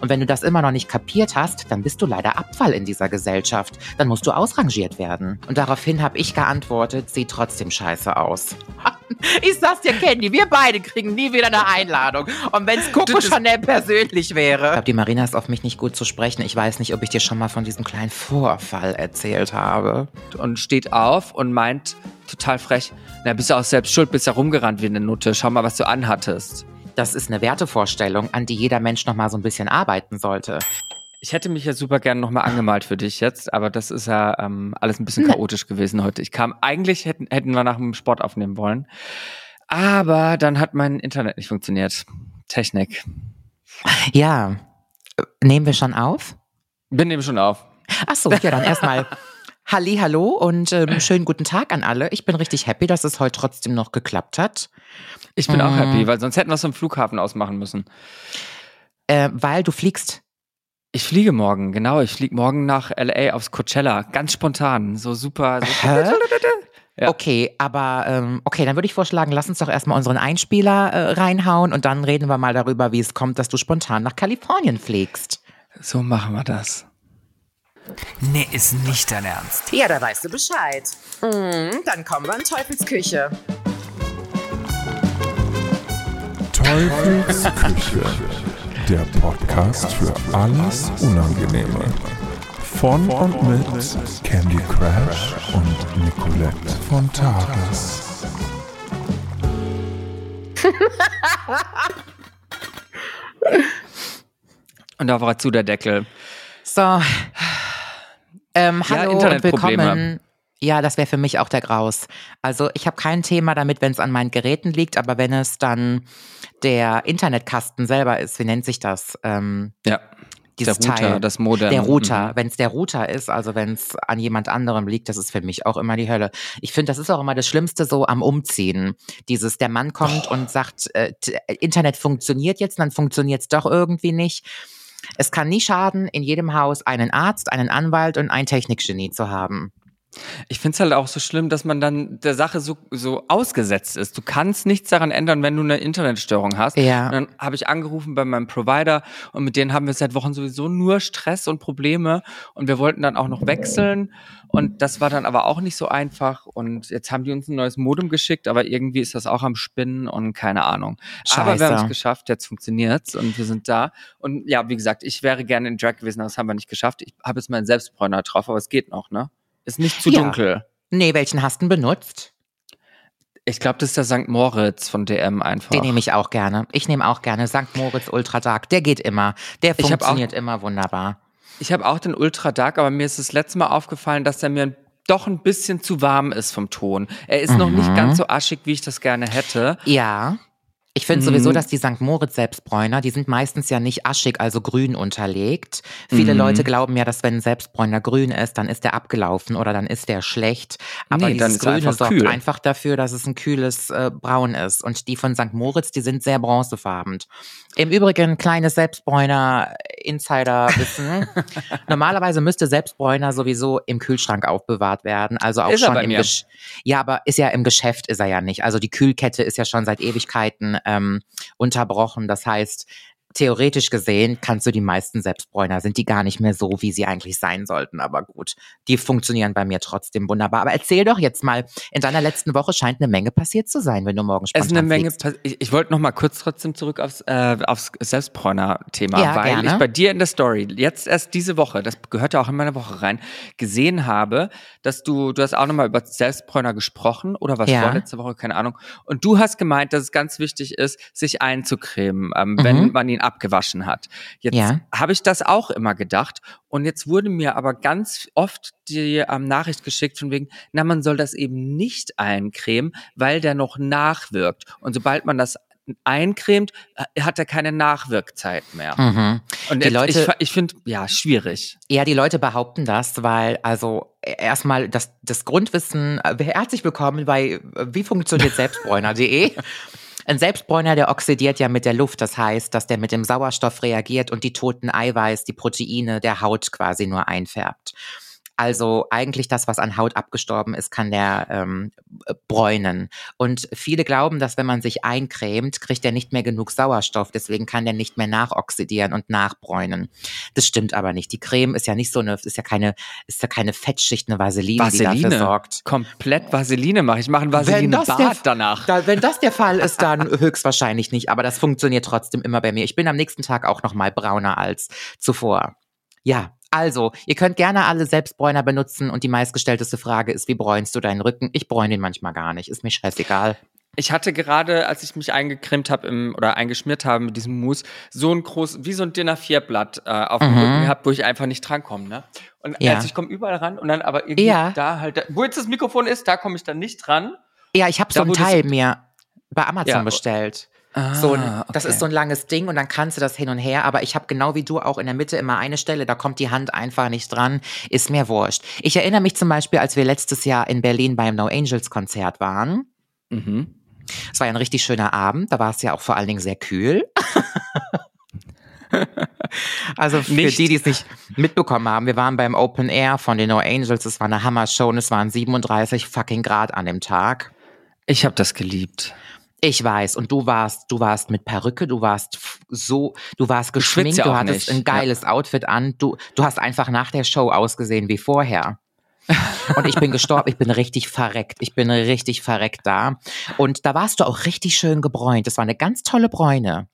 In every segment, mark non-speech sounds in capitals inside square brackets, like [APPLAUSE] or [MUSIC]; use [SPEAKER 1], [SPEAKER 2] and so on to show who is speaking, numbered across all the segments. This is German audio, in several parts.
[SPEAKER 1] Und wenn du das immer noch nicht kapiert hast, dann bist du leider Abfall in dieser Gesellschaft. Dann musst du ausrangiert werden. Und daraufhin habe ich geantwortet, sieht trotzdem scheiße aus. [LAUGHS] Ich sag's dir, Candy, wir beide kriegen nie wieder eine Einladung. Und wenn's Coco Chanel persönlich wäre. Ich glaube, die Marina ist auf mich nicht gut zu sprechen. Ich weiß nicht, ob ich dir schon mal von diesem kleinen Vorfall erzählt habe.
[SPEAKER 2] Und steht auf und meint total frech, na, bist du auch selbst schuld, bist ja rumgerannt wie eine Nutte. Schau mal, was du anhattest.
[SPEAKER 1] Das ist eine Wertevorstellung, an die jeder Mensch noch mal so ein bisschen arbeiten sollte.
[SPEAKER 2] Ich hätte mich ja super gerne nochmal angemalt für dich jetzt, aber das ist ja ähm, alles ein bisschen chaotisch gewesen heute. Ich kam, eigentlich hätten, hätten wir nach dem Sport aufnehmen wollen, aber dann hat mein Internet nicht funktioniert. Technik.
[SPEAKER 1] Ja. Nehmen wir schon auf?
[SPEAKER 2] Wir nehmen schon auf.
[SPEAKER 1] Ach so, ja, dann erstmal [LAUGHS] Halli, hallo und ähm, [CLEARS THROAT] schönen guten Tag an alle. Ich bin richtig happy, dass es heute trotzdem noch geklappt hat.
[SPEAKER 2] Ich bin auch happy, weil sonst hätten wir es vom Flughafen ausmachen müssen.
[SPEAKER 1] Äh, weil du fliegst.
[SPEAKER 2] Ich fliege morgen, genau. Ich fliege morgen nach LA aufs Coachella. Ganz spontan. So super. So? Ja.
[SPEAKER 1] Okay, aber ähm, okay, dann würde ich vorschlagen, lass uns doch erstmal unseren Einspieler äh, reinhauen und dann reden wir mal darüber, wie es kommt, dass du spontan nach Kalifornien fliegst.
[SPEAKER 2] So machen wir das.
[SPEAKER 3] Nee, ist nicht dein Ernst.
[SPEAKER 1] Ja, da weißt du Bescheid. Mhm, dann kommen wir in Teufelsküche.
[SPEAKER 4] Teufels Küche. Der Podcast für alles Unangenehme. Von und mit Candy Crash und Nicolette von Tages.
[SPEAKER 2] Und da war zu der Deckel.
[SPEAKER 1] So. Ähm,
[SPEAKER 2] Ja,
[SPEAKER 1] hallo und willkommen. Ja, das wäre für mich auch der Graus. Also ich habe kein Thema damit, wenn es an meinen Geräten liegt, aber wenn es dann der Internetkasten selber ist, wie nennt sich das? Ähm,
[SPEAKER 2] Ja.
[SPEAKER 1] dieses
[SPEAKER 2] der Router,
[SPEAKER 1] Teil.
[SPEAKER 2] das Modem.
[SPEAKER 1] Der Router,
[SPEAKER 2] Mhm.
[SPEAKER 1] wenn es der Router ist, also wenn es an jemand anderem liegt, das ist für mich auch immer die Hölle. Ich finde, das ist auch immer das Schlimmste so am Umziehen. Dieses, der Mann kommt und sagt, äh, Internet funktioniert jetzt, dann funktioniert es doch irgendwie nicht. Es kann nie schaden, in jedem Haus einen Arzt, einen Anwalt und ein Technikgenie zu haben.
[SPEAKER 2] Ich finde es halt auch so schlimm, dass man dann der Sache so, so ausgesetzt ist. Du kannst nichts daran ändern, wenn du eine Internetstörung hast.
[SPEAKER 1] Ja.
[SPEAKER 2] Und dann habe ich angerufen bei meinem Provider und mit denen haben wir seit Wochen sowieso nur Stress und Probleme und wir wollten dann auch noch wechseln und das war dann aber auch nicht so einfach und jetzt haben die uns ein neues Modem geschickt, aber irgendwie ist das auch am Spinnen und keine Ahnung. Aber wir haben
[SPEAKER 1] Scheiße.
[SPEAKER 2] es geschafft, jetzt funktioniert's und wir sind da und ja, wie gesagt, ich wäre gerne in Drag gewesen, aber das haben wir nicht geschafft. Ich habe jetzt meinen Selbstbräuner drauf, aber es geht noch, ne? Ist nicht zu
[SPEAKER 1] Ja.
[SPEAKER 2] dunkel.
[SPEAKER 1] Nee, welchen hast du benutzt?
[SPEAKER 2] Ich glaube, das ist der St. Moritz von DM einfach.
[SPEAKER 1] Den nehme ich auch gerne. Ich nehme auch gerne St. Moritz Ultra Dark. Der geht immer. Der
[SPEAKER 2] hab auch-
[SPEAKER 1] funktioniert immer wunderbar.
[SPEAKER 2] Ich habe auch den Ultra Dark, aber mir ist das letzte Mal aufgefallen, dass der mir doch ein bisschen zu warm ist vom Ton. Er ist noch nicht
[SPEAKER 1] Mhm.
[SPEAKER 2] ganz so aschig, wie ich das gerne hätte.
[SPEAKER 1] Ja. Ich finde
[SPEAKER 2] Mhm.
[SPEAKER 1] sowieso, dass die St. Moritz Selbstbräuner, die sind meistens ja nicht aschig, also grün unterlegt. Viele
[SPEAKER 2] Mhm.
[SPEAKER 1] Leute glauben ja, dass wenn ein Selbstbräuner grün ist, dann ist der abgelaufen oder dann ist der schlecht. Aber
[SPEAKER 2] Nee,
[SPEAKER 1] dieses
[SPEAKER 2] ist
[SPEAKER 1] Grüne
[SPEAKER 2] einfach
[SPEAKER 1] sorgt
[SPEAKER 2] kühl.
[SPEAKER 1] einfach dafür, dass es ein kühles äh, Braun ist. Und die von St. Moritz, die sind sehr bronzefarben. Im Übrigen, kleines Selbstbräuner-Insider-Wissen. [LAUGHS] Normalerweise müsste Selbstbräuner sowieso im Kühlschrank aufbewahrt werden. Also auch
[SPEAKER 2] Ist
[SPEAKER 1] schon im
[SPEAKER 2] mir.
[SPEAKER 1] Gesch Ja, aber ist ja im Geschäft ist er ja nicht. Also die Kühlkette ist ja schon seit Ewigkeiten ähm, unterbrochen. Das heißt, theoretisch gesehen kannst du die meisten Selbstbräuner, sind die gar nicht mehr so, wie sie eigentlich sein sollten. Aber gut, die funktionieren bei mir trotzdem wunderbar. Aber erzähl doch jetzt mal, in deiner letzten Woche scheint eine Menge passiert zu sein, wenn du morgen
[SPEAKER 2] Es
[SPEAKER 1] spontan
[SPEAKER 2] ist eine Menge.
[SPEAKER 1] fliegst.
[SPEAKER 2] Ich, ich wollte noch mal kurz trotzdem zurück aufs, äh, aufs Selbstbräuner-Thema,
[SPEAKER 1] Ja,
[SPEAKER 2] weil
[SPEAKER 1] gerne.
[SPEAKER 2] ich bei dir in der Story jetzt erst diese Woche, das gehört ja auch in meine Woche rein, gesehen habe, dass du, du hast auch noch mal über Selbstbräuner gesprochen oder was
[SPEAKER 1] Ja.
[SPEAKER 2] vorletzte Woche, keine Ahnung. Und du hast gemeint, dass es ganz wichtig ist, sich einzucremen, ähm,
[SPEAKER 1] Mhm.
[SPEAKER 2] wenn man ihn abgewaschen hat. Jetzt
[SPEAKER 1] Ja.
[SPEAKER 2] habe ich das auch immer gedacht und jetzt wurde mir aber ganz oft die ähm, Nachricht geschickt von wegen, na, man soll das eben nicht eincremen, weil der noch nachwirkt. Und sobald man das eincremt, äh, hat er keine Nachwirkzeit mehr.
[SPEAKER 1] Mhm.
[SPEAKER 2] Und
[SPEAKER 1] Die
[SPEAKER 2] jetzt-
[SPEAKER 1] Leute-
[SPEAKER 2] ich, ich finde, ja, schwierig.
[SPEAKER 1] Ja, die Leute behaupten das, weil also e- erstmal das, das Grundwissen, äh, herzlich willkommen bei äh, wie funktioniert Selbstbräuner.de. [LAUGHS] Ein Selbstbräuner, der oxidiert ja mit der Luft. Das heißt, dass der mit dem Sauerstoff reagiert und die toten Eiweiß, die Proteine der Haut quasi nur einfärbt. Also eigentlich das, was an Haut abgestorben ist, kann der ähm, äh, bräunen. Und viele glauben, dass wenn man sich eincremt, kriegt er nicht mehr genug Sauerstoff. Deswegen kann der nicht mehr nachoxidieren und nachbräunen. Das stimmt aber nicht. Die Creme ist ja nicht so eine, ist ja keine, ist ja keine Fettschicht, eine Vaseline, die dafür sorgt.
[SPEAKER 2] Komplett Vaseline mache ich. mache ein Vaseline-Bad danach.
[SPEAKER 1] Da, wenn das der Fall ist, dann [LAUGHS] höchstwahrscheinlich nicht. Aber das funktioniert trotzdem immer bei mir. Ich bin am nächsten Tag auch noch mal brauner als zuvor. Ja, also, ihr könnt gerne alle Selbstbräuner benutzen und die meistgestellteste Frage ist, wie bräunst du deinen Rücken? Ich bräune ihn manchmal gar nicht, ist mir scheißegal.
[SPEAKER 2] Ich hatte gerade, als ich mich eingecremt habe oder eingeschmiert habe mit diesem Mousse, so ein groß, wie so ein Dinner 4 Blatt äh, auf dem
[SPEAKER 1] Mhm.
[SPEAKER 2] Rücken gehabt, wo ich einfach nicht drankomme, ne? Und
[SPEAKER 1] Ja.
[SPEAKER 2] also ich komme überall ran und dann aber irgendwie
[SPEAKER 1] Ja.
[SPEAKER 2] da halt, wo jetzt das Mikrofon ist, da komme ich dann nicht dran.
[SPEAKER 1] Ja, ich habe so
[SPEAKER 2] Da,
[SPEAKER 1] ein Teil mir bei Amazon
[SPEAKER 2] Ja.
[SPEAKER 1] bestellt.
[SPEAKER 2] Ah,
[SPEAKER 1] So ein, Das ist so ein langes Ding und dann kannst du das hin und her, aber ich habe genau wie du auch in der Mitte immer eine Stelle, da kommt die Hand einfach nicht dran, ist mir wurscht. Ich erinnere mich zum Beispiel, als wir letztes Jahr in Berlin beim No Angels Konzert waren.
[SPEAKER 2] Mhm.
[SPEAKER 1] Es war ja ein richtig schöner Abend, da war es ja auch vor allen Dingen sehr kühl. [LAUGHS] also für
[SPEAKER 2] Nicht.
[SPEAKER 1] die, die es nicht mitbekommen haben, wir waren beim Open Air von den No Angels, es war eine Hammer-Show und es waren 37 fucking Grad an dem Tag.
[SPEAKER 2] Ich habe das geliebt.
[SPEAKER 1] Ich weiß, und du warst, du warst mit Perücke, du warst so, du warst geschminkt,
[SPEAKER 2] ja
[SPEAKER 1] du hattest
[SPEAKER 2] nicht,
[SPEAKER 1] ein geiles Outfit an, du, du hast einfach nach der Show ausgesehen wie vorher. Und ich bin gestorben, ich bin richtig verreckt, ich bin richtig verreckt da. Und da warst du auch richtig schön gebräunt. Das war eine ganz tolle Bräune.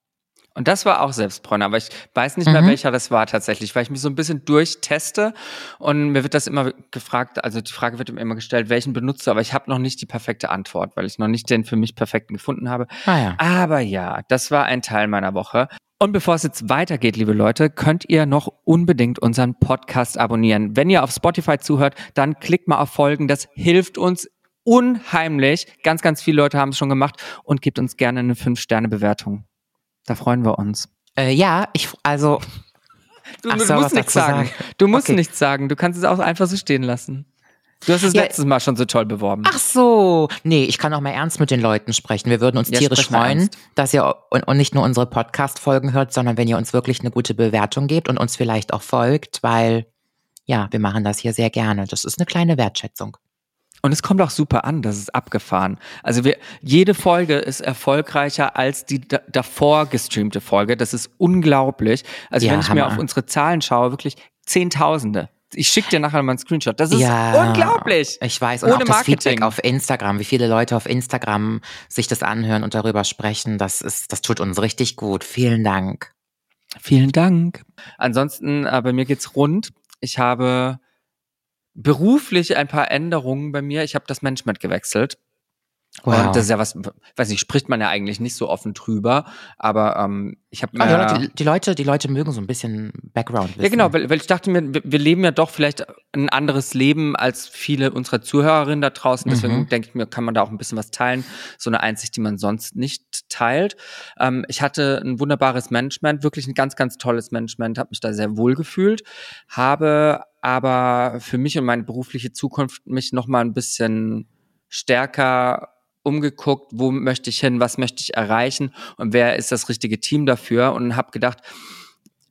[SPEAKER 2] Und das war auch Selbstbräuner, aber ich weiß nicht mehr,
[SPEAKER 1] Mhm.
[SPEAKER 2] welcher das war tatsächlich, weil ich mich so ein bisschen durchteste und mir wird das immer gefragt, also die Frage wird mir immer gestellt, welchen benutzt du, aber ich habe noch nicht die perfekte Antwort, weil ich noch nicht den für mich perfekten gefunden habe.
[SPEAKER 1] Ah ja.
[SPEAKER 2] Aber ja, das war ein Teil meiner Woche. Und bevor es jetzt weitergeht, liebe Leute, könnt ihr noch unbedingt unseren Podcast abonnieren. Wenn ihr auf Spotify zuhört, dann klickt mal auf Folgen. Das hilft uns unheimlich. Ganz, ganz viele Leute haben es schon gemacht und gebt uns gerne eine 5-Sterne-Bewertung. Da freuen wir uns.
[SPEAKER 1] Äh, ja, ich, also,
[SPEAKER 2] Du, du
[SPEAKER 1] so,
[SPEAKER 2] musst nichts sagen.
[SPEAKER 1] sagen?
[SPEAKER 2] Du musst
[SPEAKER 1] Okay.
[SPEAKER 2] nichts sagen. Du kannst es auch einfach so stehen lassen. Du hast es
[SPEAKER 1] Ja.
[SPEAKER 2] letztes Mal schon so toll beworben.
[SPEAKER 1] ach so. Nee, ich kann auch mal ernst mit den Leuten sprechen. Wir würden uns
[SPEAKER 2] Ja,
[SPEAKER 1] tierisch freuen,
[SPEAKER 2] ernst.
[SPEAKER 1] dass ihr und, und nicht nur unsere Podcast-Folgen hört, sondern wenn ihr uns wirklich eine gute Bewertung gebt und uns vielleicht auch folgt, weil, ja, wir machen das hier sehr gerne. Das ist eine kleine Wertschätzung.
[SPEAKER 2] Und es kommt auch super an, das ist abgefahren. Also wir, jede Folge ist erfolgreicher als die da, davor gestreamte Folge. Das ist unglaublich. Also
[SPEAKER 1] Ja,
[SPEAKER 2] wenn ich mir
[SPEAKER 1] Hammer.
[SPEAKER 2] auf unsere Zahlen schaue, wirklich Zehntausende. Ich schicke dir nachher mal einen Screenshot. Das ist
[SPEAKER 1] ja,
[SPEAKER 2] unglaublich.
[SPEAKER 1] Ich weiß. Und
[SPEAKER 2] Ohne
[SPEAKER 1] auch das
[SPEAKER 2] Marketing.
[SPEAKER 1] Feedback auf Instagram, wie viele Leute auf Instagram sich das anhören und darüber sprechen, das ist, das tut uns richtig gut. Vielen Dank.
[SPEAKER 2] Vielen Dank. Ansonsten, äh, bei mir geht's rund. Ich habe beruflich ein paar Änderungen bei mir. Ich habe das Management gewechselt.
[SPEAKER 1] Wow.
[SPEAKER 2] Und das ist ja was, weiß nicht, spricht man ja eigentlich nicht so offen drüber, aber ähm, ich habe
[SPEAKER 1] die, Leute, die, die Leute, die Leute mögen so ein bisschen Background wissen.
[SPEAKER 2] Ja, genau, weil, weil ich dachte mir, wir, wir leben ja doch vielleicht ein anderes Leben als viele unserer Zuhörerinnen da draußen. Deswegen
[SPEAKER 1] Mhm.
[SPEAKER 2] denke ich mir, kann man da auch ein bisschen was teilen. So eine Einsicht, die man sonst nicht teilt. Ähm, ich hatte ein wunderbares Management, wirklich ein ganz, ganz tolles Management, habe mich da sehr wohl gefühlt, habe aber für mich und meine berufliche Zukunft mich noch mal ein bisschen stärker umgeguckt, wo möchte ich hin, was möchte ich erreichen und wer ist das richtige Team dafür und habe gedacht,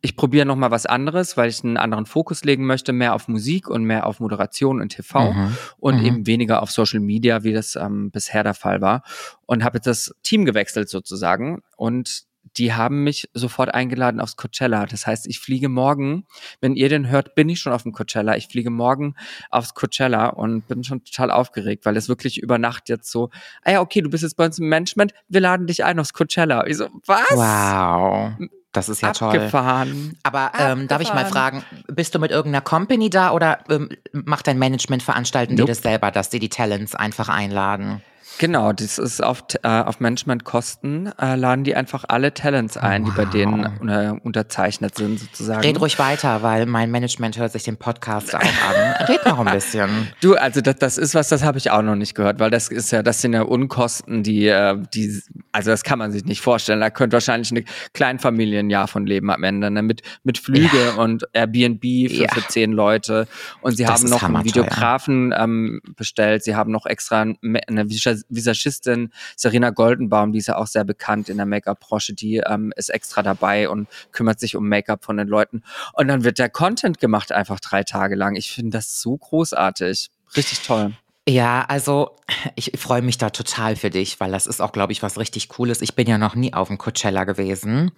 [SPEAKER 2] ich probiere noch mal was anderes, weil ich einen anderen Fokus legen möchte, mehr auf Musik und mehr auf Moderation und TV
[SPEAKER 1] Mhm.
[SPEAKER 2] und
[SPEAKER 1] Mhm.
[SPEAKER 2] eben weniger auf Social Media, wie das ähm, bisher der Fall war. Und habe jetzt das Team gewechselt sozusagen und die haben mich sofort eingeladen aufs Coachella. Das heißt, ich fliege morgen, wenn ihr den hört, bin ich schon auf dem Coachella. Ich fliege morgen aufs Coachella und bin schon total aufgeregt, weil es wirklich über Nacht jetzt so, ah ja, okay, du bist jetzt bei uns im Management, wir laden dich ein aufs Coachella. Ich so, was?
[SPEAKER 1] Wow. Das ist ja toll.
[SPEAKER 2] Abgefahren.
[SPEAKER 1] Aber ähm, darf ich mal fragen, bist du mit irgendeiner Company da oder ähm, macht dein Management veranstalten die
[SPEAKER 2] Nope.
[SPEAKER 1] das selber, dass die die Talents einfach einladen?
[SPEAKER 2] Genau, das ist auf, äh, auf Managementkosten, äh, laden die einfach alle Talents ein, die bei
[SPEAKER 1] Wow.
[SPEAKER 2] denen äh, unterzeichnet sind sozusagen.
[SPEAKER 1] Red ruhig weiter, weil mein Management hört sich den Podcast auch an. Red noch ein bisschen. [LAUGHS]
[SPEAKER 2] Du, also das, das ist was, das habe ich auch noch nicht gehört, weil das ist ja, das sind ja Unkosten, die, äh, die, also das kann man sich nicht vorstellen. Da könnte wahrscheinlich eine Kleinfamilie ein Jahr von leben am Ende, ne? mit mit Flüge und Airbnb für,
[SPEAKER 1] Ja.
[SPEAKER 2] für zehn Leute. Und sie
[SPEAKER 1] Das
[SPEAKER 2] haben noch einen. Videografen ähm, bestellt. Sie haben noch extra eine Vis- Visagistin Serena Goldenbaum, die ist ja auch sehr bekannt in der Make-up-Branche, die ähm, ist extra dabei und kümmert sich um Make-up von den Leuten. Und dann wird der Content gemacht einfach drei Tage lang. Ich finde das so großartig. Richtig toll.
[SPEAKER 1] Ja, also ich freue mich da total für dich, weil das ist auch, glaube ich, was richtig Cooles. Ich bin ja noch nie auf dem Coachella gewesen.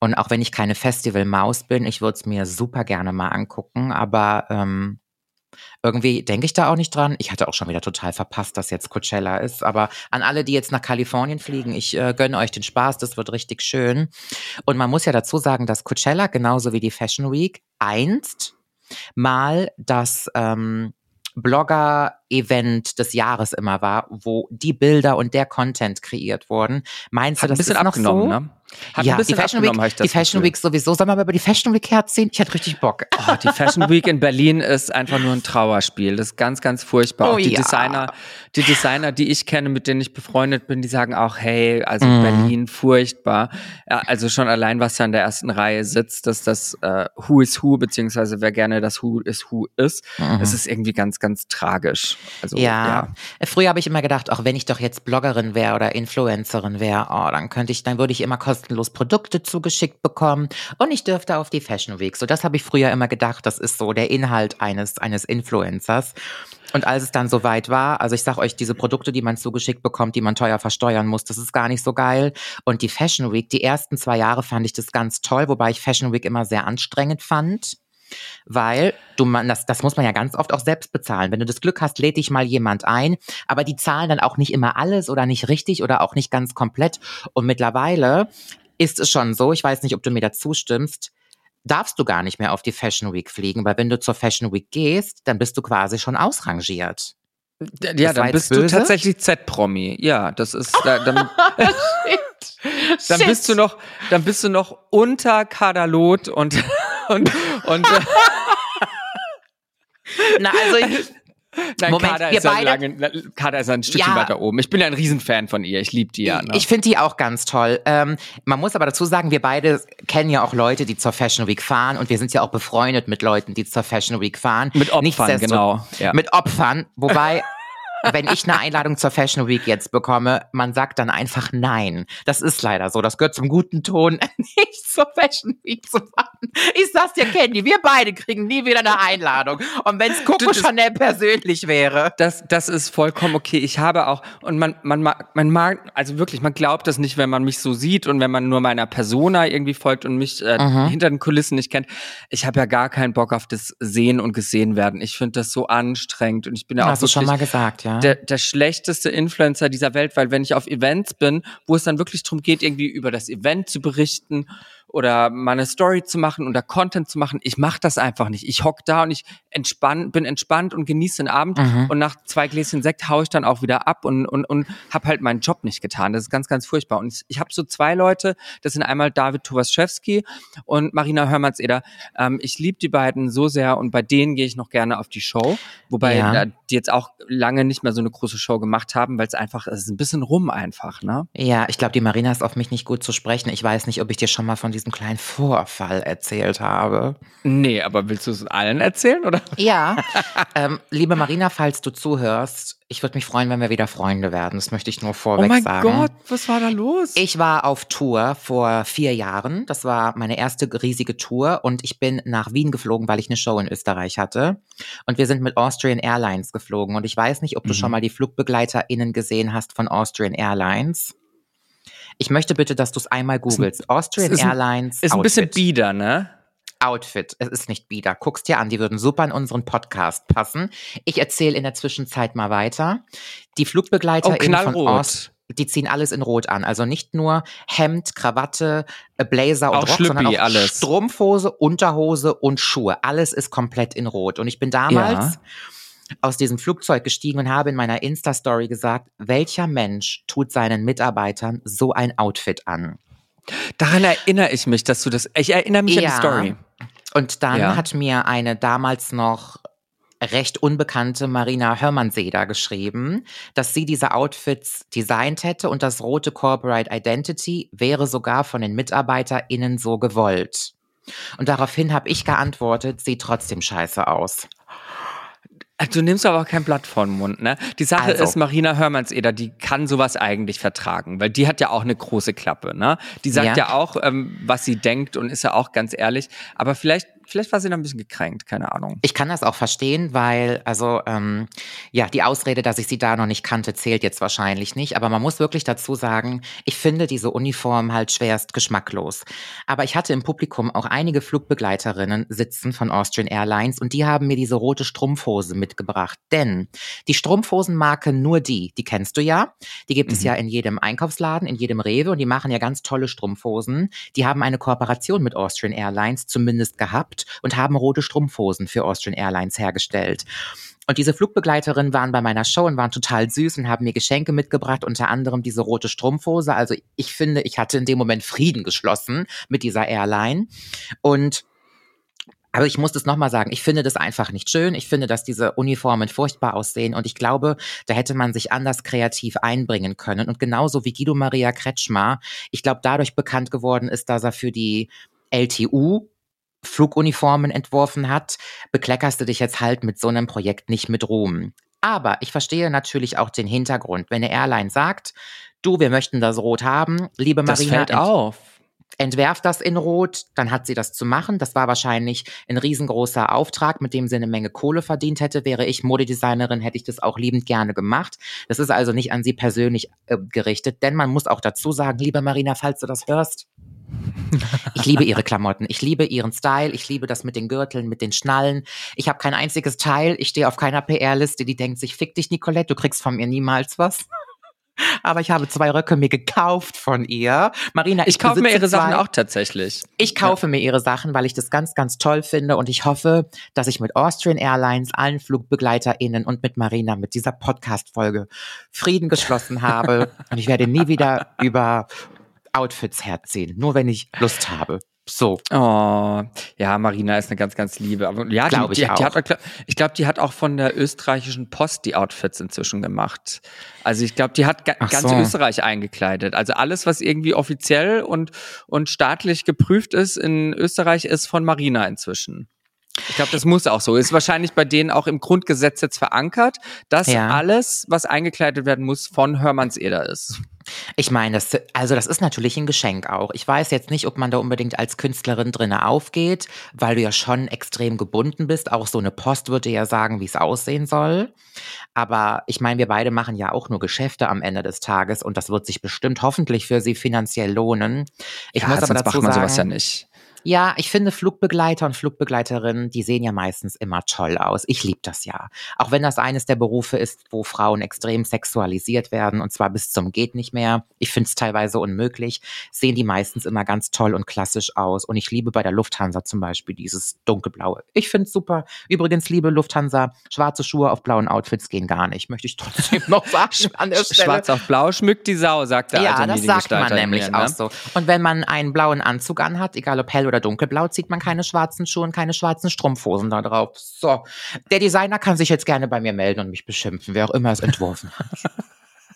[SPEAKER 1] Und auch wenn ich keine Festival-Maus bin, ich würde es mir super gerne mal angucken. Aber ähm, irgendwie denke ich da auch nicht dran. Ich hatte auch schon wieder total verpasst, dass jetzt Coachella ist. Aber an alle, die jetzt nach Kalifornien fliegen, ich äh, gönne euch den Spaß. Das wird richtig schön. Und man muss ja dazu sagen, dass Coachella genauso wie die Fashion Week einst mal das ähm, Blogger-Event des Jahres immer war, wo die Bilder und der Content kreiert wurden. Meinst
[SPEAKER 2] Hat
[SPEAKER 1] du,
[SPEAKER 2] ein
[SPEAKER 1] das
[SPEAKER 2] bisschen
[SPEAKER 1] ist noch
[SPEAKER 2] abgenommen,
[SPEAKER 1] so?
[SPEAKER 2] ne? Hat
[SPEAKER 1] ja,
[SPEAKER 2] ein bisschen
[SPEAKER 1] die Fashion Week,
[SPEAKER 2] ich das
[SPEAKER 1] die Fashion
[SPEAKER 2] Gefühl.
[SPEAKER 1] Week sowieso. Sollen wir mal über die Fashion Week herziehen? Ich hätte richtig Bock. [LAUGHS]
[SPEAKER 2] Oh, die Fashion Week in Berlin ist einfach nur ein Trauerspiel. Das ist ganz, ganz furchtbar.
[SPEAKER 1] Oh
[SPEAKER 2] auch die
[SPEAKER 1] ja.
[SPEAKER 2] Designer, die Designer, die ich kenne, mit denen ich befreundet bin, die sagen auch, hey, also
[SPEAKER 1] Mhm.
[SPEAKER 2] Berlin furchtbar. Ja, also schon allein, was da in der ersten Reihe sitzt, dass das äh, Who is Who, beziehungsweise wer gerne das Who is Who ist,
[SPEAKER 1] Mhm.
[SPEAKER 2] es ist irgendwie ganz, ganz tragisch. Also
[SPEAKER 1] Ja. Früher habe ich immer gedacht, auch wenn ich doch jetzt Bloggerin wäre oder Influencerin wäre, oh, dann könnte ich, dann würde ich immer kostenlos Produkte zugeschickt bekommen und ich dürfte auf die Fashion Week. So, das habe ich früher immer gedacht, das ist so der Inhalt eines, eines Influencers. Und als es dann soweit war, also ich sag euch, diese Produkte, die man zugeschickt bekommt, die man teuer versteuern muss, das ist gar nicht so geil. Und die Fashion Week, die ersten zwei Jahre fand ich das ganz toll, wobei ich Fashion Week immer sehr anstrengend fand. Weil du man, das, das muss man ja ganz oft auch selbst bezahlen. Wenn du das Glück hast, lädt dich mal jemand ein, aber die zahlen dann auch nicht immer alles oder nicht richtig oder auch nicht ganz komplett. Und mittlerweile ist es schon so, ich weiß nicht, ob du mir dazu stimmst, darfst du gar nicht mehr auf die Fashion Week fliegen, weil wenn du zur Fashion Week gehst, dann bist du quasi schon ausrangiert.
[SPEAKER 2] Ja,
[SPEAKER 1] Das
[SPEAKER 2] dann bist du
[SPEAKER 1] böse?
[SPEAKER 2] tatsächlich Z-Promi. Ja, das ist, da, dann, [LAUGHS] dann
[SPEAKER 1] Shit.
[SPEAKER 2] bist du noch, dann bist du noch unter Kadalot und, [LAUGHS] und, und, äh, [LAUGHS]
[SPEAKER 1] Na, also ich,
[SPEAKER 2] nein,
[SPEAKER 1] Moment,
[SPEAKER 2] Kader ist ja
[SPEAKER 1] beide-
[SPEAKER 2] lange, Kader ist ja ein Stückchen
[SPEAKER 1] Ja.
[SPEAKER 2] weiter oben. Ich bin ja ein Riesenfan von ihr. Ich liebe die ja. Ne?
[SPEAKER 1] Ich finde die auch ganz toll. Ähm, man muss aber dazu sagen, wir beide kennen ja auch Leute, die zur Fashion Week fahren und wir sind ja auch befreundet mit Leuten, die zur Fashion Week fahren.
[SPEAKER 2] Mit Opfern, genau. Ja.
[SPEAKER 1] Mit Opfern, wobei [LAUGHS] wenn ich eine Einladung zur Fashion Week jetzt bekomme, man sagt dann einfach nein. Das ist leider so. Das gehört zum guten Ton, [LAUGHS] nicht zur Fashion Week zu fahren. Ich sag's dir, Candy, wir beide kriegen nie wieder eine Einladung. Und wenn's Coco Chanel persönlich wäre.
[SPEAKER 2] Das, das ist vollkommen okay. Ich habe auch, und man, man, mag- man mag, also wirklich, man glaubt das nicht, wenn man mich so sieht und wenn man nur meiner Persona irgendwie folgt und mich äh,
[SPEAKER 1] Mhm.
[SPEAKER 2] hinter den Kulissen nicht kennt. Ich habe ja gar keinen Bock auf das Sehen und Gesehen werden. Ich finde das so anstrengend und ich bin ja auch
[SPEAKER 1] Hast du schon
[SPEAKER 2] wirklich
[SPEAKER 1] mal gesagt, ja?
[SPEAKER 2] Der, der schlechteste Influencer dieser Welt, weil wenn ich auf Events bin, wo es dann wirklich darum geht, irgendwie über das Event zu berichten oder mal eine Story zu machen oder Content zu machen, ich mache das einfach nicht. Ich hock da und ich entspann, bin entspannt und genieße den Abend
[SPEAKER 1] Mhm.
[SPEAKER 2] und nach zwei Gläschen Sekt haue ich dann auch wieder ab und, und, und habe halt meinen Job nicht getan. Das ist ganz, ganz furchtbar. Und ich, ich habe so zwei Leute, das sind einmal David Tuwaschewski und Marina Hörmannseder. Ähm, ich liebe die beiden so sehr und bei denen gehe ich noch gerne auf die Show, wobei
[SPEAKER 1] Ja.
[SPEAKER 2] die jetzt auch lange nicht mehr so eine große Show gemacht haben, weil es einfach, es ist ein bisschen rum einfach, ne?
[SPEAKER 1] Ja, ich glaube, die Marina ist auf mich nicht gut zu sprechen. Ich weiß nicht, ob ich dir schon mal von diesem kleinen Vorfall erzählt habe.
[SPEAKER 2] Nee, aber willst du es allen erzählen, oder?
[SPEAKER 1] Ja. [LAUGHS] ähm, liebe Marina, falls du zuhörst, ich würde mich freuen, wenn wir wieder Freunde werden. Das möchte ich nur
[SPEAKER 2] Oh
[SPEAKER 1] vorweg
[SPEAKER 2] mein
[SPEAKER 1] sagen.
[SPEAKER 2] Gott, was war da los?
[SPEAKER 1] Ich war auf Tour vor vier Jahren. Das war meine erste riesige Tour und ich bin nach Wien geflogen, weil ich eine Show in Österreich hatte. Und wir sind mit Austrian Airlines geflogen. Und ich weiß nicht, ob du
[SPEAKER 2] Mhm.
[SPEAKER 1] schon mal die FlugbegleiterInnen gesehen hast von Austrian Airlines. Ich möchte bitte, dass du es einmal googelst. Austrian
[SPEAKER 2] ist ein-
[SPEAKER 1] Airlines.
[SPEAKER 2] ist ein bisschen bieder, ne?
[SPEAKER 1] Outfit. Es ist nicht bieder. Guck's dir an, die würden super in unseren Podcast passen. Ich erzähle in der Zwischenzeit mal weiter. Die
[SPEAKER 2] Oh,
[SPEAKER 1] FlugbegleiterInnen von. Ost, die ziehen alles in Rot an. Also nicht nur Hemd, Krawatte, äh, Blazer und
[SPEAKER 2] Auch
[SPEAKER 1] Rock, sondern
[SPEAKER 2] Schlüppi,
[SPEAKER 1] auch
[SPEAKER 2] alles.
[SPEAKER 1] Strumpfhose, Unterhose und Schuhe. Alles ist komplett in Rot. Und ich bin damals
[SPEAKER 2] Ja.
[SPEAKER 1] Aus diesem Flugzeug gestiegen und habe in meiner Insta-Story gesagt, welcher Mensch tut seinen Mitarbeitern so ein Outfit an?
[SPEAKER 2] Daran erinnere ich mich, dass du das. Ich erinnere mich an
[SPEAKER 1] Ja.
[SPEAKER 2] die Story.
[SPEAKER 1] Und dann
[SPEAKER 2] Ja.
[SPEAKER 1] hat mir eine damals noch recht unbekannte Marina Hörmannseder geschrieben, dass sie diese Outfits designt hätte und das rote Corporate Identity wäre sogar von den MitarbeiterInnen so gewollt. Und daraufhin habe ich geantwortet, sieht trotzdem scheiße aus.
[SPEAKER 2] Du nimmst aber auch kein Blatt vor den Mund, ne? Die Sache
[SPEAKER 1] Also.
[SPEAKER 2] ist, Marina Hörmannseder, die kann sowas eigentlich vertragen, weil die hat ja auch eine große Klappe, ne? Die sagt
[SPEAKER 1] Ja.
[SPEAKER 2] ja, auch, ähm, was sie denkt und ist ja auch ganz ehrlich. Aber vielleicht, vielleicht war sie da ein bisschen gekränkt, keine Ahnung.
[SPEAKER 1] Ich kann das auch verstehen, weil, also, ähm, ja, die Ausrede, dass ich sie da noch nicht kannte, zählt jetzt wahrscheinlich nicht. Aber man muss wirklich dazu sagen, ich finde diese Uniform halt schwerst geschmacklos. Aber ich hatte im Publikum auch einige Flugbegleiterinnen sitzen von Austrian Airlines und die haben mir diese rote Strumpfhose mitgebracht. Denn die Strumpfhosenmarke nur die, die kennst du ja. Die gibt es
[SPEAKER 2] Mhm.
[SPEAKER 1] ja in jedem Einkaufsladen, in jedem Rewe und die machen ja ganz tolle Strumpfhosen. Die haben eine Kooperation mit Austrian Airlines zumindest gehabt und haben rote Strumpfhosen für Austrian Airlines hergestellt. Und diese Flugbegleiterinnen waren bei meiner Show und waren total süß und haben mir Geschenke mitgebracht, unter anderem diese rote Strumpfhose. Also ich finde, ich hatte in dem Moment Frieden geschlossen mit dieser Airline. Und aber ich muss das nochmal sagen, ich finde das einfach nicht schön. Ich finde, dass diese Uniformen furchtbar aussehen und ich glaube, da hätte man sich anders kreativ einbringen können. Und genauso wie Guido Maria Kretschmer, ich glaube, dadurch bekannt geworden ist, dass er für die LTU Fluguniformen entworfen hat, bekleckerst du dich jetzt halt mit so einem Projekt nicht mit Ruhm. Aber ich verstehe natürlich auch den Hintergrund. Wenn eine Airline sagt, du, wir möchten das Rot haben, liebe
[SPEAKER 2] Das
[SPEAKER 1] Marina,
[SPEAKER 2] fällt auf.
[SPEAKER 1] entwerft das in Rot, dann hat sie das zu machen. Das war wahrscheinlich ein riesengroßer Auftrag, mit dem sie eine Menge Kohle verdient hätte. Wäre ich Modedesignerin, hätte ich das auch liebend gerne gemacht. Das ist also nicht an sie persönlich äh, gerichtet, denn man muss auch dazu sagen, liebe Marina, falls du das hörst, ich liebe ihre Klamotten, ich liebe ihren Style, ich liebe das mit den Gürteln, mit den Schnallen. Ich habe kein einziges Teil, ich stehe auf keiner PR-Liste, die denkt sich, fick dich, Nicolette, du kriegst von mir niemals was. Aber ich habe zwei Röcke mir gekauft von ihr. Marina, ich,
[SPEAKER 2] Ich kaufe mir ihre Sachen
[SPEAKER 1] zwei.
[SPEAKER 2] auch tatsächlich.
[SPEAKER 1] Ich kaufe mir ihre Sachen, weil ich das ganz, ganz toll finde und ich hoffe, dass ich mit Austrian Airlines, allen FlugbegleiterInnen und mit Marina mit dieser Podcast-Folge Frieden geschlossen habe und ich werde nie wieder über Outfits herziehen, nur wenn ich Lust habe. So.
[SPEAKER 2] Oh, ja, Marina ist eine ganz, ganz liebe. Aber ja, die,
[SPEAKER 1] Glaub ich
[SPEAKER 2] die, die hat, ich glaube, die hat auch von der österreichischen Post die Outfits inzwischen gemacht. Also ich glaube, die hat ga,
[SPEAKER 1] Ach
[SPEAKER 2] ganz
[SPEAKER 1] so.
[SPEAKER 2] Österreich eingekleidet. Also alles, was irgendwie offiziell und, und staatlich geprüft ist in Österreich, ist von Marina inzwischen. Ich glaube, das muss auch so. Ist wahrscheinlich bei denen auch im Grundgesetz jetzt verankert, dass
[SPEAKER 1] Ja.
[SPEAKER 2] alles, was eingekleidet werden muss, von Hörmannseder ist.
[SPEAKER 1] Ich meine, das, also das ist natürlich ein Geschenk auch. Ich weiß jetzt nicht, ob man da unbedingt als Künstlerin drinne aufgeht, weil du ja schon extrem gebunden bist. Auch so eine Post würde ja sagen, wie es aussehen soll. Aber ich meine, wir beide machen ja auch nur Geschäfte am Ende des Tages und das wird sich bestimmt hoffentlich für sie finanziell lohnen. Ich
[SPEAKER 2] ja,
[SPEAKER 1] muss aber dazu
[SPEAKER 2] macht man
[SPEAKER 1] sagen,
[SPEAKER 2] sowas ja nicht.
[SPEAKER 1] Ja, ich finde Flugbegleiter und Flugbegleiterinnen, die sehen ja meistens immer toll aus. Ich liebe das ja. Auch wenn das eines der Berufe ist, wo Frauen extrem sexualisiert werden und zwar bis zum geht nicht mehr. Ich finde es teilweise unmöglich. Sehen die meistens immer ganz toll und klassisch aus. Und ich liebe bei der Lufthansa zum Beispiel dieses dunkelblaue. Ich finde es super. Übrigens, liebe Lufthansa, schwarze Schuhe auf blauen Outfits gehen gar nicht. Möchte ich trotzdem noch [LAUGHS] sagen an der Stelle.
[SPEAKER 2] Schwarz auf blau schmückt die Sau, sagt der
[SPEAKER 1] Ja, das sagt man nämlich
[SPEAKER 2] mir, ne?
[SPEAKER 1] auch so. Und wenn man einen blauen Anzug anhat, egal ob hell oder dunkelblau, zieht man keine schwarzen Schuhe und keine schwarzen Strumpfhosen da drauf. So. Der Designer kann sich jetzt gerne bei mir melden und mich beschimpfen, wer auch immer es entworfen hat.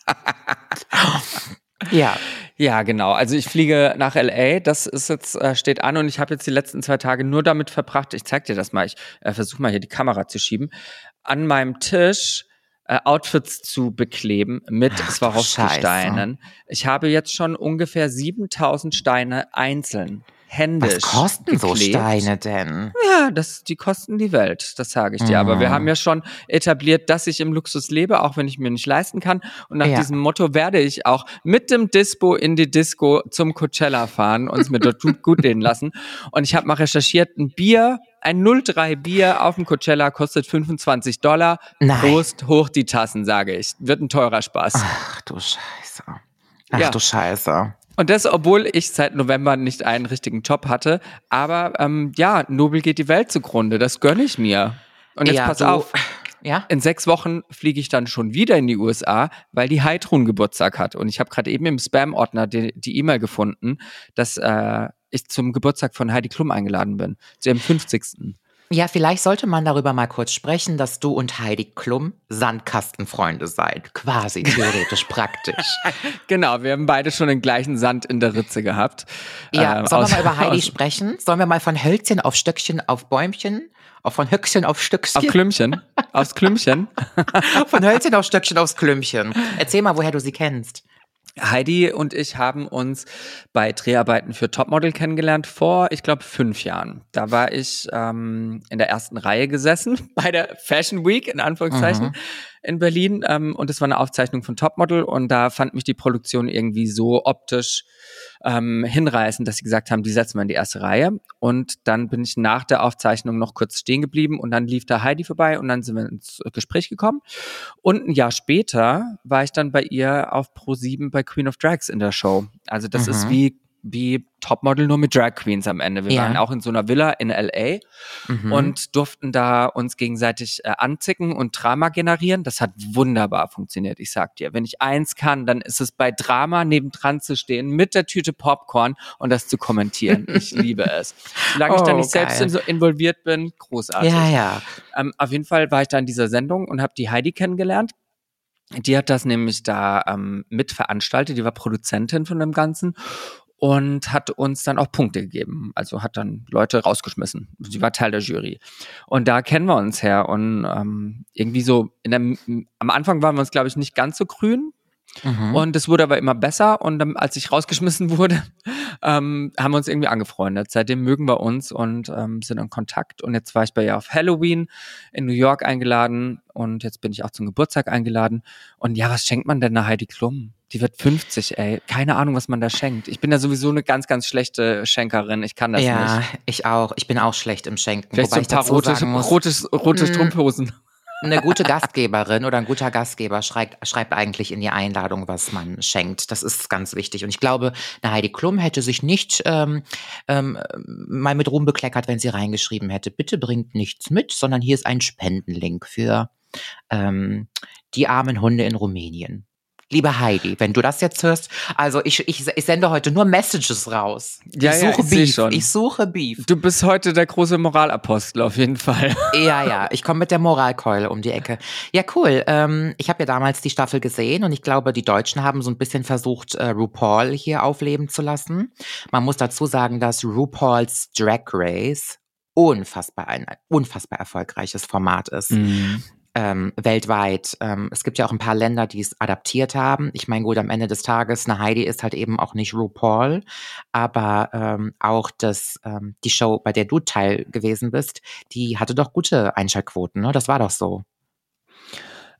[SPEAKER 1] [LAUGHS] ja.
[SPEAKER 2] Ja, genau. Also ich fliege nach LA. Das ist jetzt äh, steht an und ich habe jetzt die letzten zwei Tage nur damit verbracht. Ich zeig dir das mal. Ich äh, versuche mal hier die Kamera zu schieben. An meinem Tisch äh, Outfits zu bekleben mit Swarovski-Steinen. Ich habe jetzt schon ungefähr 7000 Steine einzeln händisch
[SPEAKER 1] Was kosten so
[SPEAKER 2] geklebt.
[SPEAKER 1] Steine denn?
[SPEAKER 2] Ja, das, die kosten die Welt, das sage ich dir. Aber wir
[SPEAKER 1] Mhm.
[SPEAKER 2] haben ja schon etabliert, dass ich im Luxus lebe, auch wenn ich mir nicht leisten kann. Und nach
[SPEAKER 1] Ja.
[SPEAKER 2] diesem Motto werde ich auch mit dem Dispo in die Disco zum Coachella fahren und es mir dort gut, gut gehen lassen. Und ich habe mal recherchiert, ein Bier, ein 03 Bier auf dem Coachella kostet 25 Dollar.
[SPEAKER 1] Nein.
[SPEAKER 2] Prost, hoch die Tassen, sage ich. Wird ein teurer Spaß.
[SPEAKER 1] Ach du Scheiße. Ach
[SPEAKER 2] Ja.
[SPEAKER 1] du Scheiße.
[SPEAKER 2] Und das, obwohl ich seit November nicht einen richtigen Job hatte. Aber ähm, ja, Nobel geht die Welt zugrunde. Das gönne ich mir. Und jetzt
[SPEAKER 1] Ja,
[SPEAKER 2] pass auf. [LAUGHS]
[SPEAKER 1] Ja?
[SPEAKER 2] In sechs Wochen fliege ich dann schon wieder in die USA, weil die Heidrun Geburtstag hat. Und ich habe gerade eben im Spam-Ordner die die E-Mail gefunden, dass äh, ich zum Geburtstag von Heidi Klum eingeladen bin. Zu ihrem 50.
[SPEAKER 1] Ja, vielleicht sollte man darüber mal kurz sprechen, dass du und Heidi Klum Sandkastenfreunde seid. Quasi [LAUGHS] theoretisch praktisch.
[SPEAKER 2] Genau, wir haben beide schon den gleichen Sand in der Ritze gehabt.
[SPEAKER 1] Ja,
[SPEAKER 2] Ähm,
[SPEAKER 1] sollen wir mal über Heidi sprechen? Sollen wir mal von Hölzchen auf Stöckchen auf Bäumchen? Auch von Höckchen auf Stückchen?
[SPEAKER 2] Auf Klümpchen. Aufs Klümpchen. [LAUGHS]
[SPEAKER 1] von Hölzchen auf Stöckchen aufs Klümpchen. Erzähl mal, woher du sie kennst.
[SPEAKER 2] Heidi und ich haben uns bei Dreharbeiten für Topmodel kennengelernt vor, ich glaube, fünf Jahren. Da war ich ähm, in der ersten Reihe gesessen [LAUGHS] bei der Fashion Week in Anführungszeichen
[SPEAKER 1] Mhm.
[SPEAKER 2] In Berlin ähm, und es war eine Aufzeichnung von Topmodel und da fand mich die Produktion irgendwie so optisch ähm, hinreißend, dass sie gesagt haben, die setzen wir in die erste Reihe und dann bin ich nach der Aufzeichnung noch kurz stehen geblieben und dann lief da Heidi vorbei und dann sind wir ins Gespräch gekommen und ein Jahr später war ich dann bei ihr auf Pro7 bei Queen of Drags in der Show. Also das
[SPEAKER 1] Mhm.
[SPEAKER 2] ist wie, wie Topmodel nur mit Drag Queens am Ende. Wir
[SPEAKER 1] Ja.
[SPEAKER 2] waren auch in so einer Villa in LA
[SPEAKER 1] Mhm.
[SPEAKER 2] und durften da uns gegenseitig äh, anzicken und Drama generieren. Das hat wunderbar funktioniert, ich sag dir. Wenn ich eins kann, dann ist es bei Drama nebendran zu stehen mit der Tüte Popcorn und das zu kommentieren. Ich [LAUGHS] liebe es. Solange ich da
[SPEAKER 1] Oh,
[SPEAKER 2] nicht selbst
[SPEAKER 1] geil.
[SPEAKER 2] in, so involviert bin, großartig.
[SPEAKER 1] ja, ja.
[SPEAKER 2] Ähm, auf jeden Fall war ich da in dieser Sendung und habe die Heidi kennengelernt. Die hat das nämlich da ähm, mitveranstaltet, die war Produzentin von dem Ganzen und hat uns dann auch Punkte gegeben. Also hat dann Leute rausgeschmissen. Sie war Teil der Jury. Und da kennen wir uns her. Und ähm, irgendwie so, in der, am Anfang waren wir uns, glaube ich, nicht ganz so grün.
[SPEAKER 1] Mhm.
[SPEAKER 2] Und es wurde aber immer besser. Und dann, als ich rausgeschmissen [LAUGHS] wurde, ähm, haben wir uns irgendwie angefreundet. Seitdem mögen wir uns und ähm, sind in Kontakt. Und jetzt war ich bei ihr auf Halloween in New York eingeladen. Und jetzt bin ich auch zum Geburtstag eingeladen. Und ja, was schenkt man denn der Heidi Klum? Die wird 50, ey. Keine Ahnung, was man da schenkt. Ich bin ja sowieso eine ganz, ganz schlechte Schenkerin. Ich kann das
[SPEAKER 1] ja,
[SPEAKER 2] nicht.
[SPEAKER 1] ich auch. Ich bin auch schlecht im Schenken.
[SPEAKER 2] Vielleicht so
[SPEAKER 1] wobei
[SPEAKER 2] ein
[SPEAKER 1] ich
[SPEAKER 2] paar rote, rotes, rote
[SPEAKER 1] Mm.
[SPEAKER 2] Strumpfhosen.
[SPEAKER 1] eine gute Gastgeberin oder ein guter Gastgeber schreibt, schreibt eigentlich in die Einladung, was man schenkt. Das ist ganz wichtig. Und ich glaube, eine Heidi Klum hätte sich nicht ähm, ähm, mal mit Ruhm bekleckert, wenn sie reingeschrieben hätte, bitte bringt nichts mit, sondern hier ist ein Spendenlink für ähm, die armen Hunde in Rumänien. Liebe Heidi, wenn du das jetzt hörst, also ich, ich, ich sende heute nur Messages raus.
[SPEAKER 2] Ja,
[SPEAKER 1] ich
[SPEAKER 2] ja,
[SPEAKER 1] suche
[SPEAKER 2] ich seh
[SPEAKER 1] Beef.
[SPEAKER 2] schon.
[SPEAKER 1] Ich suche Beef.
[SPEAKER 2] Du bist heute der große Moralapostel auf jeden Fall.
[SPEAKER 1] Ja, ja, [LAUGHS] ich komme mit der Moralkeule um die Ecke. Ja, cool. Ähm, ich habe ja damals die Staffel gesehen und ich glaube, die Deutschen haben so ein bisschen versucht, äh, RuPaul hier aufleben zu lassen. Man muss dazu sagen, dass RuPaul's Drag Race unfassbar ein unfassbar erfolgreiches Format ist. Ähm, weltweit. Ähm, es gibt ja auch ein paar Länder, die es adaptiert haben. Ich meine, gut, am Ende des Tages, eine Heidi ist halt eben auch nicht RuPaul, aber ähm, auch das, ähm, die Show, bei der du Teil gewesen bist, die hatte doch gute Einschaltquoten, ne? Das war doch so.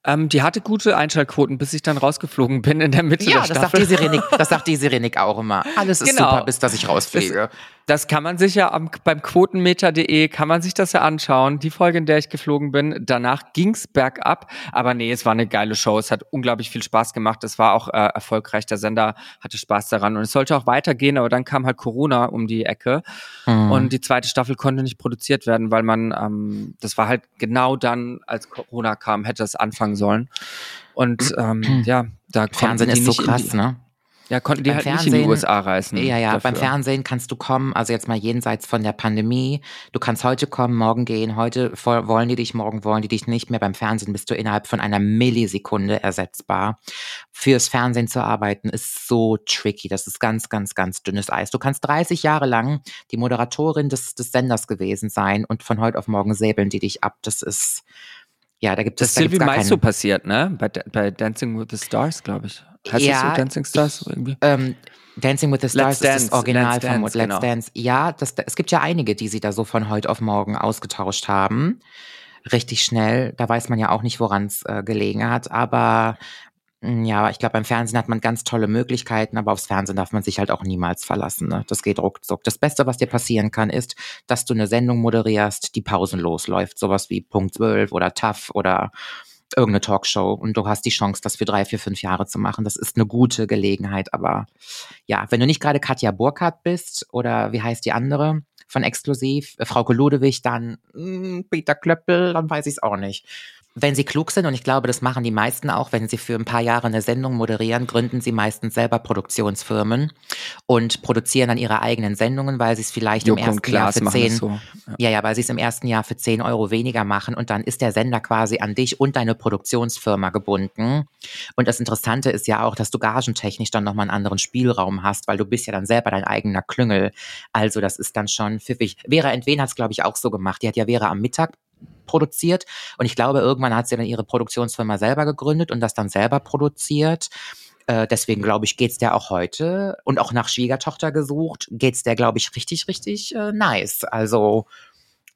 [SPEAKER 2] Ähm, die hatte gute Einschaltquoten, bis ich dann rausgeflogen bin in der Mitte
[SPEAKER 1] Ja,
[SPEAKER 2] der
[SPEAKER 1] das sagt,
[SPEAKER 2] Staffel.
[SPEAKER 1] die Sirenik, [LAUGHS] das sagt die Sirenik auch immer. Alles ist
[SPEAKER 2] Genau.
[SPEAKER 1] super, bis dass ich rausfliege.
[SPEAKER 2] Das kann man sich ja am, beim Quotenmeter.de kann man sich das ja anschauen. Die Folge, in der ich geflogen bin. Danach ging's bergab. Aber nee, es war eine geile Show. Es hat unglaublich viel Spaß gemacht. Es war auch äh, erfolgreich. Der Sender hatte Spaß daran. Und es sollte auch weitergehen, aber dann kam halt Corona um die Ecke.
[SPEAKER 1] Mhm.
[SPEAKER 2] Und die zweite Staffel konnte nicht produziert werden, weil man, ähm, das war halt genau dann, als Corona kam, hätte es anfangen sollen. Und ähm, ja, da
[SPEAKER 1] Fernsehen ist so krass,
[SPEAKER 2] die,
[SPEAKER 1] ne?
[SPEAKER 2] Ja, konnten die
[SPEAKER 1] Beim
[SPEAKER 2] halt nicht in die
[SPEAKER 1] Fernsehen-
[SPEAKER 2] USA reisen.
[SPEAKER 1] Ja, ja, beim
[SPEAKER 2] dafür.
[SPEAKER 1] Fernsehen kannst du kommen, also jetzt mal jenseits von der Pandemie. Du kannst heute kommen, morgen gehen, heute wollen die dich, morgen wollen die dich nicht mehr. Beim Fernsehen bist du innerhalb von einer Millisekunde ersetzbar. Fürs Fernsehen zu arbeiten ist so tricky. Das ist ganz, ganz, ganz dünnes Eis. Du kannst 30 Jahre lang die Moderatorin des, des Senders gewesen sein und von heute auf morgen säbeln die dich ab. Das ist, ja, da gibt
[SPEAKER 2] Das
[SPEAKER 1] es
[SPEAKER 2] ist
[SPEAKER 1] da
[SPEAKER 2] Mais so passiert, ne? Bei, bei Dancing with the Stars, glaube ich. Heißt
[SPEAKER 1] Ja,
[SPEAKER 2] das so Dancing Stars irgendwie?
[SPEAKER 1] Ähm, Dancing with the Stars ist
[SPEAKER 2] Dance,
[SPEAKER 1] das Original
[SPEAKER 2] Let's
[SPEAKER 1] von
[SPEAKER 2] Dance,
[SPEAKER 1] Let's
[SPEAKER 2] genau.
[SPEAKER 1] Dance. Ja, das, es gibt ja einige, die sie da so von heute auf morgen ausgetauscht haben. Richtig schnell. Da weiß man ja auch nicht, woran es äh, gelegen hat. Aber ja, ich glaube, beim Fernsehen hat man ganz tolle Möglichkeiten, aber aufs Fernsehen darf man sich halt auch niemals verlassen. Ne? Das geht ruckzuck. Das Beste, was dir passieren kann, ist, dass du eine Sendung moderierst, die pausenlos läuft. Sowas wie Punkt 12 oder TAF oder irgendeine Talkshow und du hast die Chance, das für drei, vier, fünf Jahre zu machen. Das ist eine gute Gelegenheit, aber ja, wenn du nicht gerade Katja Burkhardt bist oder wie heißt die andere von Exklusiv, äh, Frauke Ludewig, dann mh, Peter Klöppel, dann weiß ich es auch nicht. Wenn sie klug sind, und ich glaube, das machen die meisten auch, wenn sie für ein paar Jahre eine Sendung moderieren, gründen sie meistens selber Produktionsfirmen und produzieren dann ihre eigenen Sendungen, weil sie es vielleicht
[SPEAKER 2] Joko
[SPEAKER 1] im ersten
[SPEAKER 2] Klaas
[SPEAKER 1] Jahr für zehn,
[SPEAKER 2] so. Ja.
[SPEAKER 1] ja, ja, weil sie es im ersten Jahr für 10 Euro weniger machen und dann ist der Sender quasi an dich und deine Produktionsfirma gebunden. Und das Interessante ist ja auch, dass du gagentechnisch dann nochmal einen anderen Spielraum hast, weil du bist ja dann selber dein eigener Klüngel. Also das ist dann schon pfiffig. Vera Entwen hat es, glaube ich, auch so gemacht. Die hat ja Vera am Mittag produziert und ich glaube, irgendwann hat sie dann ihre Produktionsfirma selber gegründet und das dann selber produziert. Äh, deswegen glaube ich, geht's der auch heute und auch nach Schwiegertochter gesucht, geht's der, glaube ich, richtig, richtig äh, nice. Also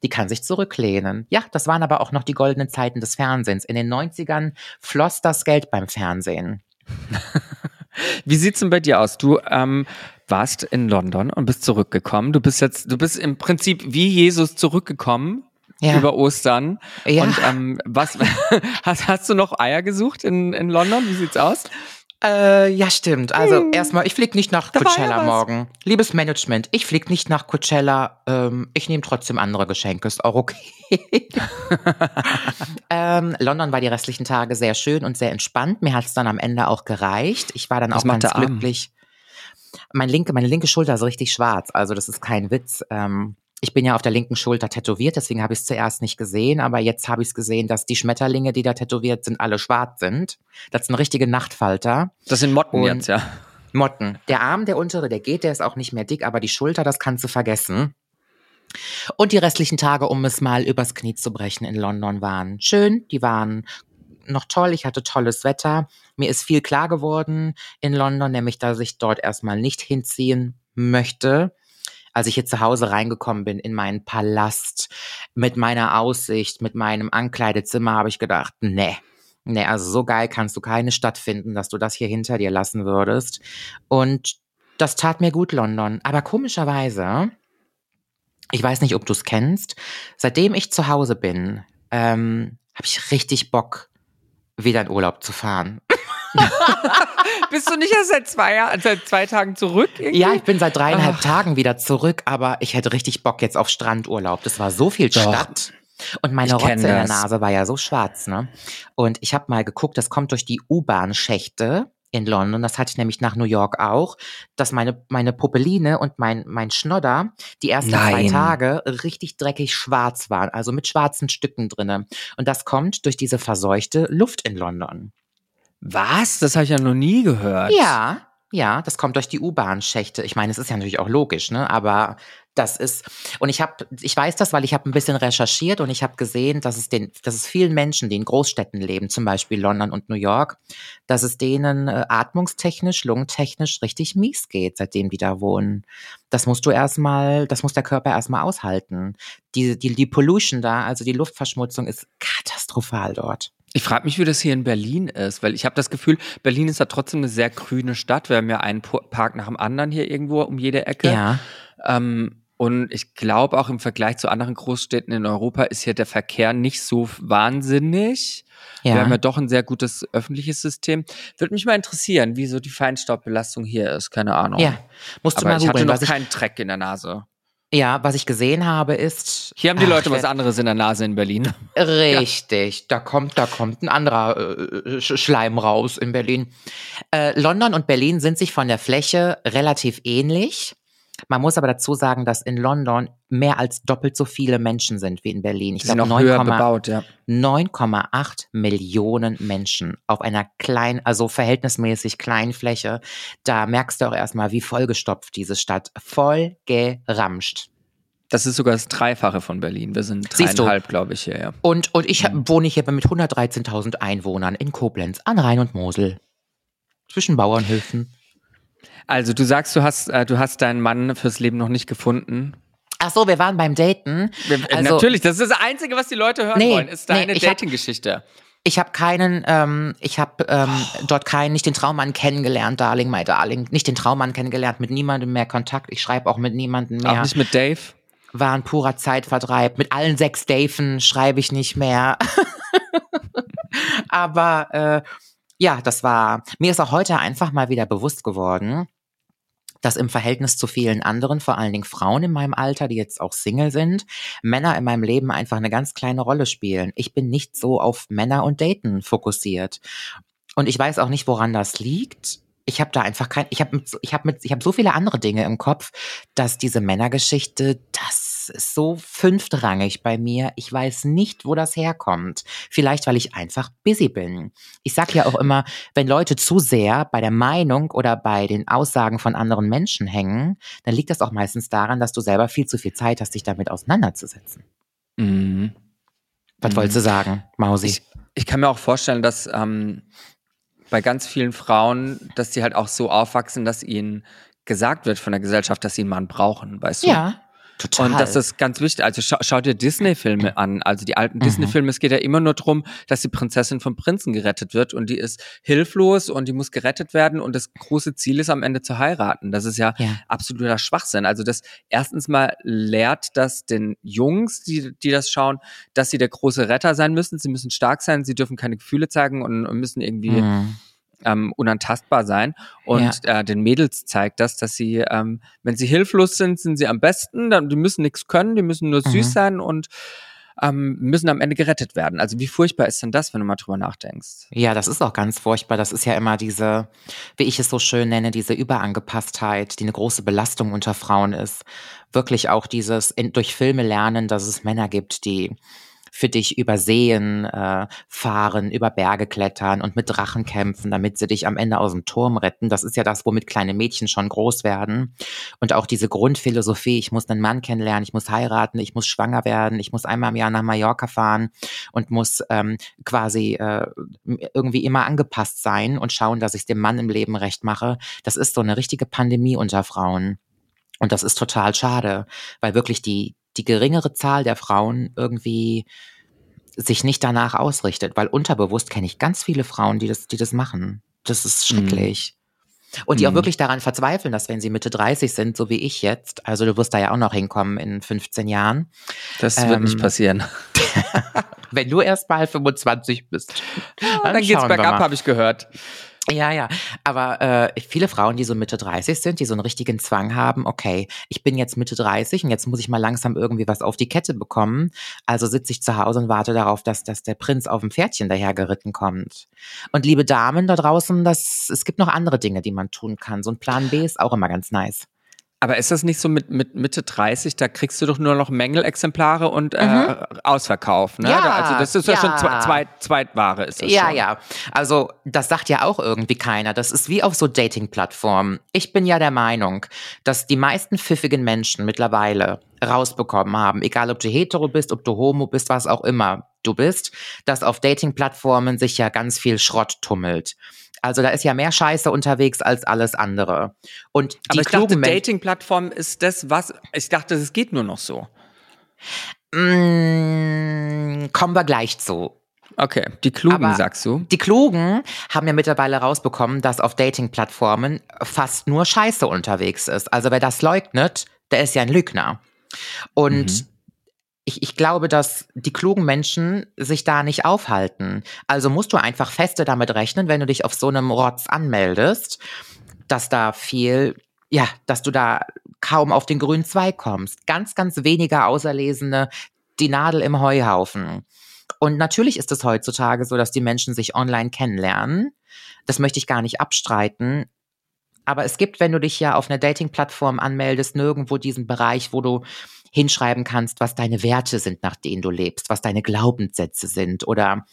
[SPEAKER 1] die kann sich zurücklehnen. Ja, das waren aber auch noch die goldenen Zeiten des Fernsehens. In den 90ern floss das Geld beim Fernsehen. [LAUGHS]
[SPEAKER 2] Wie sieht's denn bei dir aus? Du ähm, warst in London und bist zurückgekommen. Du bist jetzt, du bist im Prinzip wie Jesus zurückgekommen
[SPEAKER 1] Ja.
[SPEAKER 2] über Ostern.
[SPEAKER 1] Ja.
[SPEAKER 2] Und ähm, was [LAUGHS] hast, hast du noch Eier gesucht in, in London? Wie sieht's aus?
[SPEAKER 1] Äh, ja, stimmt. Also erstmal, ich flieg nicht nach
[SPEAKER 2] Da ja
[SPEAKER 1] Coachella
[SPEAKER 2] was.
[SPEAKER 1] morgen. Liebes Management, ich flieg nicht nach Coachella. Ähm, ich nehme trotzdem andere Geschenke, ist auch okay. [LAUGHS] ähm, London war die restlichen Tage sehr schön und sehr entspannt. Mir hat's dann am Ende auch gereicht. Ich war dann
[SPEAKER 2] Was
[SPEAKER 1] auch ganz glücklich. Mein linke, meine linke Schulter ist richtig schwarz, also das ist kein Witz. Ähm, ich bin ja auf der linken Schulter tätowiert, deswegen habe ich es zuerst nicht gesehen, aber jetzt habe ich es gesehen, dass die Schmetterlinge, die da tätowiert sind, alle schwarz sind. Das sind richtige Nachtfalter.
[SPEAKER 2] Das sind Motten
[SPEAKER 1] Und-
[SPEAKER 2] jetzt, ja.
[SPEAKER 1] Motten. Der Arm, der untere, der geht, der ist auch nicht mehr dick, aber die Schulter, das kannst du vergessen. Und die restlichen Tage, um es mal übers Knie zu brechen in London, waren schön. Die waren noch toll. Ich hatte tolles Wetter. Mir ist viel klar geworden in London, nämlich, dass ich dort erstmal nicht hinziehen möchte. Als ich hier zu Hause reingekommen bin in meinen Palast mit meiner Aussicht, mit meinem Ankleidezimmer, habe ich gedacht, nee, nee, also so geil kannst du keine Stadt finden, dass du das hier hinter dir lassen würdest. Und das tat mir gut, London. Aber komischerweise, ich weiß nicht, ob du es kennst, seitdem ich zu Hause bin, ähm, habe ich richtig Bock, wieder in Urlaub zu fahren. [LAUGHS] [LAUGHS]
[SPEAKER 2] Bist du nicht erst seit zwei, seit zwei Tagen zurück? irgendwie?
[SPEAKER 1] Ja, ich bin seit dreieinhalb
[SPEAKER 2] Ach.
[SPEAKER 1] Tagen wieder zurück, aber ich hätte richtig Bock jetzt auf Strandurlaub. Das war so viel
[SPEAKER 2] Doch.
[SPEAKER 1] Stadt. Und meine Rotze in der. Nase war ja so schwarz, ne? Und ich habe mal geguckt, das kommt durch die U-Bahn-Schächte in London. Das hatte ich nämlich nach New York auch, dass meine, meine Pupilline und mein, mein Schnodder die ersten zwei
[SPEAKER 2] Nein.
[SPEAKER 1] Tage richtig dreckig schwarz waren, also mit schwarzen Stücken drinne. Und das kommt durch diese verseuchte Luft in London.
[SPEAKER 2] Was? Das habe ich ja noch nie gehört.
[SPEAKER 1] Ja, ja, das kommt durch die U-Bahn-Schächte. Ich meine, es ist ja natürlich auch logisch, ne? Aber das ist und ich habe, ich weiß das, weil ich habe ein bisschen recherchiert und ich habe gesehen, dass es den, dass es vielen Menschen, die in Großstädten leben, zum Beispiel London und New York, dass es denen äh, atmungstechnisch, lungentechnisch richtig mies geht, seitdem die da wohnen. Das musst du erstmal, das muss der Körper erstmal aushalten. Die, die, die Pollution da, also die Luftverschmutzung ist katastrophal dort.
[SPEAKER 2] Ich frage mich, wie das hier in Berlin ist, weil ich habe das Gefühl, Berlin ist ja trotzdem eine sehr grüne Stadt. Wir haben ja einen Park nach dem anderen hier irgendwo um jede Ecke.
[SPEAKER 1] Ja.
[SPEAKER 2] Ähm, und ich glaube auch im Vergleich zu anderen Großstädten in Europa ist hier der Verkehr nicht so wahnsinnig.
[SPEAKER 1] Ja.
[SPEAKER 2] Wir haben ja doch ein sehr gutes öffentliches System. Würde mich mal interessieren, wie so die Feinstaubbelastung hier ist. Keine Ahnung.
[SPEAKER 1] ja. Musst du
[SPEAKER 2] Aber
[SPEAKER 1] mal
[SPEAKER 2] ich hatte
[SPEAKER 1] googeln,
[SPEAKER 2] noch
[SPEAKER 1] was ich,
[SPEAKER 2] keinen Dreck in der Nase.
[SPEAKER 1] Ja, was ich gesehen habe, ist.
[SPEAKER 2] Hier haben die Leute was anderes in der Nase in Berlin. [LAUGHS]
[SPEAKER 1] Richtig, da kommt, da kommt ein anderer äh, Sch- Schleim raus in Berlin. Äh, London und Berlin sind sich von der Fläche relativ ähnlich. Man muss aber dazu sagen, dass in London mehr als doppelt so viele Menschen sind wie in Berlin. Ich glaube
[SPEAKER 2] noch höher
[SPEAKER 1] 9,8
[SPEAKER 2] bebaut, ja.
[SPEAKER 1] 9,8 Millionen Menschen auf einer kleinen, also verhältnismäßig kleinen Fläche. Da merkst du auch erstmal, wie vollgestopft diese Stadt, voll geramscht.
[SPEAKER 2] Das ist sogar das Dreifache von Berlin. Wir sind dreieinhalb, glaube ich, hier, ja.
[SPEAKER 1] Und, und ich hab- wohne hier mit 113.000 Einwohnern in Koblenz an Rhein und Mosel. Zwischen Bauernhöfen.
[SPEAKER 2] Also du sagst, du hast, äh, du hast deinen Mann fürs Leben noch nicht gefunden.
[SPEAKER 1] Ach so, wir waren beim Daten.
[SPEAKER 2] Wir, äh,
[SPEAKER 1] Also-
[SPEAKER 2] natürlich, das ist das Einzige, was die Leute hören
[SPEAKER 1] Nee,
[SPEAKER 2] wollen, ist
[SPEAKER 1] nee,
[SPEAKER 2] deine
[SPEAKER 1] hab-
[SPEAKER 2] Dating-Geschichte.
[SPEAKER 1] Ich habe keinen, ähm, ich habe ähm, dort keinen, nicht den Traummann kennengelernt, Darling, my Darling, nicht den Traummann kennengelernt, mit niemandem mehr Kontakt. Ich schreibe auch mit niemandem
[SPEAKER 2] Auch
[SPEAKER 1] mehr.
[SPEAKER 2] nicht mit Dave.
[SPEAKER 1] War ein purer Zeitvertreib. Mit allen sechs Daven schreibe ich nicht mehr. [LAUGHS] Aber äh, ja, das war, mir ist auch heute einfach mal wieder bewusst geworden, dass im Verhältnis zu vielen anderen, vor allen Dingen Frauen in meinem Alter, die jetzt auch Single sind, Männer in meinem Leben einfach eine ganz kleine Rolle spielen. Ich bin nicht so auf Männer und Daten fokussiert. Und ich weiß auch nicht, woran das liegt. Ich habe da einfach kein, ich habe ich habe mit, ich habe so viele andere Dinge im Kopf, dass diese Männergeschichte, das ist so fünftrangig bei mir. Ich weiß nicht, wo das herkommt. Vielleicht, weil ich einfach busy bin. Ich sag ja auch immer, wenn Leute zu sehr bei der Meinung oder bei den Aussagen von anderen Menschen hängen, dann liegt das auch meistens daran, dass du selber viel zu viel Zeit hast, dich damit auseinanderzusetzen. Mhm. Was mhm. wolltest du sagen, Mausi?
[SPEAKER 2] Ich, ich kann mir auch vorstellen, dass ähm, bei ganz vielen Frauen, dass sie halt auch so aufwachsen, dass ihnen gesagt wird von der Gesellschaft, dass sie einen Mann brauchen, weißt du?
[SPEAKER 1] Ja. Total.
[SPEAKER 2] Und das ist ganz wichtig. Also schau, schau dir Disney-Filme an. Also die alten mhm. Disney-Filme, es geht ja immer nur darum, dass die Prinzessin vom Prinzen gerettet wird und die ist hilflos und die muss gerettet werden und das große Ziel ist am Ende zu heiraten. Das ist ja, ja. absoluter Schwachsinn. Also das erstens mal lehrt das den Jungs, die, die das schauen, dass sie der große Retter sein müssen. Sie müssen stark sein, sie dürfen keine Gefühle zeigen und, müssen irgendwie mhm ähm, unantastbar sein. Und ja. äh, den Mädels zeigt das, dass sie, ähm, wenn sie hilflos sind, sind sie am besten. Dann, die müssen nichts können, die müssen nur mhm. süß sein und ähm, müssen am Ende gerettet werden. Also wie furchtbar ist denn das, wenn du mal drüber nachdenkst?
[SPEAKER 1] Ja, das ist auch ganz furchtbar. Das ist ja immer diese, wie ich es so schön nenne, diese Überangepasstheit, die eine große Belastung unter Frauen ist. Wirklich auch dieses in, durch Filme lernen, dass es Männer gibt, die für dich übersehen, äh, fahren, über Berge klettern und mit Drachen kämpfen, damit sie dich am Ende aus dem Turm retten. Das ist ja das, womit kleine Mädchen schon groß werden. Und auch diese Grundphilosophie, ich muss einen Mann kennenlernen, ich muss heiraten, ich muss schwanger werden, ich muss einmal im Jahr nach Mallorca fahren und muss ähm, quasi äh, irgendwie immer angepasst sein und schauen, dass ich dem Mann im Leben recht mache. Das ist so eine richtige Pandemie unter Frauen. Und das ist total schade, weil wirklich die, die geringere Zahl der Frauen irgendwie sich nicht danach ausrichtet, weil unterbewusst kenne ich ganz viele Frauen, die das, die das machen. Das ist mhm. schrecklich. Mhm. Und die mhm. auch wirklich daran verzweifeln, dass wenn sie Mitte 30 sind, so wie ich jetzt, also du wirst da ja auch noch hinkommen in 15 Jahren.
[SPEAKER 2] Das ähm, wird nicht ähm, passieren. [LAUGHS]
[SPEAKER 1] wenn du erst mal 25 bist.
[SPEAKER 2] Dann, dann geht's bergab, habe ich gehört.
[SPEAKER 1] Ja, ja. Aber äh, viele Frauen, die so Mitte 30 sind, die so einen richtigen Zwang haben, okay, ich bin jetzt Mitte 30 und jetzt muss ich mal langsam irgendwie was auf die Kette bekommen. Also sitze ich zu Hause und warte darauf, dass, dass der Prinz auf dem Pferdchen dahergeritten kommt. Und liebe Damen da draußen, das, es gibt noch andere Dinge, die man tun kann. So ein Plan B ist auch immer ganz nice.
[SPEAKER 2] Aber ist das nicht so mit, mit Mitte 30, da kriegst du doch nur noch Mängelexemplare und äh, mhm. Ausverkauf, ne?
[SPEAKER 1] Ja,
[SPEAKER 2] also das ist ja, ja schon Zweit, Zweitware ist das
[SPEAKER 1] Ja,
[SPEAKER 2] schon.
[SPEAKER 1] ja. Also das sagt ja auch irgendwie keiner. Das ist wie auf so Dating-Plattformen. Ich bin ja der Meinung, dass die meisten pfiffigen Menschen mittlerweile rausbekommen haben, egal ob du hetero bist, ob du homo bist, was auch immer du bist, dass auf Dating-Plattformen sich ja ganz viel Schrott tummelt. Also da ist ja mehr Scheiße unterwegs als alles andere. Und die
[SPEAKER 2] Aber ich dachte, Dating-Plattform ist das, was. Ich dachte, es geht nur noch so.
[SPEAKER 1] Mm, kommen wir gleich zu.
[SPEAKER 2] Okay, die Klugen, Aber sagst du?
[SPEAKER 1] Die Klugen haben ja mittlerweile rausbekommen, dass auf Dating-Plattformen fast nur Scheiße unterwegs ist. Also wer das leugnet, der ist ja ein Lügner. Und mhm ich, ich glaube, dass die klugen Menschen sich da nicht aufhalten. Also musst du einfach feste damit rechnen, wenn du dich auf so einem Rotz anmeldest, dass da viel, ja, dass du da kaum auf den grünen Zweig kommst. Ganz, ganz wenige Auserlesene, die Nadel im Heuhaufen. Und natürlich ist es heutzutage so, dass die Menschen sich online kennenlernen. Das möchte ich gar nicht abstreiten. Aber es gibt, wenn du dich ja auf einer Dating-Plattform anmeldest, nirgendwo diesen Bereich, wo du hinschreiben kannst, was deine Werte sind, nach denen du lebst, was deine Glaubenssätze sind oder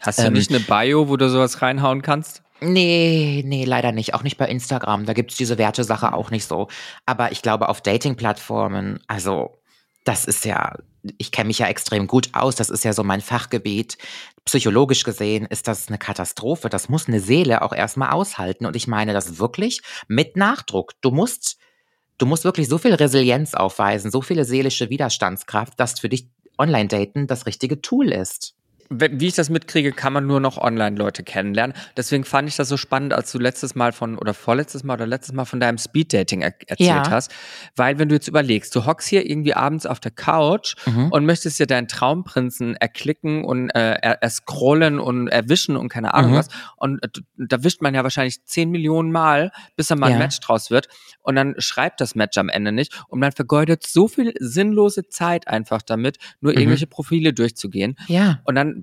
[SPEAKER 2] Hast du ähm, nicht eine Bio, wo du sowas reinhauen kannst?
[SPEAKER 1] Nee, nee, leider nicht. Auch nicht bei Instagram. Da gibt's diese Wertesache auch nicht so. Aber ich glaube, auf Dating-Plattformen, also das ist ja, ich kenne mich ja extrem gut aus, das ist ja so mein Fachgebiet. Psychologisch gesehen ist das eine Katastrophe. Das muss eine Seele auch erstmal aushalten. Und ich meine das wirklich mit Nachdruck. Du musst du musst wirklich so viel Resilienz aufweisen, so viele seelische Widerstandskraft, dass für dich Online-Daten das richtige Tool ist.
[SPEAKER 2] Wie ich das mitkriege, kann man nur noch online Leute kennenlernen. Deswegen fand ich das so spannend, als du letztes Mal von, oder vorletztes Mal oder letztes Mal von deinem Speeddating er erzählt
[SPEAKER 1] Ja.
[SPEAKER 2] hast. Weil wenn du jetzt überlegst, du hockst hier irgendwie abends auf der Couch
[SPEAKER 1] Mhm.
[SPEAKER 2] und möchtest dir deinen Traumprinzen erklicken und äh, er, erscrollen und erwischen und keine Ahnung
[SPEAKER 1] Mhm.
[SPEAKER 2] was. Und äh, da wischt man ja wahrscheinlich 10 Millionen Mal, bis da mal ein
[SPEAKER 1] Ja.
[SPEAKER 2] Match draus wird. Und dann schreibt das Match am Ende nicht. Und man vergeudet so viel sinnlose Zeit einfach damit, nur
[SPEAKER 1] Mhm.
[SPEAKER 2] irgendwelche Profile durchzugehen.
[SPEAKER 1] Ja.
[SPEAKER 2] Und dann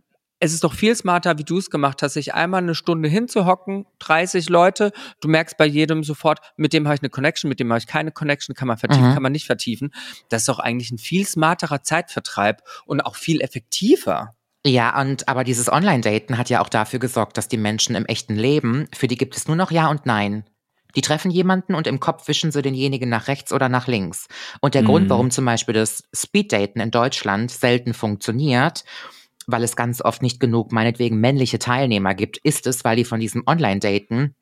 [SPEAKER 2] es ist doch viel smarter, wie du es gemacht hast, sich einmal eine Stunde hinzuhocken, 30 Leute, du merkst bei jedem sofort, mit dem habe ich eine Connection, mit dem habe ich keine Connection, kann man vertiefen,
[SPEAKER 1] Mhm.
[SPEAKER 2] kann man nicht vertiefen. Das ist doch eigentlich ein viel smarterer Zeitvertreib und auch viel effektiver.
[SPEAKER 1] Ja, und aber dieses Online-Daten hat ja auch dafür gesorgt, dass die Menschen im echten Leben, für die gibt es nur noch Ja und Nein. Die treffen jemanden und im Kopf wischen sie denjenigen nach rechts oder nach links. Und der
[SPEAKER 2] Mhm.
[SPEAKER 1] Grund, warum zum Beispiel das Speeddaten in Deutschland selten funktioniert, weil es ganz oft nicht genug meinetwegen männliche Teilnehmer gibt, ist es, weil die von diesem Online-Daten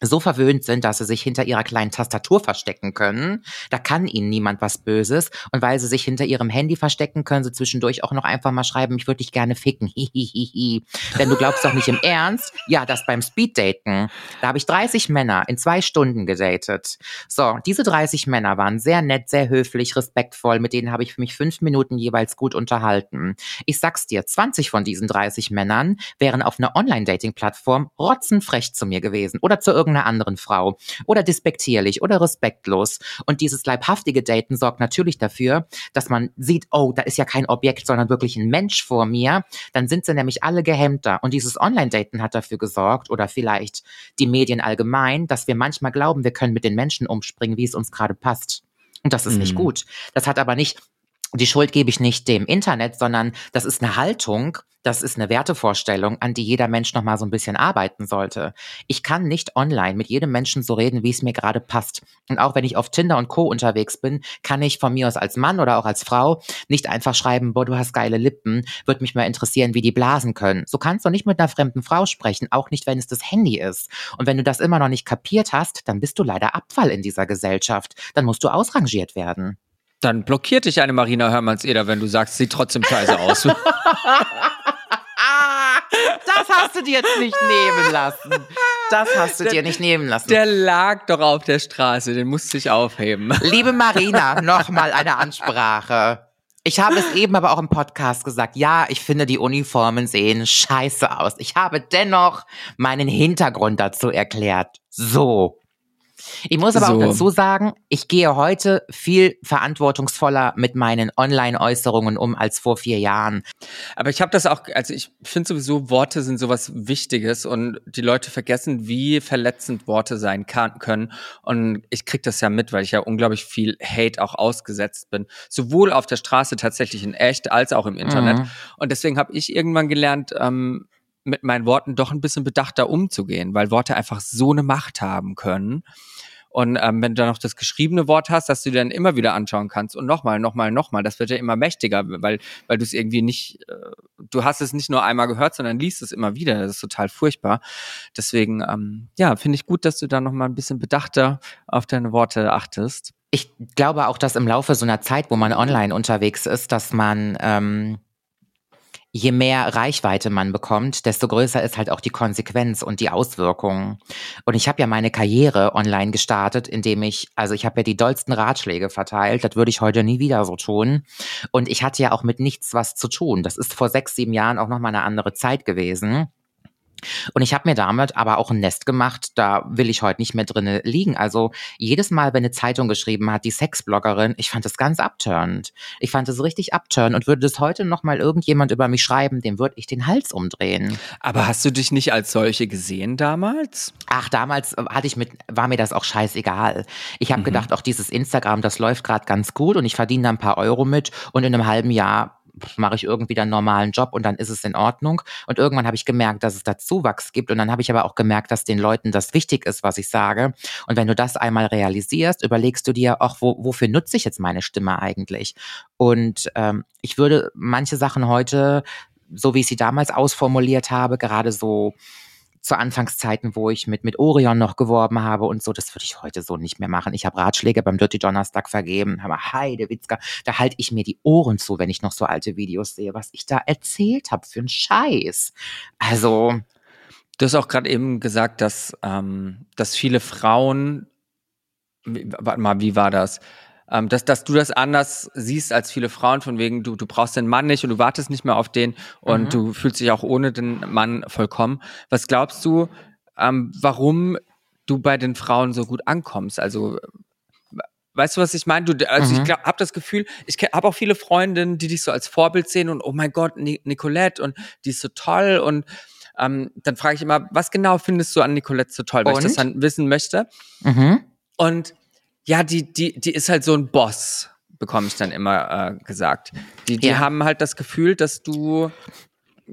[SPEAKER 1] so verwöhnt sind, dass sie sich hinter ihrer kleinen Tastatur verstecken können. Da kann ihnen niemand was Böses. Und weil sie sich hinter ihrem Handy verstecken, können sie zwischendurch auch noch einfach mal schreiben, ich würde dich gerne ficken. [LAUGHS] Hihihihi. Denn du glaubst doch nicht im Ernst? Ja, das beim Speeddaten. Da habe ich 30 Männer in zwei Stunden gedatet. So, diese 30 Männer waren sehr nett, sehr höflich, respektvoll. Mit denen habe ich mich fünf Minuten jeweils gut unterhalten. Ich sag's dir, 20 von diesen 30 Männern wären auf einer Online-Dating-Plattform rotzenfrech zu mir gewesen oder zu irgendeiner anderen Frau oder despektierlich oder respektlos. Und dieses leibhaftige Daten sorgt natürlich dafür, dass man sieht, oh, da ist ja kein Objekt, sondern wirklich ein Mensch vor mir. Dann sind sie nämlich alle gehemmter. Und dieses Online-Daten hat dafür gesorgt oder vielleicht die Medien allgemein, dass wir manchmal glauben, wir können mit den Menschen umspringen, wie es uns gerade passt. Und das ist nicht
[SPEAKER 2] Mhm.
[SPEAKER 1] gut. Das hat aber nicht die Schuld gebe ich nicht dem Internet, sondern das ist eine Haltung, das ist eine Wertevorstellung, an die jeder Mensch noch mal so ein bisschen arbeiten sollte. Ich kann nicht online mit jedem Menschen so reden, wie es mir gerade passt. Und auch wenn ich auf Tinder und Co. unterwegs bin, kann ich von mir aus als Mann oder auch als Frau nicht einfach schreiben, boah, du hast geile Lippen, würde mich mal interessieren, wie die blasen können. So kannst du nicht mit einer fremden Frau sprechen, auch nicht, wenn es das Handy ist. Und wenn du das immer noch nicht kapiert hast, dann bist du leider Abfall in dieser Gesellschaft. Dann musst du ausrangiert werden.
[SPEAKER 2] Dann blockiert dich eine Marina Hörmanns-Eder, wenn du sagst, sieht trotzdem scheiße aus. [LAUGHS]
[SPEAKER 1] Das hast du dir jetzt nicht nehmen lassen. Das hast du dir nicht nehmen lassen.
[SPEAKER 2] Der lag doch auf der Straße, den musste ich aufheben.
[SPEAKER 1] Liebe Marina, nochmal eine Ansprache. Ich habe es eben aber auch im Podcast gesagt. Ja, ich finde, die Uniformen sehen scheiße aus. Ich habe dennoch meinen Hintergrund dazu erklärt. So. Ich muss aber
[SPEAKER 2] So.
[SPEAKER 1] auch dazu sagen, ich gehe heute viel verantwortungsvoller mit meinen Online-Äußerungen um als vor vier Jahren.
[SPEAKER 2] Aber ich habe das auch, also ich finde sowieso, Worte sind sowas Wichtiges und die Leute vergessen, wie verletzend Worte sein kann, können. Und ich krieg das ja mit, weil ich ja unglaublich viel Hate auch ausgesetzt bin. Sowohl auf der Straße tatsächlich in echt als auch im Internet.
[SPEAKER 1] Mhm.
[SPEAKER 2] Und deswegen habe ich irgendwann gelernt, ähm, mit meinen Worten doch ein bisschen bedachter umzugehen, weil Worte einfach so eine Macht haben können. Und ähm, wenn du dann noch das geschriebene Wort hast, dass du dir dann immer wieder anschauen kannst und nochmal, nochmal, nochmal, das wird ja immer mächtiger, weil, weil du es irgendwie nicht, äh, du hast es nicht nur einmal gehört, sondern liest es immer wieder. Das ist total furchtbar. Deswegen, ähm, ja, finde ich gut, dass du da nochmal ein bisschen bedachter auf deine Worte achtest.
[SPEAKER 1] Ich glaube auch, dass im Laufe so einer Zeit, wo man online unterwegs ist, dass man, ähm, je mehr Reichweite man bekommt, desto größer ist halt auch die Konsequenz und die Auswirkungen. Und ich habe ja meine Karriere online gestartet, indem ich, also ich habe ja die dollsten Ratschläge verteilt, das würde ich heute nie wieder so tun. Und ich hatte ja auch mit nichts was zu tun. Das ist vor sechs, sieben Jahren auch nochmal eine andere Zeit gewesen. Und ich habe mir damit aber auch ein Nest gemacht, da will ich heute nicht mehr drinne liegen. Also jedes Mal, wenn eine Zeitung geschrieben hat, die Sexbloggerin, ich fand das ganz abturnend. Ich fand das richtig abturnend und würde das heute noch mal irgendjemand über mich schreiben, dem würde ich den Hals umdrehen.
[SPEAKER 2] Aber hast du dich nicht als solche gesehen damals?
[SPEAKER 1] Ach, damals hatte ich mit, war mir das auch scheißegal. Ich habe gedacht, auch dieses Instagram, das läuft gerade ganz gut und ich verdiene da ein paar Euro mit und in einem halben Jahr mache ich irgendwie einen normalen Job und dann ist es in Ordnung. Und irgendwann habe ich gemerkt, dass es da Zuwachs gibt. Und dann habe ich aber auch gemerkt, dass den Leuten das wichtig ist, was ich sage. Und wenn du das einmal realisierst, überlegst du dir, ach, wo, wofür nutze ich jetzt meine Stimme eigentlich? Und ähm, ich würde manche Sachen heute, so wie ich sie damals ausformuliert habe, gerade so zu Anfangszeiten, wo ich mit, mit Orion noch geworben habe und so, das würde ich heute so nicht mehr machen. Ich habe Ratschläge beim Dirty Donnerstag vergeben, aber Heidewitzka, da halte ich mir die Ohren zu, wenn ich noch so alte Videos sehe, was ich da erzählt habe für einen Scheiß. Also.
[SPEAKER 2] Du hast auch gerade eben gesagt, dass, ähm, dass viele Frauen, warte mal, wie war das? Ähm, dass, dass du das anders siehst als viele Frauen, von wegen, du, du brauchst den Mann nicht und du wartest nicht mehr auf den und mhm. du fühlst dich auch ohne den Mann vollkommen. Was glaubst du, ähm, warum du bei den Frauen so gut ankommst? Also Weißt du, was ich meine? Du, also mhm. ich habe das Gefühl, ich habe auch viele Freundinnen, die dich so als Vorbild sehen und oh mein Gott, Nicolette und die ist so toll und ähm, dann frage ich immer, was genau findest du an Nicolette so toll, weil und? ich das dann wissen möchte. Mhm. Und ja, die, die, die ist halt so ein Boss, bekomme ich dann immer äh, gesagt. Die, die ja. haben halt das Gefühl, dass du,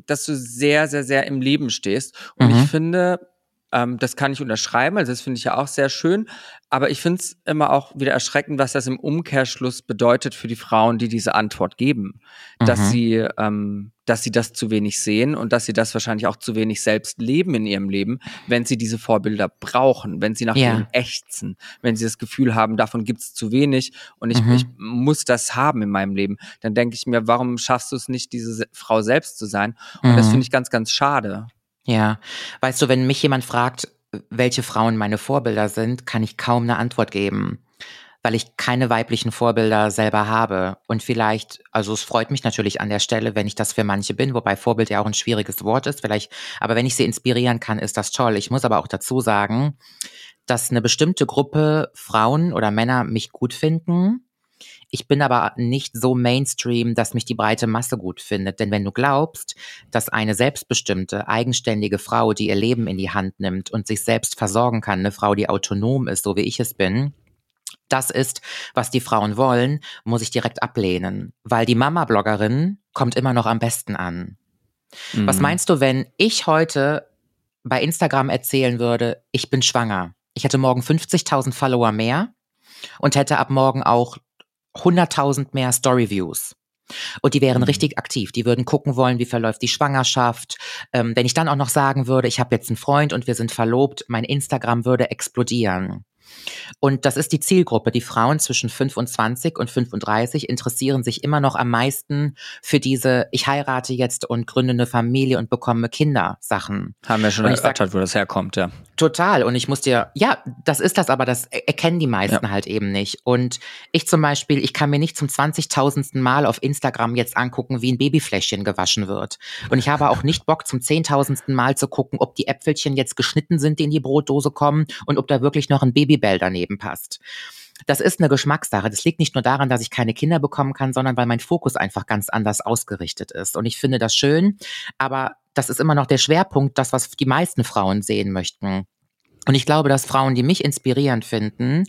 [SPEAKER 2] dass du sehr, sehr, sehr im Leben stehst. Und mhm. ich finde, ähm, das kann ich unterschreiben, also das finde ich ja auch sehr schön. Aber ich finde es immer auch wieder erschreckend, was das im Umkehrschluss bedeutet für die Frauen, die diese Antwort geben. Mhm. Dass sie, ähm, dass sie das zu wenig sehen und dass sie das wahrscheinlich auch zu wenig selbst leben in ihrem Leben, wenn sie diese Vorbilder brauchen, wenn sie nach ja. ihnen ächzen, wenn sie das Gefühl haben, davon gibt es zu wenig und ich, mhm. ich muss das haben in meinem Leben, dann denke ich mir, warum schaffst du es nicht, diese Frau selbst zu sein? Und mhm. das finde ich ganz, ganz schade.
[SPEAKER 1] Ja, weißt du, wenn mich jemand fragt, welche Frauen meine Vorbilder sind, kann ich kaum eine Antwort geben, weil ich keine weiblichen Vorbilder selber habe. Und vielleicht, also es freut mich natürlich an der Stelle, wenn ich das für manche bin, wobei Vorbild ja auch ein schwieriges Wort ist, vielleicht, aber wenn ich sie inspirieren kann, ist das toll. Ich muss aber auch dazu sagen, dass eine bestimmte Gruppe Frauen oder Männer mich gut finden ich bin aber nicht so Mainstream, dass mich die breite Masse gut findet. Denn wenn du glaubst, dass eine selbstbestimmte, eigenständige Frau, die ihr Leben in die Hand nimmt und sich selbst versorgen kann, eine Frau, die autonom ist, so wie ich es bin, das ist, was die Frauen wollen, muss ich direkt ablehnen. Weil die Mama-Bloggerin kommt immer noch am besten an. Mhm. Was meinst du, wenn ich heute bei Instagram erzählen würde, ich bin schwanger? Ich hätte morgen 50.000 Follower mehr und hätte ab morgen auch 100.000 mehr Storyviews. Und die wären mhm. richtig aktiv. Die würden gucken wollen, wie verläuft die Schwangerschaft. Ähm, wenn ich dann auch noch sagen würde, ich habe jetzt einen Freund und wir sind verlobt, mein Instagram würde explodieren. Und das ist die Zielgruppe. Die Frauen zwischen 25 und 35 interessieren sich immer noch am meisten für diese, ich heirate jetzt und gründe eine Familie und bekomme Kinder Sachen.
[SPEAKER 2] Haben wir schon erörtert, wo das herkommt, ja.
[SPEAKER 1] Total. Und ich muss dir, ja, das ist das, aber das erkennen die meisten ja. halt eben nicht. Und ich zum Beispiel, ich kann mir nicht zum 20.000. Mal auf Instagram jetzt angucken, wie ein Babyfläschchen gewaschen wird. Und ich habe auch nicht Bock, zum 10.000. Mal zu gucken, ob die Äpfelchen jetzt geschnitten sind, die in die Brotdose kommen und ob da wirklich noch ein Babybell daneben passt. Das ist eine Geschmackssache. Das liegt nicht nur daran, dass ich keine Kinder bekommen kann, sondern weil mein Fokus einfach ganz anders ausgerichtet ist. Und ich finde das schön, aber das ist immer noch der Schwerpunkt, das, was die meisten Frauen sehen möchten. Und ich glaube, dass Frauen, die mich inspirierend finden,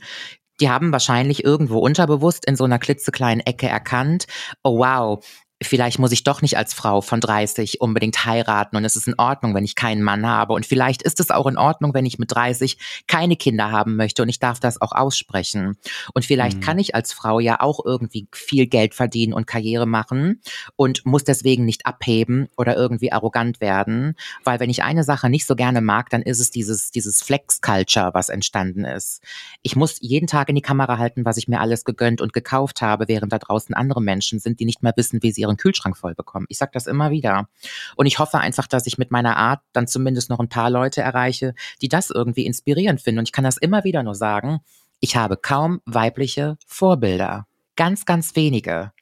[SPEAKER 1] die haben wahrscheinlich irgendwo unterbewusst in so einer klitzekleinen Ecke erkannt, oh wow, vielleicht muss ich doch nicht als Frau von 30 unbedingt heiraten und es ist in Ordnung, wenn ich keinen Mann habe und vielleicht ist es auch in Ordnung, wenn ich mit 30 keine Kinder haben möchte und ich darf das auch aussprechen. Und vielleicht mhm. kann ich als Frau ja auch irgendwie viel Geld verdienen und Karriere machen und muss deswegen nicht abheben oder irgendwie arrogant werden, weil wenn ich eine Sache nicht so gerne mag, dann ist es dieses dieses Flex Culture, was entstanden ist. Ich muss jeden Tag in die Kamera halten, was ich mir alles gegönnt und gekauft habe, während da draußen andere Menschen sind, die nicht mehr wissen, wie sie ihren Kühlschrank voll bekommen. Ich sage das immer wieder. Und ich hoffe einfach, dass ich mit meiner Art dann zumindest noch ein paar Leute erreiche, die das irgendwie inspirierend finden. Und ich kann das immer wieder nur sagen, ich habe kaum weibliche Vorbilder. Ganz, ganz wenige.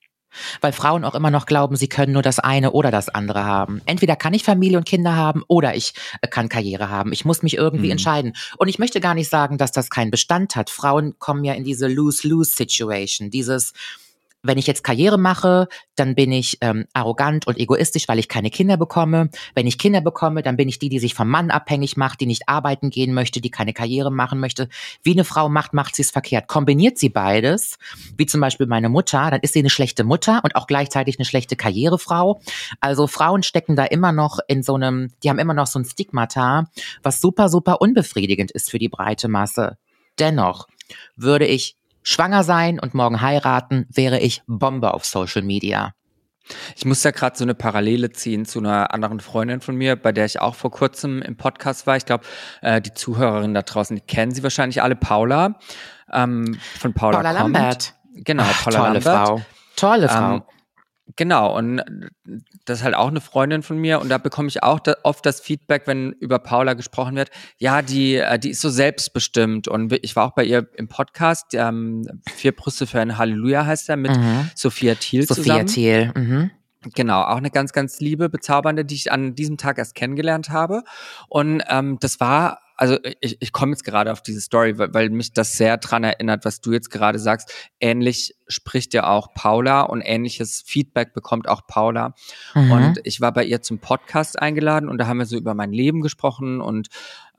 [SPEAKER 1] Weil Frauen auch immer noch glauben, sie können nur das eine oder das andere haben. Entweder kann ich Familie und Kinder haben oder ich äh, kann Karriere haben. Ich muss mich irgendwie mhm. entscheiden. Und ich möchte gar nicht sagen, dass das keinen Bestand hat. Frauen kommen ja in diese Lose-Lose-Situation. Dieses, wenn ich jetzt Karriere mache, dann bin ich ähm, arrogant und egoistisch, weil ich keine Kinder bekomme. Wenn ich Kinder bekomme, dann bin ich die, die sich vom Mann abhängig macht, die nicht arbeiten gehen möchte, die keine Karriere machen möchte. Wie eine Frau macht, macht sie es verkehrt. Kombiniert sie beides, wie zum Beispiel meine Mutter, dann ist sie eine schlechte Mutter und auch gleichzeitig eine schlechte Karrierefrau. Also Frauen stecken da immer noch in so einem, die haben immer noch so ein Stigmata, was super, super unbefriedigend ist für die breite Masse. Dennoch würde ich schwanger sein und morgen heiraten, wäre ich Bombe auf Social Media.
[SPEAKER 2] Ich muss da gerade so eine Parallele ziehen zu einer anderen Freundin von mir, bei der ich auch vor kurzem im Podcast war. Ich glaube, äh, die Zuhörerinnen da draußen, die kennen sie wahrscheinlich alle. Paula ähm, von Paula,
[SPEAKER 1] Paula
[SPEAKER 2] kommt.
[SPEAKER 1] Lambert.
[SPEAKER 2] Genau,
[SPEAKER 1] Ach,
[SPEAKER 2] Paula
[SPEAKER 1] tolle
[SPEAKER 2] Lambert.
[SPEAKER 1] Frau. Tolle Frau.
[SPEAKER 2] Ähm, genau, und das ist halt auch eine Freundin von mir und da bekomme ich auch da oft das Feedback, wenn über Paula gesprochen wird, ja, die, äh, die ist so selbstbestimmt und ich war auch bei ihr im Podcast, ähm, Vier Brüste für ein Halleluja heißt er, mit
[SPEAKER 1] Mhm.
[SPEAKER 2] Sophia Thiel
[SPEAKER 1] Sophia
[SPEAKER 2] zusammen.
[SPEAKER 1] Thiel. Mhm.
[SPEAKER 2] Genau, auch eine ganz, ganz liebe, bezaubernde, die ich an diesem Tag erst kennengelernt habe. Und ähm, das war, also ich, ich komme jetzt gerade auf diese Story, weil, weil mich das sehr dran erinnert, was du jetzt gerade sagst. Ähnlich spricht ja auch Paula und ähnliches Feedback bekommt auch Paula.
[SPEAKER 1] Mhm.
[SPEAKER 2] Und ich war bei ihr zum Podcast eingeladen und da haben wir so über mein Leben gesprochen und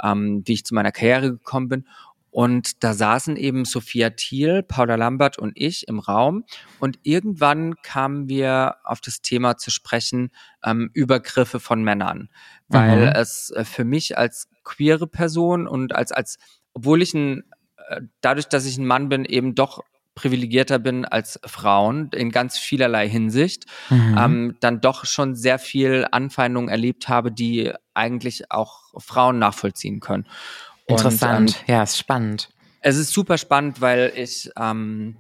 [SPEAKER 2] ähm, wie ich zu meiner Karriere gekommen bin. Und da saßen eben Sophia Thiel, Paula Lambert und ich im Raum. Und irgendwann kamen wir auf das Thema zu sprechen, ähm, Übergriffe von Männern. Weil
[SPEAKER 1] Mhm.
[SPEAKER 2] es äh, für mich als queere Person und als, als, obwohl ich ein, äh, dadurch, dass ich ein Mann bin, eben doch privilegierter bin als Frauen in ganz vielerlei Hinsicht,
[SPEAKER 1] Mhm.
[SPEAKER 2] ähm, dann doch schon sehr viel Anfeindungen erlebt habe, die eigentlich auch Frauen nachvollziehen können. Und,
[SPEAKER 1] Interessant.
[SPEAKER 2] ähm,
[SPEAKER 1] ja, ist spannend.
[SPEAKER 2] es ist super spannend, weil ich, ähm,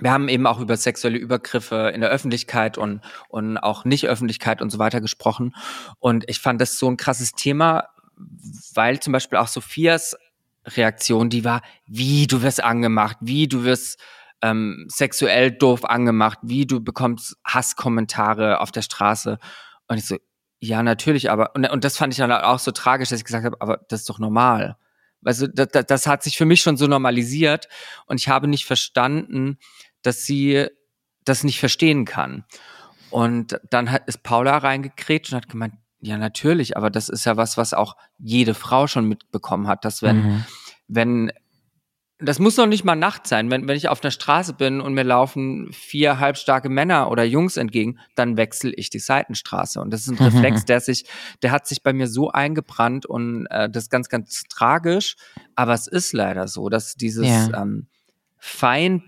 [SPEAKER 2] wir haben eben auch über sexuelle Übergriffe in der Öffentlichkeit und, und auch Nicht-Öffentlichkeit und so weiter gesprochen. Und ich fand das so ein krasses Thema, weil zum Beispiel auch Sophias Reaktion, die war, wie du wirst angemacht, wie du wirst ähm, sexuell doof angemacht, wie du bekommst Hasskommentare auf der Straße. Und ich so, ja, natürlich, aber, und, und das fand ich dann auch so tragisch, dass ich gesagt habe, aber das ist doch normal. Also das, das, hat sich für mich schon so normalisiert und ich habe nicht verstanden, dass sie das nicht verstehen kann. Und dann hat, ist Paula reingekrätscht und hat gemeint, ja, natürlich, aber das ist ja was, was auch jede Frau schon mitbekommen hat, dass wenn,
[SPEAKER 1] Mhm.
[SPEAKER 2] wenn, das muss noch nicht mal Nacht sein, wenn, wenn ich auf einer Straße bin und mir laufen vier halbstarke Männer oder Jungs entgegen, dann wechsle ich die Seitenstraße. Und das ist ein. [LAUGHS] Reflex, der sich, der hat sich bei mir so eingebrannt und äh, das ist ganz, ganz tragisch. Aber es ist leider so, dass dieses
[SPEAKER 1] Ja.
[SPEAKER 2] ähm, Feind,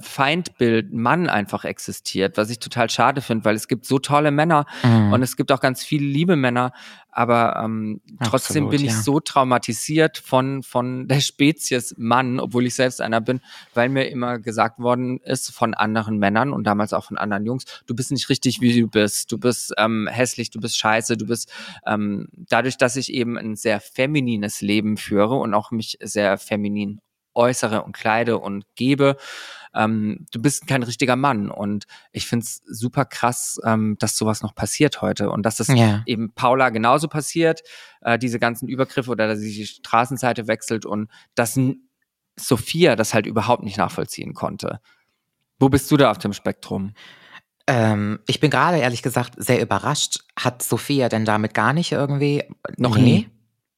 [SPEAKER 2] Feindbild Mann einfach existiert, was ich total schade finde, weil es gibt so tolle Männer
[SPEAKER 1] Mhm.
[SPEAKER 2] und es gibt auch ganz viele liebe Männer, aber ähm, trotzdem
[SPEAKER 1] Absolut,
[SPEAKER 2] bin ich
[SPEAKER 1] ja.
[SPEAKER 2] so traumatisiert von, von [LAUGHS] der Spezies Mann, obwohl ich selbst einer bin, weil mir immer gesagt worden ist von anderen Männern und damals auch von anderen Jungs, du bist nicht richtig, wie du bist, du bist ähm, hässlich, du bist scheiße, du bist ähm, dadurch, dass ich eben ein sehr feminines Leben führe und auch mich sehr feminin äußere und kleide und gebe, ähm, du bist kein richtiger Mann. Und ich find's super krass, ähm, dass sowas noch passiert heute und dass das
[SPEAKER 1] Ja.
[SPEAKER 2] eben Paula genauso passiert, äh, diese ganzen Übergriffe oder dass sie die Straßenseite wechselt und dass Sophia das halt überhaupt nicht nachvollziehen konnte. Wo bist du da auf dem Spektrum?
[SPEAKER 1] Ähm, ich bin gerade ehrlich gesagt sehr überrascht. Hat Sophia denn damit gar nicht irgendwie
[SPEAKER 2] Noch
[SPEAKER 1] Nee?
[SPEAKER 2] nie?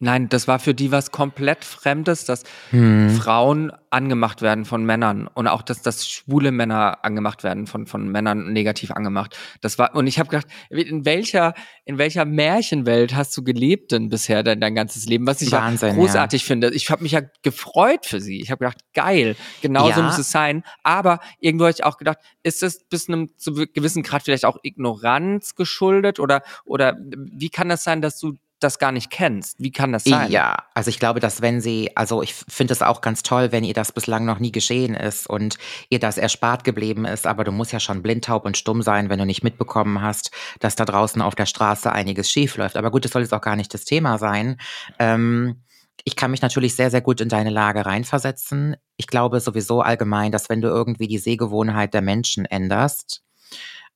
[SPEAKER 2] Nein, das war für die was komplett Fremdes, dass
[SPEAKER 1] Hm.
[SPEAKER 2] Frauen angemacht werden von Männern und auch, dass, dass schwule Männer angemacht werden von, von Männern negativ angemacht. Das war, und ich habe gedacht, in welcher, in welcher Märchenwelt hast du gelebt denn bisher dein, dein ganzes Leben? Was ich
[SPEAKER 1] Wahnsinn,
[SPEAKER 2] ja großartig finde. Ich habe mich ja gefreut für sie. Ich habe gedacht, geil, genau so
[SPEAKER 1] Ja.
[SPEAKER 2] muss es sein. Aber irgendwo habe ich auch gedacht, ist es bis einem zu gewissen Grad vielleicht auch Ignoranz geschuldet oder, oder wie kann das sein, dass du das gar nicht kennst? Wie kann das sein?
[SPEAKER 1] Ja, also ich glaube, dass wenn sie, also ich finde es auch ganz toll, wenn ihr das bislang noch nie geschehen ist und ihr das erspart geblieben ist, aber du musst ja schon blind, taub und stumm sein, wenn du nicht mitbekommen hast, dass da draußen auf der Straße einiges schief läuft. Aber gut, das soll jetzt auch gar nicht das Thema sein. Ähm, ich kann mich natürlich sehr, sehr gut in deine Lage reinversetzen. Ich glaube sowieso allgemein, dass wenn du irgendwie die Sehgewohnheit der Menschen änderst,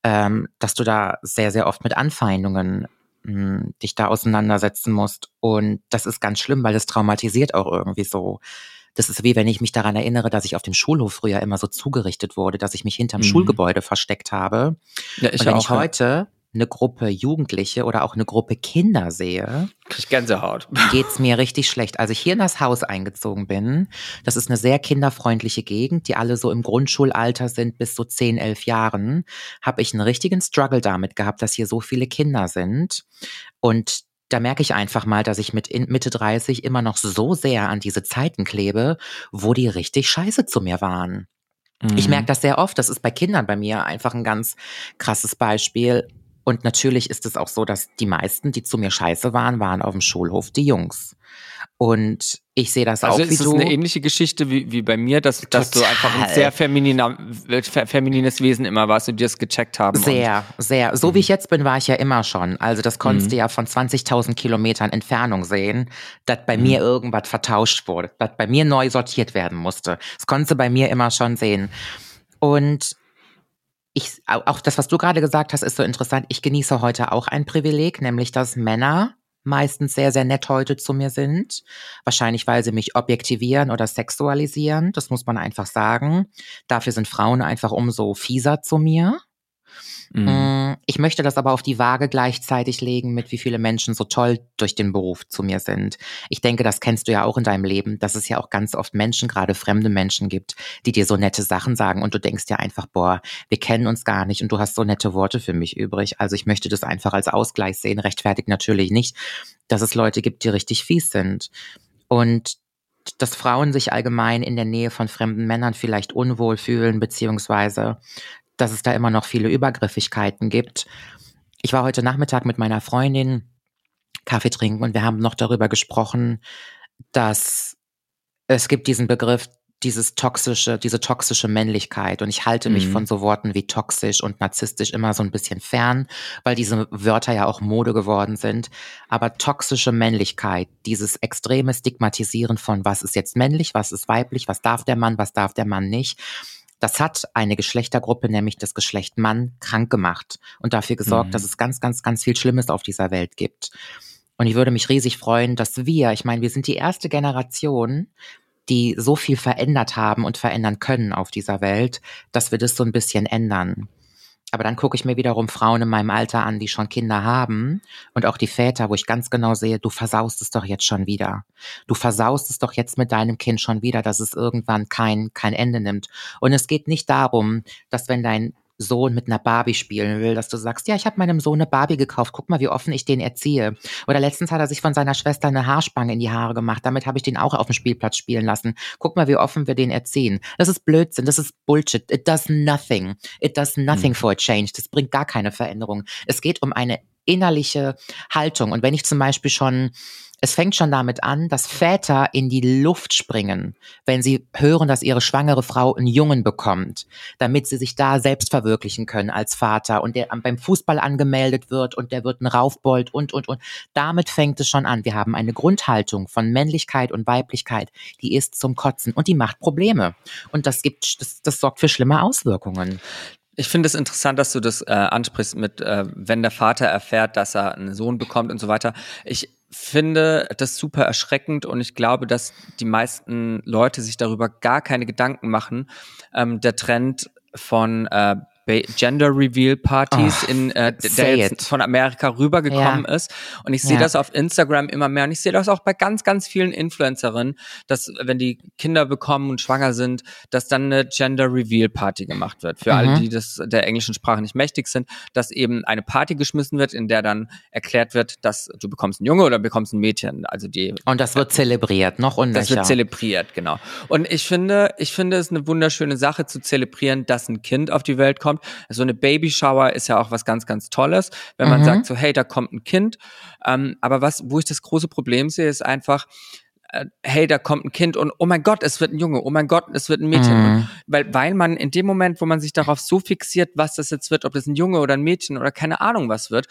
[SPEAKER 1] ähm, dass du da sehr, sehr oft mit Anfeindungen mh, dich da auseinandersetzen musst. Und das ist ganz schlimm, weil das traumatisiert auch irgendwie so. Das ist wie wenn ich mich daran erinnere, dass ich auf dem Schulhof früher immer so zugerichtet wurde, dass ich mich hinterm
[SPEAKER 2] Mhm.
[SPEAKER 1] Schulgebäude versteckt habe.
[SPEAKER 2] Ja, ich
[SPEAKER 1] Und wenn
[SPEAKER 2] auch,
[SPEAKER 1] ich heute eine Gruppe Jugendliche oder auch eine Gruppe Kinder sehe,
[SPEAKER 2] krieg Gänsehaut. [LAUGHS]
[SPEAKER 1] geht's mir richtig schlecht. Als ich hier in das Haus eingezogen bin, das ist eine sehr kinderfreundliche Gegend, die alle so im Grundschulalter sind bis so 10, 11 Jahren, habe ich einen richtigen Struggle damit gehabt, dass hier so viele Kinder sind. Und da merke ich einfach mal, dass ich mit in Mitte 30 immer noch so sehr an diese Zeiten klebe, wo die richtig scheiße zu mir waren. Ich
[SPEAKER 2] Mhm.
[SPEAKER 1] merke das sehr oft. Das ist bei Kindern bei mir einfach ein ganz krasses Beispiel. Und natürlich ist es auch so, dass die meisten, die zu mir scheiße waren, waren auf dem Schulhof die Jungs. Und ich sehe das
[SPEAKER 2] Also
[SPEAKER 1] auch wie
[SPEAKER 2] ist es
[SPEAKER 1] du.
[SPEAKER 2] eine ähnliche Geschichte wie, wie bei mir, dass, dass du einfach ein sehr femininer, fe- feminines Wesen immer warst und dir das gecheckt haben.
[SPEAKER 1] Sehr, sehr. So wie ich jetzt bin, war ich ja immer schon. Also das konntest
[SPEAKER 2] Mhm.
[SPEAKER 1] du ja von 20.000 Kilometern Entfernung sehen, dass bei mir irgendwas vertauscht wurde, dass bei mir neu sortiert werden musste. Das konntest du bei mir immer schon sehen. Und ich, au- auch das, was du gerade gesagt hast, ist so interessant. Ich genieße heute auch ein Privileg, nämlich dass Männer meistens sehr, sehr nett heute zu mir sind. Wahrscheinlich, weil sie mich objektivieren oder sexualisieren. Das muss man einfach sagen. Dafür sind Frauen einfach umso fieser zu mir.
[SPEAKER 2] Mhm.
[SPEAKER 1] Mm, Ich möchte das aber auf die Waage gleichzeitig legen, mit wie viele Menschen so toll durch den Beruf zu mir sind. Ich denke, das kennst du ja auch in deinem Leben, dass es ja auch ganz oft Menschen, gerade fremde Menschen gibt, die dir so nette Sachen sagen und du denkst ja einfach, boah, wir kennen uns gar nicht und du hast so nette Worte für mich übrig. Also ich möchte das einfach als Ausgleich sehen, rechtfertigt natürlich nicht, dass es Leute gibt, die richtig fies sind. Und dass Frauen sich allgemein in der Nähe von fremden Männern vielleicht unwohl fühlen, beziehungsweise dass es da immer noch viele Übergriffigkeiten gibt. Ich war heute Nachmittag mit meiner Freundin Kaffee trinken und wir haben noch darüber gesprochen, dass es gibt diesen Begriff, dieses toxische, diese toxische Männlichkeit. Und ich halte mich
[SPEAKER 2] Mhm.
[SPEAKER 1] von so Worten wie toxisch und narzisstisch immer so ein bisschen fern, weil diese Wörter ja auch Mode geworden sind. Aber toxische Männlichkeit, dieses extreme Stigmatisieren von was ist jetzt männlich, was ist weiblich, was darf der Mann, was darf der Mann nicht, das hat eine Geschlechtergruppe, nämlich das Geschlecht Mann, krank gemacht und dafür gesorgt,
[SPEAKER 2] Mhm.
[SPEAKER 1] dass es ganz, ganz, ganz viel Schlimmes auf dieser Welt gibt. Und ich würde mich riesig freuen, dass wir, ich meine, wir sind die erste Generation, die so viel verändert haben und verändern können auf dieser Welt, dass wir das so ein bisschen ändern. Aber dann gucke ich mir wiederum Frauen in meinem Alter an, die schon Kinder haben und auch die Väter, wo ich ganz genau sehe, du versaust es doch jetzt schon wieder. Du versaust es doch jetzt mit deinem Kind schon wieder, dass es irgendwann kein, kein Ende nimmt. Und es geht nicht darum, dass wenn dein Sohn mit einer Barbie spielen will, dass du sagst, ja, ich habe meinem Sohn eine Barbie gekauft, guck mal, wie offen ich den erziehe. Oder letztens hat er sich von seiner Schwester eine Haarspange in die Haare gemacht, damit habe ich den auch auf dem Spielplatz spielen lassen. Guck mal, wie offen wir den erziehen. Das ist Blödsinn, das ist Bullshit. It does nothing. It does nothing
[SPEAKER 2] Mhm.
[SPEAKER 1] for a change. Das bringt gar keine Veränderung. Es geht um eine innerliche Haltung. Und wenn ich zum Beispiel schon es fängt schon damit an, dass Väter in die Luft springen, wenn sie hören, dass ihre schwangere Frau einen Jungen bekommt, damit sie sich da selbst verwirklichen können als Vater und der beim Fußball angemeldet wird und der wird ein Raufbold und, und, und. Damit fängt es schon an. Wir haben eine Grundhaltung von Männlichkeit und Weiblichkeit, die ist zum Kotzen und die macht Probleme. Und das gibt, das, das sorgt für schlimme Auswirkungen.
[SPEAKER 2] Ich finde es interessant, dass du das äh, ansprichst mit, äh, wenn der Vater erfährt, dass er einen Sohn bekommt und so weiter. Ich finde das super erschreckend und ich glaube, dass die meisten Leute sich darüber gar keine Gedanken machen. Ähm, der Trend von äh, Gender Reveal Partys
[SPEAKER 1] Ach,
[SPEAKER 2] in äh, der jetzt
[SPEAKER 1] it.
[SPEAKER 2] von Amerika rübergekommen ist und ich sehe
[SPEAKER 1] Ja.
[SPEAKER 2] das auf Instagram immer mehr und ich sehe das auch bei ganz ganz vielen Influencerinnen, dass wenn die Kinder bekommen und schwanger sind, dass dann eine Gender Reveal Party gemacht wird. Für alle,
[SPEAKER 1] Mhm.
[SPEAKER 2] die das der englischen Sprache nicht mächtig sind, dass eben eine Party geschmissen wird, in der dann erklärt wird, dass du bekommst einen Junge oder bekommst ein Mädchen, also die
[SPEAKER 1] Und das wird zelebriert, noch und
[SPEAKER 2] das wird zelebriert, genau. Und ich finde, ich finde es eine wunderschöne Sache zu zelebrieren, dass ein Kind auf die Welt kommt. So eine Babyshower ist ja auch was ganz, ganz Tolles, wenn man
[SPEAKER 1] Mhm.
[SPEAKER 2] sagt so, hey, da kommt ein Kind. Ähm, aber was, wo ich das große Problem sehe, ist einfach, äh, hey, da kommt ein Kind und oh mein Gott, es wird ein Junge, oh mein Gott, es wird ein Mädchen.
[SPEAKER 1] Mhm.
[SPEAKER 2] Weil, weil man in dem Moment, wo man sich darauf so fixiert, was das jetzt wird, ob das ein Junge oder ein Mädchen oder keine Ahnung was wird,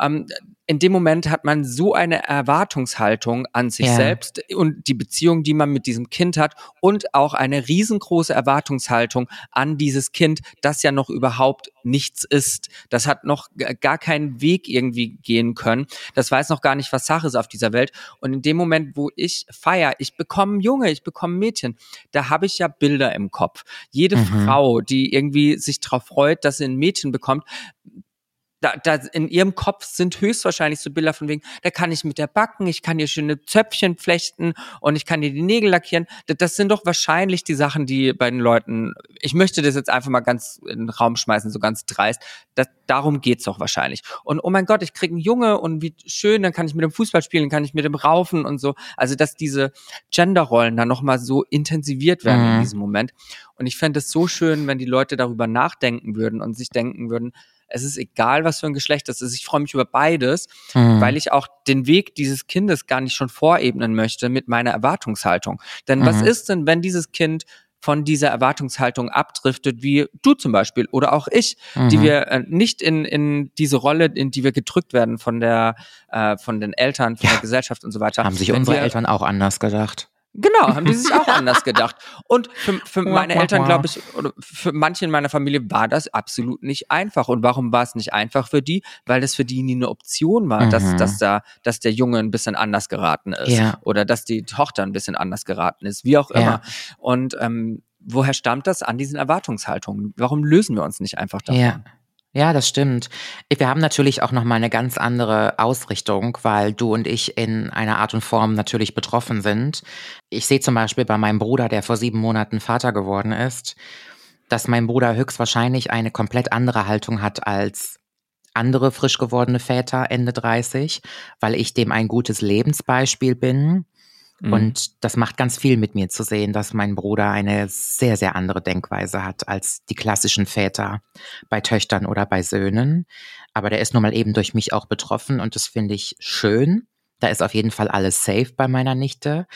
[SPEAKER 2] ähm, in dem Moment hat man so eine Erwartungshaltung an sich
[SPEAKER 1] Ja.
[SPEAKER 2] selbst und die Beziehung, die man mit diesem Kind hat und auch eine riesengroße Erwartungshaltung an dieses Kind, das ja noch überhaupt nichts ist. Das hat noch gar keinen Weg irgendwie gehen können. Das weiß noch gar nicht, was Sache ist auf dieser Welt. Und in dem Moment, wo ich feier, ich bekomme Junge, ich bekomme Mädchen, da habe ich ja Bilder im Kopf. Jede
[SPEAKER 1] Mhm.
[SPEAKER 2] Frau, die irgendwie sich darauf freut, dass sie ein Mädchen bekommt, da, da in ihrem Kopf sind höchstwahrscheinlich so Bilder von wegen, da kann ich mit der backen, ich kann ihr schöne Zöpfchen flechten und ich kann ihr die Nägel lackieren. Das, das sind doch wahrscheinlich die Sachen, die bei den Leuten, ich möchte das jetzt einfach mal ganz in den Raum schmeißen, so ganz dreist. Das, darum geht's doch wahrscheinlich. Und oh mein Gott, ich krieg einen Junge und wie schön, dann kann ich mit dem Fußball spielen, kann ich mit dem raufen und so. Also, dass diese Genderrollen dann nochmal so intensiviert werden
[SPEAKER 1] Mhm.
[SPEAKER 2] in diesem Moment. Und ich fände es so schön, wenn die Leute darüber nachdenken würden und sich denken würden, es ist egal, was für ein Geschlecht das ist. Ich freue mich über beides,
[SPEAKER 1] Mhm.
[SPEAKER 2] weil ich auch den Weg dieses Kindes gar nicht schon vorebnen möchte mit meiner Erwartungshaltung. Denn was
[SPEAKER 1] Mhm.
[SPEAKER 2] ist denn, wenn dieses Kind von dieser Erwartungshaltung abdriftet, wie du zum Beispiel oder auch ich, die
[SPEAKER 1] Mhm.
[SPEAKER 2] wir äh, nicht in, in diese Rolle, in die wir gedrückt werden von der, äh, von den Eltern, von
[SPEAKER 1] Ja.
[SPEAKER 2] der Gesellschaft und so weiter.
[SPEAKER 1] haben sich
[SPEAKER 2] Wenn
[SPEAKER 1] unsere
[SPEAKER 2] wir,
[SPEAKER 1] Eltern auch anders gedacht.
[SPEAKER 2] Genau, haben die sich auch [LAUGHS] anders gedacht. Und für, für meine Eltern, glaube ich, oder für manche in meiner Familie war das absolut nicht einfach. Und warum war es nicht einfach für die? Weil das für die nie eine Option war, dass,
[SPEAKER 1] Mhm.
[SPEAKER 2] dass da, dass der Junge ein bisschen anders geraten ist.
[SPEAKER 1] Ja.
[SPEAKER 2] Oder dass die Tochter ein bisschen anders geraten ist, wie auch
[SPEAKER 1] Ja.
[SPEAKER 2] immer. Und ähm, woher stammt das? An diesen Erwartungshaltungen. Warum lösen wir uns nicht einfach davon?
[SPEAKER 1] Ja. Ja, das stimmt. Wir haben natürlich auch noch mal eine ganz andere Ausrichtung, weil du und ich in einer Art und Form natürlich betroffen sind. Ich sehe zum Beispiel bei meinem Bruder, der vor sieben Monaten Vater geworden ist, dass mein Bruder höchstwahrscheinlich eine komplett andere Haltung hat als andere frisch gewordene Väter Ende 30, weil ich dem ein gutes Lebensbeispiel bin.
[SPEAKER 2] Mhm.
[SPEAKER 1] Und das macht ganz viel mit mir zu sehen, dass mein Bruder eine sehr, sehr andere Denkweise hat als die klassischen Väter bei Töchtern oder bei Söhnen. Aber der ist nun mal eben durch mich auch betroffen und das finde ich schön. Da ist auf jeden Fall alles safe bei meiner Nichte.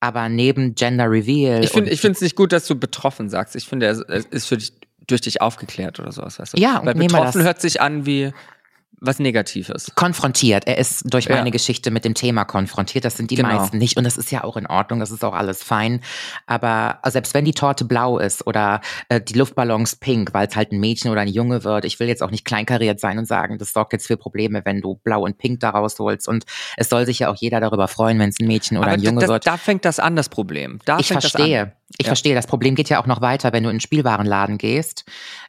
[SPEAKER 1] Aber neben Gender Reveal.
[SPEAKER 2] Ich finde es nicht gut, dass du betroffen sagst. Ich finde, es es ist für dich, durch dich aufgeklärt oder sowas, weißt du?
[SPEAKER 1] Ja,
[SPEAKER 2] Weil betroffen hört sich an wie was Negatives.
[SPEAKER 1] konfrontiert. Er ist durch meine
[SPEAKER 2] Ja.
[SPEAKER 1] Geschichte mit dem Thema konfrontiert. Das sind die
[SPEAKER 2] Genau.
[SPEAKER 1] meisten nicht. Und das ist ja auch in Ordnung. Das ist auch alles fein. Aber selbst wenn die Torte blau ist oder äh, die Luftballons pink, weil es halt ein Mädchen oder ein Junge wird, ich will jetzt auch nicht kleinkariert sein und sagen, das sorgt jetzt für Probleme, wenn du blau und pink da rausholst. Und es soll sich ja auch jeder darüber freuen, wenn es ein Mädchen oder
[SPEAKER 2] Aber
[SPEAKER 1] ein Junge
[SPEAKER 2] das,
[SPEAKER 1] wird.
[SPEAKER 2] da fängt das an, das Problem. Da
[SPEAKER 1] Ich
[SPEAKER 2] fängt Das
[SPEAKER 1] verstehe.
[SPEAKER 2] an.
[SPEAKER 1] Ich
[SPEAKER 2] Ja.
[SPEAKER 1] verstehe. Das Problem geht ja auch noch weiter, wenn du in einen Spielwarenladen gehst.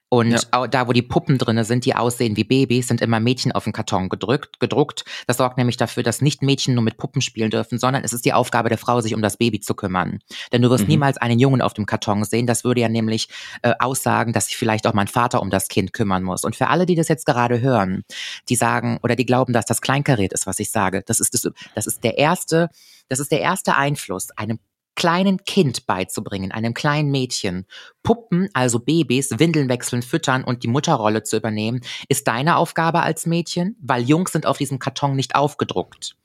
[SPEAKER 1] Und
[SPEAKER 2] Ja.
[SPEAKER 1] da, wo die Puppen drinne sind, die aussehen wie Babys, sind immer Mädchen auf den Karton gedrückt, gedruckt. Das sorgt nämlich dafür, dass nicht Mädchen nur mit Puppen spielen dürfen, sondern es ist die Aufgabe der Frau, sich um das Baby zu kümmern. Denn du wirst
[SPEAKER 2] Mhm.
[SPEAKER 1] niemals einen Jungen auf dem Karton sehen. Das würde ja nämlich äh, aussagen, dass sich vielleicht auch mein Vater um das Kind kümmern muss. Und für alle, die das jetzt gerade hören, die sagen oder die glauben, dass das kleinkariert ist, was ich sage, das ist, das, das ist der erste, das ist der erste Einfluss, einem kleinen Kind beizubringen, einem kleinen Mädchen, Puppen, also Babys, Windeln wechseln, füttern und die Mutterrolle zu übernehmen, ist deine Aufgabe als Mädchen, weil Jungs sind auf diesem Karton nicht aufgedruckt.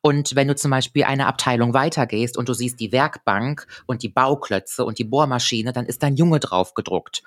[SPEAKER 1] Und wenn du zum Beispiel eine Abteilung weitergehst und du siehst die Werkbank und die Bauklötze und die Bohrmaschine, dann ist dein Junge drauf gedruckt.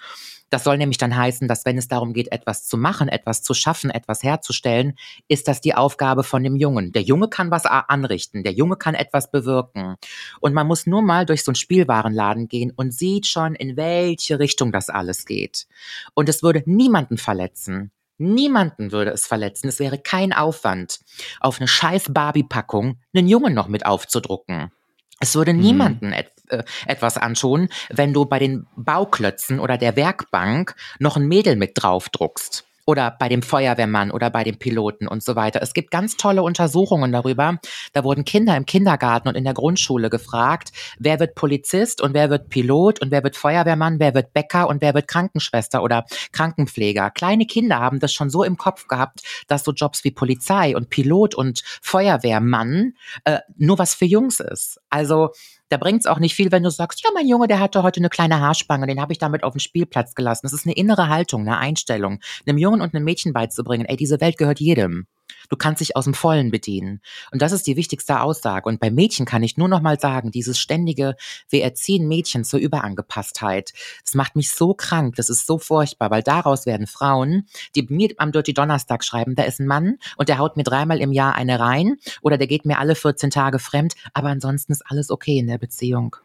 [SPEAKER 1] Das soll nämlich dann heißen, dass wenn es darum geht, etwas zu machen, etwas zu schaffen, etwas herzustellen, ist das die Aufgabe von dem Jungen. Der Junge kann was anrichten, der Junge kann etwas bewirken. Und man muss nur mal durch so einen Spielwarenladen gehen und sieht schon, in welche Richtung das alles geht. Und es würde niemanden verletzen. Niemanden würde es verletzen. Es wäre kein Aufwand, auf eine scheiß Barbie-Packung einen Jungen noch mit aufzudrucken. Es würde
[SPEAKER 2] Mhm.
[SPEAKER 1] niemanden et äh, etwas anschauen, wenn du bei den Bauklötzen oder der Werkbank noch ein Mädel mit draufdruckst. Oder bei dem Feuerwehrmann oder bei dem Piloten und so weiter. Es gibt ganz tolle Untersuchungen darüber. Da wurden Kinder im Kindergarten und in der Grundschule gefragt, wer wird Polizist und wer wird Pilot und wer wird Feuerwehrmann, wer wird Bäcker und wer wird Krankenschwester oder Krankenpfleger. Kleine Kinder haben das schon so im Kopf gehabt, dass so Jobs wie Polizei und Pilot und Feuerwehrmann äh, nur was für Jungs ist. Also da bringt's auch nicht viel, wenn du sagst, ja, mein Junge, der hatte heute eine kleine Haarspange, den habe ich damit auf den Spielplatz gelassen. Das ist eine innere Haltung, eine Einstellung, einem Jungen und einem Mädchen beizubringen, ey, diese Welt gehört jedem. Du kannst dich aus dem Vollen bedienen. Und das ist die wichtigste Aussage. Und bei Mädchen kann ich nur noch mal sagen, dieses ständige, wir erziehen Mädchen zur Überangepasstheit, das macht mich so krank, das ist so furchtbar, weil daraus werden Frauen, die mir am Dirty Donnerstag schreiben, da ist ein Mann und der haut mir dreimal im Jahr eine rein oder der geht mir alle 14 Tage fremd, aber ansonsten ist alles okay in der Beziehung.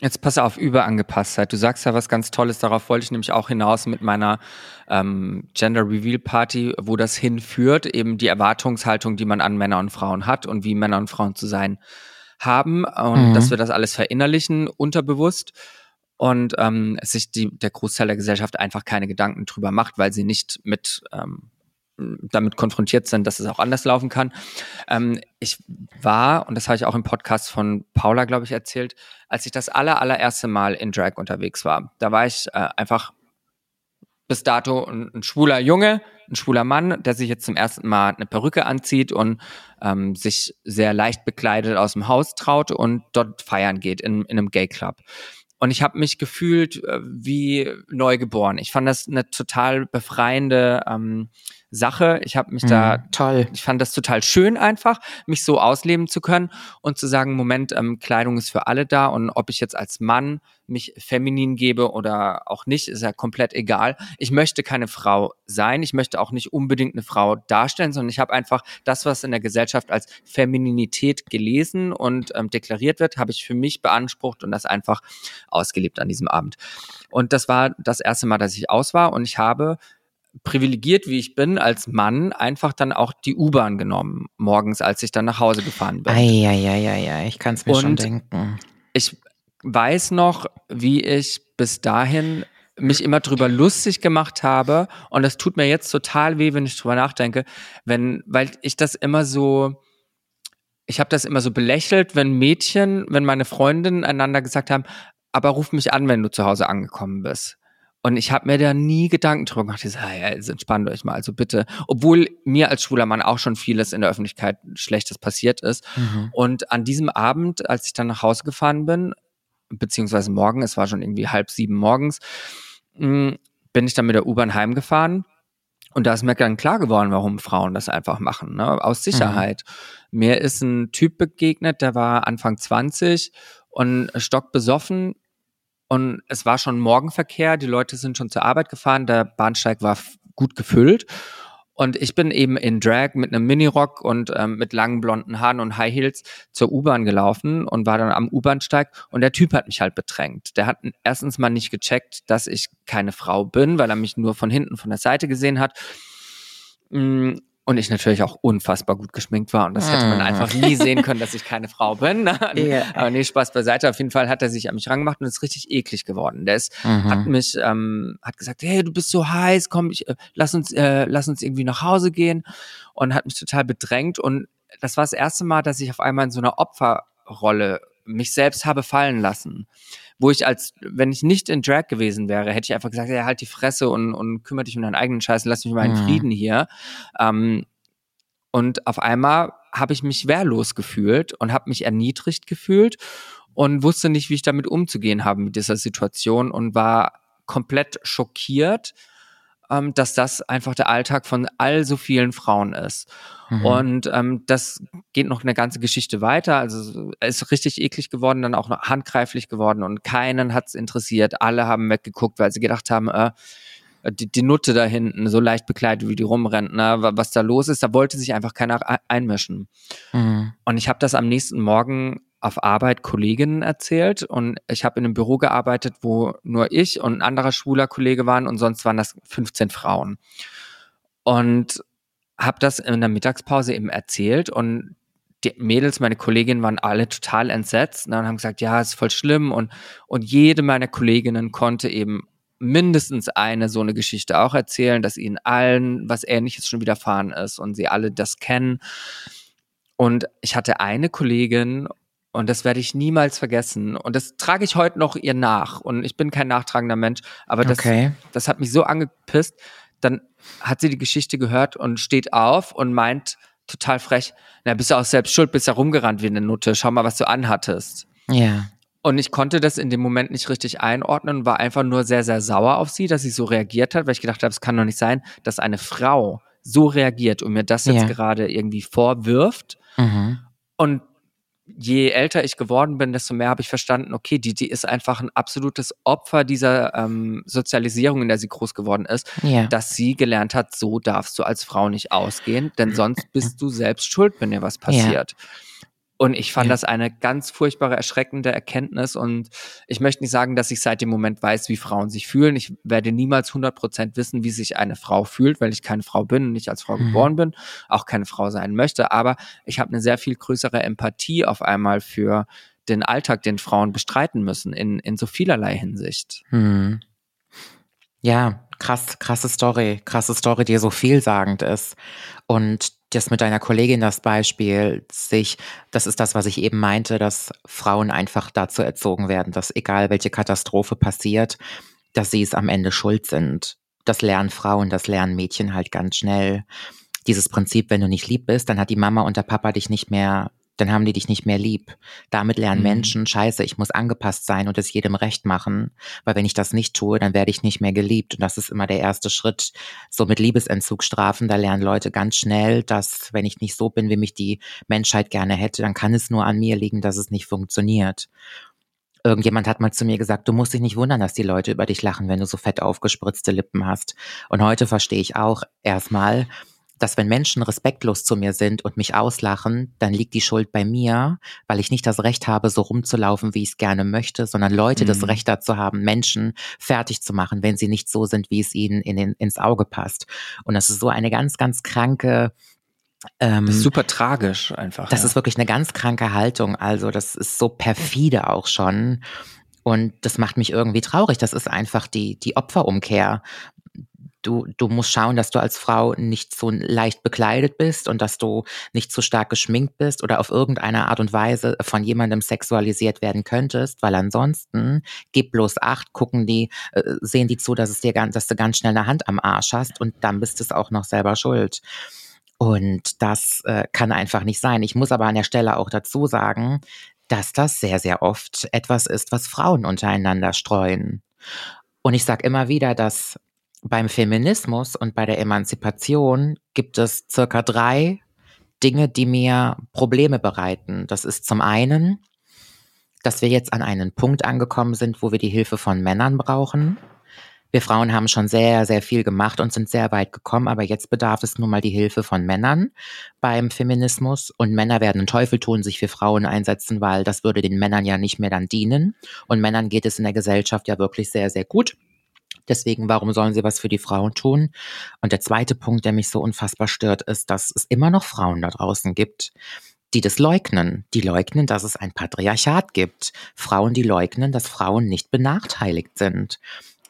[SPEAKER 2] Jetzt pass auf, Überangepasstheit. Du sagst ja was ganz Tolles, darauf wollte ich nämlich auch hinaus mit meiner ähm, Gender Reveal Party, wo das hinführt, eben die Erwartungshaltung, die man an Männer und Frauen hat und wie Männer und Frauen zu sein haben und
[SPEAKER 1] Mhm.
[SPEAKER 2] dass wir das alles verinnerlichen, unterbewusst und ähm, sich die, der Großteil der Gesellschaft einfach keine Gedanken drüber macht, weil sie nicht mit ähm, damit konfrontiert sind, dass es auch anders laufen kann. Ähm, ich war, und das habe ich auch im Podcast von Paula, glaube ich, erzählt, als ich das aller, allererste Mal in Drag unterwegs war. Da war ich äh, einfach bis dato ein, ein, schwuler Junge, ein schwuler Mann, der sich jetzt zum ersten Mal eine Perücke anzieht und ähm, sich sehr leicht bekleidet aus dem Haus traut und dort feiern geht in, in einem Gay Club. Und ich habe mich gefühlt äh, wie neugeboren. Ich fand das eine total befreiende ähm, Sache. Ich habe mich mhm, da toll. Ich fand das total schön einfach, mich so ausleben zu können und zu sagen, Moment, ähm, Kleidung ist für alle da und ob ich jetzt als Mann mich feminin gebe oder auch nicht, ist ja komplett egal. Ich möchte keine Frau sein. Ich möchte auch nicht unbedingt eine Frau darstellen, sondern ich habe einfach das, was in der Gesellschaft als Femininität gelesen und ähm, deklariert wird, habe ich für mich beansprucht und das einfach ausgelebt an diesem Abend. Und das war das erste Mal, dass ich aus war und ich habe privilegiert wie ich bin als Mann einfach dann auch die U-Bahn genommen morgens, als ich dann nach Hause gefahren bin.
[SPEAKER 1] Eieieiei, ich kann es mir Und schon denken.
[SPEAKER 2] Ich weiß noch, wie ich bis dahin mich immer drüber lustig gemacht habe und das tut mir jetzt total weh, wenn ich drüber nachdenke, wenn weil ich das immer so ich habe das immer so belächelt, wenn Mädchen, wenn meine Freundinnen einander gesagt haben, aber ruf mich an, wenn du zu Hause angekommen bist. Und ich habe mir da nie Gedanken drüber gemacht. Ich sage, ja, jetzt entspannt euch mal, also bitte. Obwohl mir als schwuler Mann auch schon vieles in der Öffentlichkeit Schlechtes passiert ist. Mhm. Und an diesem Abend, als ich dann nach Hause gefahren bin, beziehungsweise morgen, es war schon irgendwie halb sieben morgens, mh, bin ich dann mit der U-Bahn heimgefahren. Und da ist mir dann klar geworden, warum Frauen das einfach machen, ne? aus Sicherheit. Mhm. Mir ist ein Typ begegnet, der war Anfang 20 und stockbesoffen und es war schon Morgenverkehr, die Leute sind schon zur Arbeit gefahren, der Bahnsteig war gut gefüllt. Und ich bin eben in Drag mit einem Minirock und ähm, mit langen blonden Haaren und High Heels zur U-Bahn gelaufen und war dann am U-Bahnsteig und der Typ hat mich halt bedrängt. Der hat erstens mal nicht gecheckt, dass ich keine Frau bin, weil er mich nur von hinten von der Seite gesehen hat. Mm, und ich natürlich auch unfassbar gut geschminkt war und das hätte man ah. einfach nie sehen können, dass ich keine Frau bin. [LAUGHS] yeah. Aber nee, Spaß beiseite. Auf jeden Fall hat er sich an mich rangemacht und ist richtig eklig geworden. Der ist, mhm. hat mich, ähm, hat gesagt, hey, du bist so heiß, komm, ich, äh, lass uns, äh, lass uns irgendwie nach Hause gehen und hat mich total bedrängt und das war das erste Mal, dass ich auf einmal in so einer Opferrolle mich selbst habe fallen lassen wo ich als, wenn ich nicht in Drag gewesen wäre, hätte ich einfach gesagt, ja, halt die Fresse und, und kümmere dich um deinen eigenen Scheiß, lass mich mal in mhm. Frieden hier. Ähm, und auf einmal habe ich mich wehrlos gefühlt und habe mich erniedrigt gefühlt und wusste nicht, wie ich damit umzugehen habe mit dieser Situation und war komplett schockiert, ähm, dass das einfach der Alltag von all so vielen Frauen ist. Mhm. Und ähm, das geht noch eine ganze Geschichte weiter. Also es ist richtig eklig geworden, dann auch noch handgreiflich geworden und keinen hat's interessiert. Alle haben weggeguckt, weil sie gedacht haben, äh, die, die Nutte da hinten, so leicht bekleidet, wie die rumrennt, ne, was da los ist, da wollte sich einfach keiner einmischen. Mhm. Und ich habe das am nächsten Morgen auf Arbeit Kolleginnen erzählt und ich habe in einem Büro gearbeitet, wo nur ich und ein anderer schwuler Kollege waren und sonst waren das 15 Frauen. Und habe das in der Mittagspause eben erzählt und die Mädels, meine Kolleginnen waren alle total entsetzt ne, und haben gesagt, ja, ist voll schlimm und, und jede meiner Kolleginnen konnte eben mindestens eine so eine Geschichte auch erzählen, dass ihnen allen was ähnliches schon widerfahren ist und sie alle das kennen. Und ich hatte eine Kollegin und das werde ich niemals vergessen. Und das trage ich heute noch ihr nach. Und ich bin kein nachtragender Mensch, aber das, okay. das hat mich so angepisst. Dann hat sie die Geschichte gehört und steht auf und meint total frech, na, bist du auch selbst schuld, bist ja rumgerannt wie eine Nutte, schau mal, was du anhattest.
[SPEAKER 1] Ja.
[SPEAKER 2] Und ich konnte das in dem Moment nicht richtig einordnen und war einfach nur sehr, sehr sauer auf sie, dass sie so reagiert hat, weil ich gedacht habe, es kann doch nicht sein, dass eine Frau so reagiert und mir das jetzt ja. gerade irgendwie vorwirft. Mhm. Und je älter ich geworden bin, desto mehr habe ich verstanden, okay, die, die ist einfach ein absolutes Opfer dieser ähm, Sozialisierung, in der sie groß geworden ist, ja. dass sie gelernt hat, so darfst du als Frau nicht ausgehen, denn sonst bist du selbst schuld, wenn dir was passiert. Ja. Und ich fand ja. das eine ganz furchtbare, erschreckende Erkenntnis. Und ich möchte nicht sagen, dass ich seit dem Moment weiß, wie Frauen sich fühlen. Ich werde niemals 100 Prozent wissen, wie sich eine Frau fühlt, weil ich keine Frau bin und nicht als Frau mhm. geboren bin, auch keine Frau sein möchte. Aber ich habe eine sehr viel größere Empathie auf einmal für den Alltag, den Frauen bestreiten müssen, in, in so vielerlei Hinsicht.
[SPEAKER 1] Mhm. Ja, krass, krasse Story, krasse Story, die so vielsagend ist. Und das mit deiner Kollegin, das Beispiel, sich, das ist das, was ich eben meinte, dass Frauen einfach dazu erzogen werden, dass egal welche Katastrophe passiert, dass sie es am Ende schuld sind. Das lernen Frauen, das lernen Mädchen halt ganz schnell. Dieses Prinzip, wenn du nicht lieb bist, dann hat die Mama und der Papa dich nicht mehr dann haben die dich nicht mehr lieb. Damit lernen mhm. Menschen, scheiße, ich muss angepasst sein und es jedem recht machen, weil wenn ich das nicht tue, dann werde ich nicht mehr geliebt. Und das ist immer der erste Schritt. So mit Liebesentzugstrafen, da lernen Leute ganz schnell, dass wenn ich nicht so bin, wie mich die Menschheit gerne hätte, dann kann es nur an mir liegen, dass es nicht funktioniert. Irgendjemand hat mal zu mir gesagt, du musst dich nicht wundern, dass die Leute über dich lachen, wenn du so fett aufgespritzte Lippen hast. Und heute verstehe ich auch erstmal, dass wenn Menschen respektlos zu mir sind und mich auslachen, dann liegt die Schuld bei mir, weil ich nicht das Recht habe, so rumzulaufen, wie ich es gerne möchte, sondern Leute mhm. das Recht dazu haben, Menschen fertig zu machen, wenn sie nicht so sind, wie es ihnen in den, ins Auge passt. Und das ist so eine ganz, ganz kranke
[SPEAKER 2] ähm, das ist super tragisch einfach.
[SPEAKER 1] Das ja. ist wirklich eine ganz kranke Haltung. Also das ist so perfide auch schon. Und das macht mich irgendwie traurig. Das ist einfach die, die Opferumkehr du, du musst schauen, dass du als Frau nicht so leicht bekleidet bist und dass du nicht so stark geschminkt bist oder auf irgendeine Art und Weise von jemandem sexualisiert werden könntest, weil ansonsten gib bloß acht, gucken die, äh, sehen die zu, dass es dir dass du ganz schnell eine Hand am Arsch hast und dann bist es auch noch selber schuld. Und das äh, kann einfach nicht sein. Ich muss aber an der Stelle auch dazu sagen, dass das sehr, sehr oft etwas ist, was Frauen untereinander streuen. Und ich sage immer wieder, dass beim Feminismus und bei der Emanzipation gibt es circa drei Dinge, die mir Probleme bereiten. Das ist zum einen, dass wir jetzt an einen Punkt angekommen sind, wo wir die Hilfe von Männern brauchen. Wir Frauen haben schon sehr, sehr viel gemacht und sind sehr weit gekommen, aber jetzt bedarf es nun mal die Hilfe von Männern beim Feminismus und Männer werden einen Teufel tun, sich für Frauen einsetzen, weil das würde den Männern ja nicht mehr dann dienen und Männern geht es in der Gesellschaft ja wirklich sehr, sehr gut. Deswegen, warum sollen sie was für die Frauen tun? Und der zweite Punkt, der mich so unfassbar stört, ist, dass es immer noch Frauen da draußen gibt, die das leugnen. Die leugnen, dass es ein Patriarchat gibt. Frauen, die leugnen, dass Frauen nicht benachteiligt sind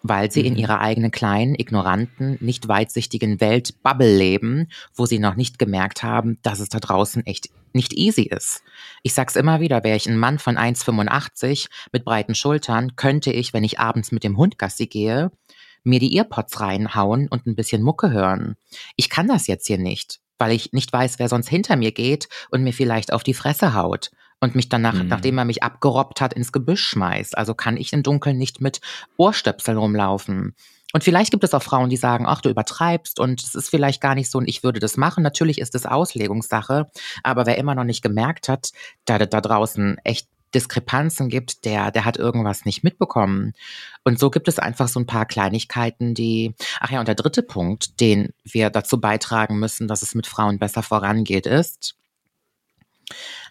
[SPEAKER 1] weil sie in mhm. ihrer eigenen kleinen, ignoranten, nicht weitsichtigen Welt Bubble leben, wo sie noch nicht gemerkt haben, dass es da draußen echt nicht easy ist. Ich sag's immer wieder, wäre ich ein Mann von 1,85 mit breiten Schultern, könnte ich, wenn ich abends mit dem Hund Gassi gehe, mir die Earpods reinhauen und ein bisschen Mucke hören. Ich kann das jetzt hier nicht, weil ich nicht weiß, wer sonst hinter mir geht und mir vielleicht auf die Fresse haut und mich danach, mhm. nachdem er mich abgerobbt hat, ins Gebüsch schmeißt. Also kann ich im Dunkeln nicht mit Ohrstöpseln rumlaufen. Und vielleicht gibt es auch Frauen, die sagen, ach, du übertreibst und es ist vielleicht gar nicht so und ich würde das machen. Natürlich ist es Auslegungssache, aber wer immer noch nicht gemerkt hat, da da draußen echt Diskrepanzen gibt, der, der hat irgendwas nicht mitbekommen. Und so gibt es einfach so ein paar Kleinigkeiten, die, ach ja, und der dritte Punkt, den wir dazu beitragen müssen, dass es mit Frauen besser vorangeht, ist,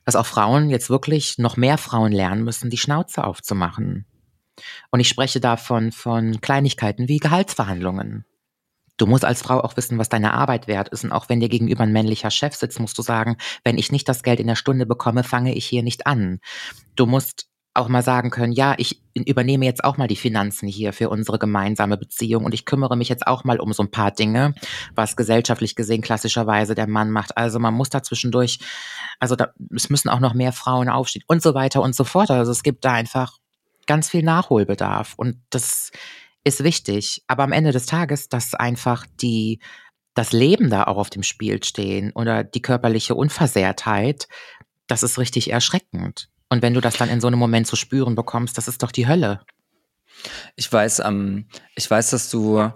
[SPEAKER 1] dass auch Frauen jetzt wirklich noch mehr Frauen lernen müssen, die Schnauze aufzumachen. Und ich spreche davon von Kleinigkeiten wie Gehaltsverhandlungen. Du musst als Frau auch wissen, was deine Arbeit wert ist. Und auch wenn dir gegenüber ein männlicher Chef sitzt, musst du sagen, wenn ich nicht das Geld in der Stunde bekomme, fange ich hier nicht an. Du musst auch mal sagen können, ja, ich übernehme jetzt auch mal die Finanzen hier für unsere gemeinsame Beziehung und ich kümmere mich jetzt auch mal um so ein paar Dinge, was gesellschaftlich gesehen klassischerweise der Mann macht. Also man muss da zwischendurch, also da, es müssen auch noch mehr Frauen aufstehen und so weiter und so fort. Also es gibt da einfach ganz viel Nachholbedarf und das ist wichtig. Aber am Ende des Tages, dass einfach die, das Leben da auch auf dem Spiel stehen oder die körperliche Unversehrtheit, das ist richtig erschreckend. Und wenn du das dann in so einem Moment zu spüren bekommst, das ist doch die Hölle.
[SPEAKER 2] Ich weiß, ähm, ich weiß, dass du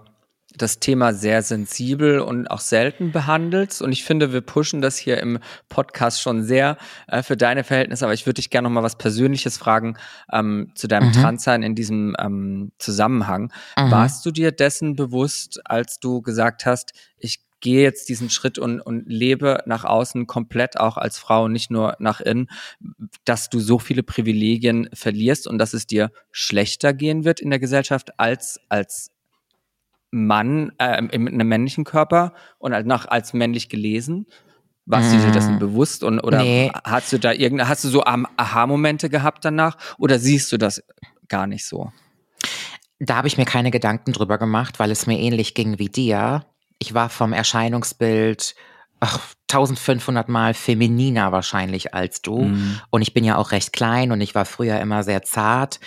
[SPEAKER 2] das Thema sehr sensibel und auch selten behandelst. Und ich finde, wir pushen das hier im Podcast schon sehr äh, für deine Verhältnisse. Aber ich würde dich gerne noch mal was Persönliches fragen ähm, zu deinem mhm. Transsein in diesem ähm, Zusammenhang. Mhm. Warst du dir dessen bewusst, als du gesagt hast, ich gehe jetzt diesen Schritt und, und lebe nach außen komplett auch als Frau, nicht nur nach innen, dass du so viele Privilegien verlierst und dass es dir schlechter gehen wird in der Gesellschaft als als Mann äh, mit einem männlichen Körper und als, nach, als männlich gelesen? Warst du dir dessen mm. bewusst und oder nee. hast du da irgendeine, hast du so Aha-Momente gehabt danach oder siehst du das gar nicht so?
[SPEAKER 1] Da habe ich mir keine Gedanken drüber gemacht, weil es mir ähnlich ging wie dir. Ich war vom Erscheinungsbild ach, 1500 Mal femininer wahrscheinlich als du.
[SPEAKER 2] Mhm.
[SPEAKER 1] Und ich bin ja auch recht klein und ich war früher immer sehr zart.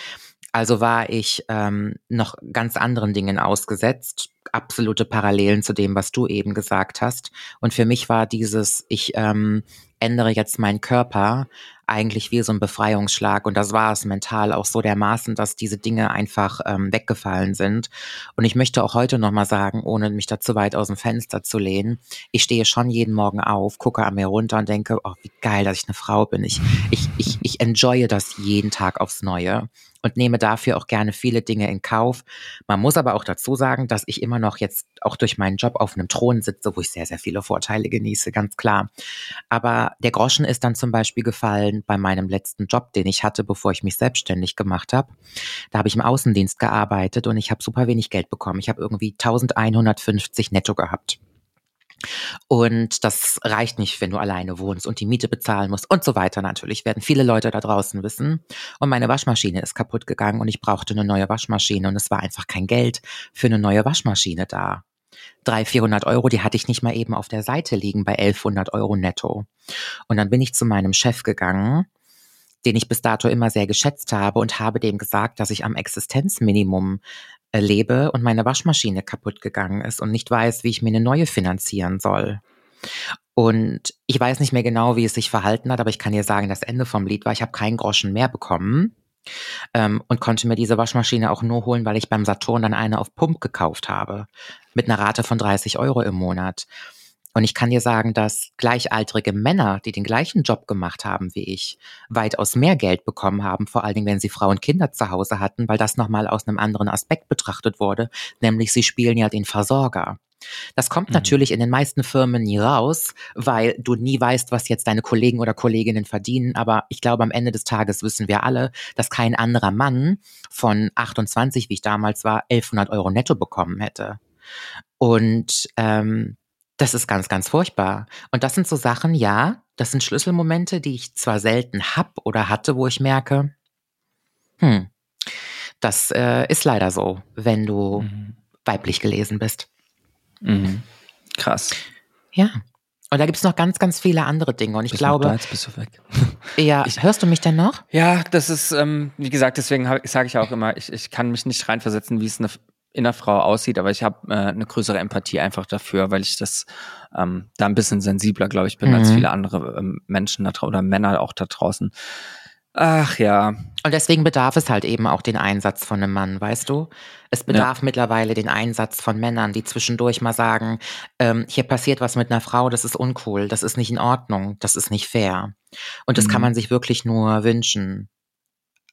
[SPEAKER 1] Also war ich ähm, noch ganz anderen Dingen ausgesetzt. Absolute Parallelen zu dem, was du eben gesagt hast. Und für mich war dieses, ich ähm, ändere jetzt meinen Körper eigentlich wie so ein Befreiungsschlag. Und das war es mental auch so dermaßen, dass diese Dinge einfach ähm, weggefallen sind. Und ich möchte auch heute nochmal sagen, ohne mich da zu weit aus dem Fenster zu lehnen, ich stehe schon jeden Morgen auf, gucke an mir runter und denke, oh, wie geil, dass ich eine Frau bin. Ich, ich, ich, ich enjoye das jeden Tag aufs Neue und nehme dafür auch gerne viele Dinge in Kauf. Man muss aber auch dazu sagen, dass ich immer noch jetzt auch durch meinen Job auf einem Thron sitze, wo ich sehr, sehr viele Vorteile genieße, ganz klar. Aber der Groschen ist dann zum Beispiel gefallen bei meinem letzten Job, den ich hatte, bevor ich mich selbstständig gemacht habe. Da habe ich im Außendienst gearbeitet und ich habe super wenig Geld bekommen. Ich habe irgendwie 1150 netto gehabt. Und das reicht nicht, wenn du alleine wohnst und die Miete bezahlen musst und so weiter. Natürlich werden viele Leute da draußen wissen. Und meine Waschmaschine ist kaputt gegangen und ich brauchte eine neue Waschmaschine und es war einfach kein Geld für eine neue Waschmaschine da. 300, 400 Euro, die hatte ich nicht mal eben auf der Seite liegen bei 1100 Euro netto. Und dann bin ich zu meinem Chef gegangen, den ich bis dato immer sehr geschätzt habe und habe dem gesagt, dass ich am Existenzminimum äh, lebe und meine Waschmaschine kaputt gegangen ist und nicht weiß, wie ich mir eine neue finanzieren soll. Und ich weiß nicht mehr genau, wie es sich verhalten hat, aber ich kann dir sagen, das Ende vom Lied war, ich habe keinen Groschen mehr bekommen ähm, und konnte mir diese Waschmaschine auch nur holen, weil ich beim Saturn dann eine auf Pump gekauft habe mit einer Rate von 30 Euro im Monat. Und ich kann dir sagen, dass gleichaltrige Männer, die den gleichen Job gemacht haben wie ich, weitaus mehr Geld bekommen haben, vor allen Dingen, wenn sie Frauen und Kinder zu Hause hatten, weil das nochmal aus einem anderen Aspekt betrachtet wurde, nämlich sie spielen ja den Versorger. Das kommt
[SPEAKER 2] Mhm.
[SPEAKER 1] natürlich in den meisten Firmen nie raus, weil du nie weißt, was jetzt deine Kollegen oder Kolleginnen verdienen. Aber ich glaube, am Ende des Tages wissen wir alle, dass kein anderer Mann von 28, wie ich damals war, 1100 Euro netto bekommen hätte. Und ähm, das ist ganz, ganz furchtbar. Und das sind so Sachen, ja, das sind Schlüsselmomente, die ich zwar selten hab oder hatte, wo ich merke, hm, das äh, ist leider so, wenn du
[SPEAKER 2] Mhm.
[SPEAKER 1] weiblich gelesen bist.
[SPEAKER 2] Mhm. Krass.
[SPEAKER 1] Ja. Und da gibt's noch ganz, ganz viele andere Dinge. Und ich
[SPEAKER 2] Bist noch da,
[SPEAKER 1] glaube,
[SPEAKER 2] jetzt bist du weg. [LAUGHS]
[SPEAKER 1] ja,
[SPEAKER 2] Ich-
[SPEAKER 1] hörst du mich denn noch?
[SPEAKER 2] Ja, das ist, ähm, wie gesagt, deswegen sage ich auch immer, ich, ich kann mich nicht reinversetzen, wie es eine, in einer Frau aussieht, aber ich habe äh, eine größere Empathie einfach dafür, weil ich das ähm, da ein bisschen sensibler, glaube ich, bin als
[SPEAKER 1] Mhm.
[SPEAKER 2] viele andere ähm, Menschen da draußen oder Männer auch da draußen. Ach ja,
[SPEAKER 1] Und deswegen bedarf es halt eben auch den Einsatz von einem Mann, weißt du? Es bedarf mittlerweile den Einsatz von Männern, die zwischendurch mal sagen, ähm, hier passiert was mit einer Frau, das ist uncool, das ist nicht in Ordnung, das ist nicht fair. Und das kann
[SPEAKER 2] Mhm.
[SPEAKER 1] man sich wirklich nur wünschen.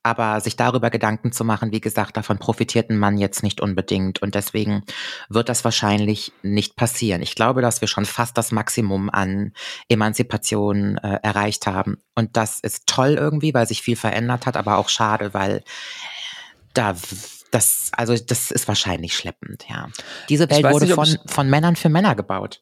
[SPEAKER 1] Aber sich darüber Gedanken zu machen, wie gesagt, davon profitiert ein Mann jetzt nicht unbedingt. Und deswegen wird das wahrscheinlich nicht passieren. Ich glaube, dass wir schon fast das Maximum an Emanzipation äh, erreicht haben. Und das ist toll irgendwie, weil sich viel verändert hat, aber auch schade, weil da das, also das ist wahrscheinlich schleppend, ja. Diese Welt wurde
[SPEAKER 2] nicht,
[SPEAKER 1] von, von Männern für Männer gebaut.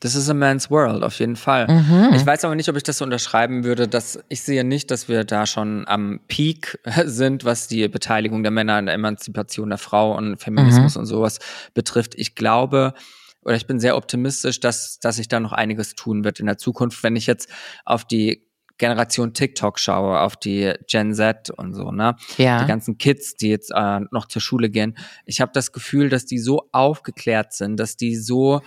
[SPEAKER 2] Das ist a man's world, auf jeden Fall.
[SPEAKER 1] Mhm.
[SPEAKER 2] Ich weiß aber nicht, ob ich das so unterschreiben würde, dass ich sehe nicht, dass wir da schon am Peak [LAUGHS] sind, was die Beteiligung der Männer an der Emanzipation der Frau und Feminismus und sowas betrifft. Ich glaube, oder ich bin sehr optimistisch, dass, dass sich da noch einiges tun wird in der Zukunft, wenn ich jetzt auf die Generation TikTok schaue, auf die Gen Z und so, ne?
[SPEAKER 1] Ja.
[SPEAKER 2] die ganzen Kids, die jetzt äh, noch zur Schule gehen. Ich habe das Gefühl, dass die so aufgeklärt sind, dass die so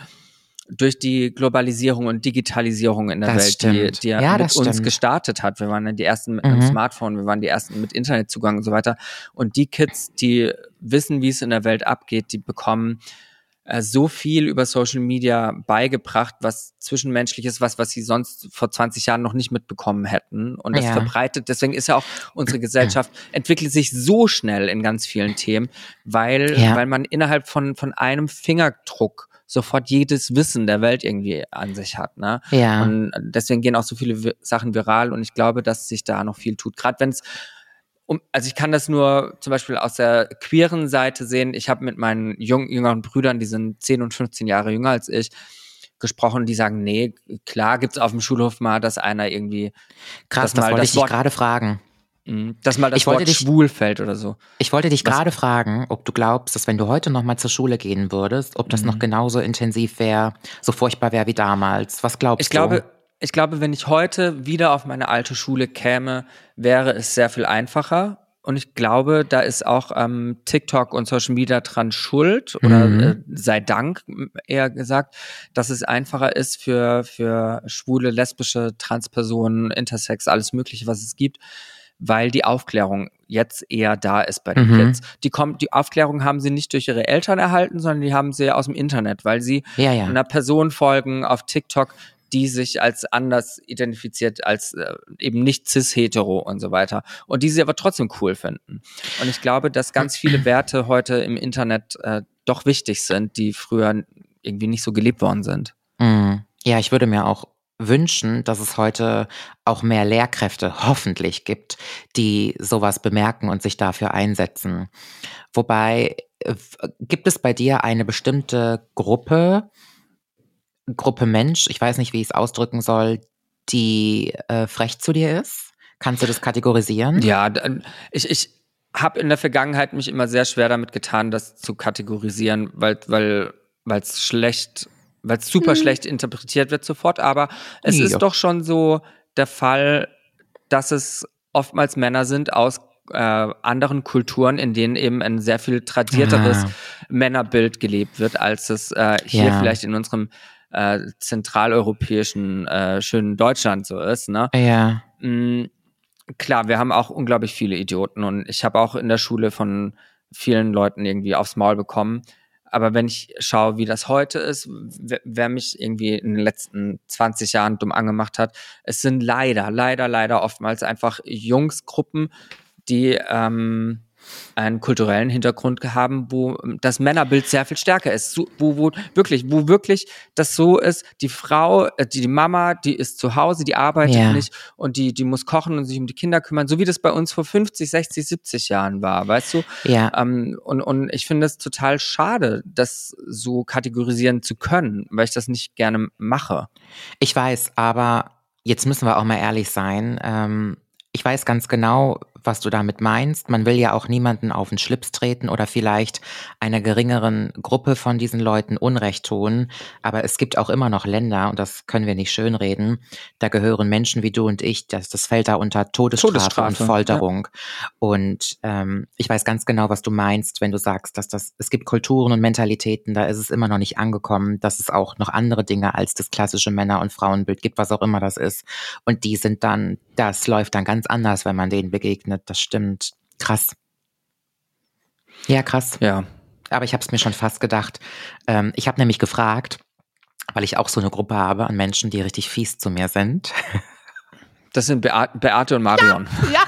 [SPEAKER 2] durch die Globalisierung und Digitalisierung in der
[SPEAKER 1] Das
[SPEAKER 2] Welt,
[SPEAKER 1] stimmt.
[SPEAKER 2] die, die ja
[SPEAKER 1] Ja,
[SPEAKER 2] mit
[SPEAKER 1] das
[SPEAKER 2] uns
[SPEAKER 1] stimmt.
[SPEAKER 2] gestartet hat. Wir waren ja die ersten mit einem
[SPEAKER 1] Mhm.
[SPEAKER 2] Smartphone, wir waren die ersten mit Internetzugang und so weiter. Und die Kids, die wissen, wie es in der Welt abgeht, die bekommen äh, so viel über Social Media beigebracht, was zwischenmenschliches, was, was sie sonst vor 20 Jahren noch nicht mitbekommen hätten. Und das
[SPEAKER 1] Ja.
[SPEAKER 2] verbreitet, deswegen ist ja auch unsere [CLEARS THROAT] Gesellschaft entwickelt sich so schnell in ganz vielen Themen, weil,
[SPEAKER 1] Ja.
[SPEAKER 2] weil man innerhalb von, von einem Fingerdruck sofort jedes Wissen der Welt irgendwie an sich hat. Ne?
[SPEAKER 1] Ja.
[SPEAKER 2] Und deswegen gehen auch so viele Vi- Sachen viral und ich glaube, dass sich da noch viel tut. Gerade wenn es um, also ich kann das nur zum Beispiel aus der queeren Seite sehen. Ich habe mit meinen jung, jüngeren Brüdern, die sind 10 und 15 Jahre jünger als ich, gesprochen, die sagen, nee, klar gibt's auf dem Schulhof mal, dass einer irgendwie
[SPEAKER 1] Krass, das
[SPEAKER 2] mal
[SPEAKER 1] wollte
[SPEAKER 2] das
[SPEAKER 1] ich dich
[SPEAKER 2] Wort-
[SPEAKER 1] gerade fragen.
[SPEAKER 2] Mhm. Dass mal das
[SPEAKER 1] Ich wollte
[SPEAKER 2] Wort
[SPEAKER 1] dich-
[SPEAKER 2] schwul fällt oder so.
[SPEAKER 1] Ich wollte dich gerade fragen, ob du glaubst, dass wenn du heute noch mal zur Schule gehen würdest, ob das
[SPEAKER 2] Mhm.
[SPEAKER 1] noch genauso intensiv wäre, so furchtbar wäre wie damals. Was glaubst
[SPEAKER 2] Ich
[SPEAKER 1] du?
[SPEAKER 2] glaube, ich glaube, wenn ich heute wieder auf meine alte Schule käme, wäre es sehr viel einfacher. Und ich glaube, da ist auch ähm, TikTok und Social Media dran schuld oder
[SPEAKER 1] Mhm.
[SPEAKER 2] äh, sei Dank eher gesagt, dass es einfacher ist für, für schwule, lesbische, Transpersonen, Intersex, alles Mögliche, was es gibt, weil die Aufklärung jetzt eher da ist bei den
[SPEAKER 1] Mhm.
[SPEAKER 2] Kids. Die, kommt, die Aufklärung haben sie nicht durch ihre Eltern erhalten, sondern die haben sie aus dem Internet, weil sie
[SPEAKER 1] ja, ja.
[SPEAKER 2] einer Person folgen auf TikTok, die sich als anders identifiziert, als äh, eben nicht cis-hetero und so weiter. Und die sie aber trotzdem cool finden. Und ich glaube, dass ganz viele Werte heute im Internet äh, doch wichtig sind, die früher irgendwie nicht so gelebt worden sind.
[SPEAKER 1] Mm. Ja, ich würde mir auch wünschen, dass es heute auch mehr Lehrkräfte hoffentlich gibt, die sowas bemerken und sich dafür einsetzen. Wobei, äh, gibt es bei dir eine bestimmte Gruppe, Gruppe Mensch, ich weiß nicht, wie ich es ausdrücken soll, die äh, frech zu dir ist? Kannst du das kategorisieren?
[SPEAKER 2] Ja, d- ich, ich habe in der Vergangenheit mich immer sehr schwer damit getan, das zu kategorisieren, weil weil weil es schlecht, weil es super schlecht interpretiert wird sofort. Aber es
[SPEAKER 1] Ja.
[SPEAKER 2] ist doch schon so der Fall, dass es oftmals Männer sind aus äh, anderen Kulturen, in denen eben ein sehr viel tradierteres
[SPEAKER 1] Ah.
[SPEAKER 2] Männerbild gelebt wird, als es äh, hier
[SPEAKER 1] Ja.
[SPEAKER 2] vielleicht in unserem äh, zentraleuropäischen äh, schönen Deutschland so ist. Ne?
[SPEAKER 1] Ja.
[SPEAKER 2] Mm, Klar, wir haben auch unglaublich viele Idioten und ich habe auch in der Schule von vielen Leuten irgendwie aufs Maul bekommen. Aber wenn ich schaue, wie das heute ist, wer, mich irgendwie in den letzten 20 Jahren dumm angemacht hat, es sind leider, leider, leider oftmals einfach Jungsgruppen, die ähm, einen kulturellen Hintergrund haben, wo das Männerbild sehr viel stärker ist. Wo, wo wirklich, wo wirklich das so ist, die Frau, äh, die, die Mama, die ist zu Hause, die arbeitet
[SPEAKER 1] Ja.
[SPEAKER 2] nicht und die, die muss kochen und sich um die Kinder kümmern, so wie das bei uns vor 50, 60, 70 Jahren war, weißt du?
[SPEAKER 1] Ja.
[SPEAKER 2] Ähm, und, und ich finde es total schade, das so kategorisieren zu können, weil ich das nicht gerne mache.
[SPEAKER 1] Ich weiß, aber jetzt müssen wir auch mal ehrlich sein. Ähm, ich weiß ganz genau, was du damit meinst. Man will ja auch niemanden auf den Schlips treten oder vielleicht einer geringeren Gruppe von diesen Leuten Unrecht tun. Aber es gibt auch immer noch Länder, und das können wir nicht schönreden, da gehören Menschen wie du und ich, das, das fällt da unter Todesstrafe,
[SPEAKER 2] Todesstrafe,
[SPEAKER 1] und Folterung. Und ähm, ich weiß ganz genau, was du meinst, wenn du sagst, dass das, es gibt Kulturen und Mentalitäten, da ist es immer noch nicht angekommen, dass es auch noch andere Dinge als das klassische Männer- und Frauenbild gibt, was auch immer das ist. Und die sind dann, das läuft dann ganz anders, wenn man denen begegnet. Das stimmt. Krass. Ja, krass.
[SPEAKER 2] Ja.
[SPEAKER 1] Aber ich habe es mir schon fast gedacht. Ähm, ich habe nämlich gefragt, weil ich auch so eine Gruppe habe an Menschen, die richtig fies zu mir sind. [LAUGHS]
[SPEAKER 2] Das sind Bea Beate und Marion.
[SPEAKER 1] Ja,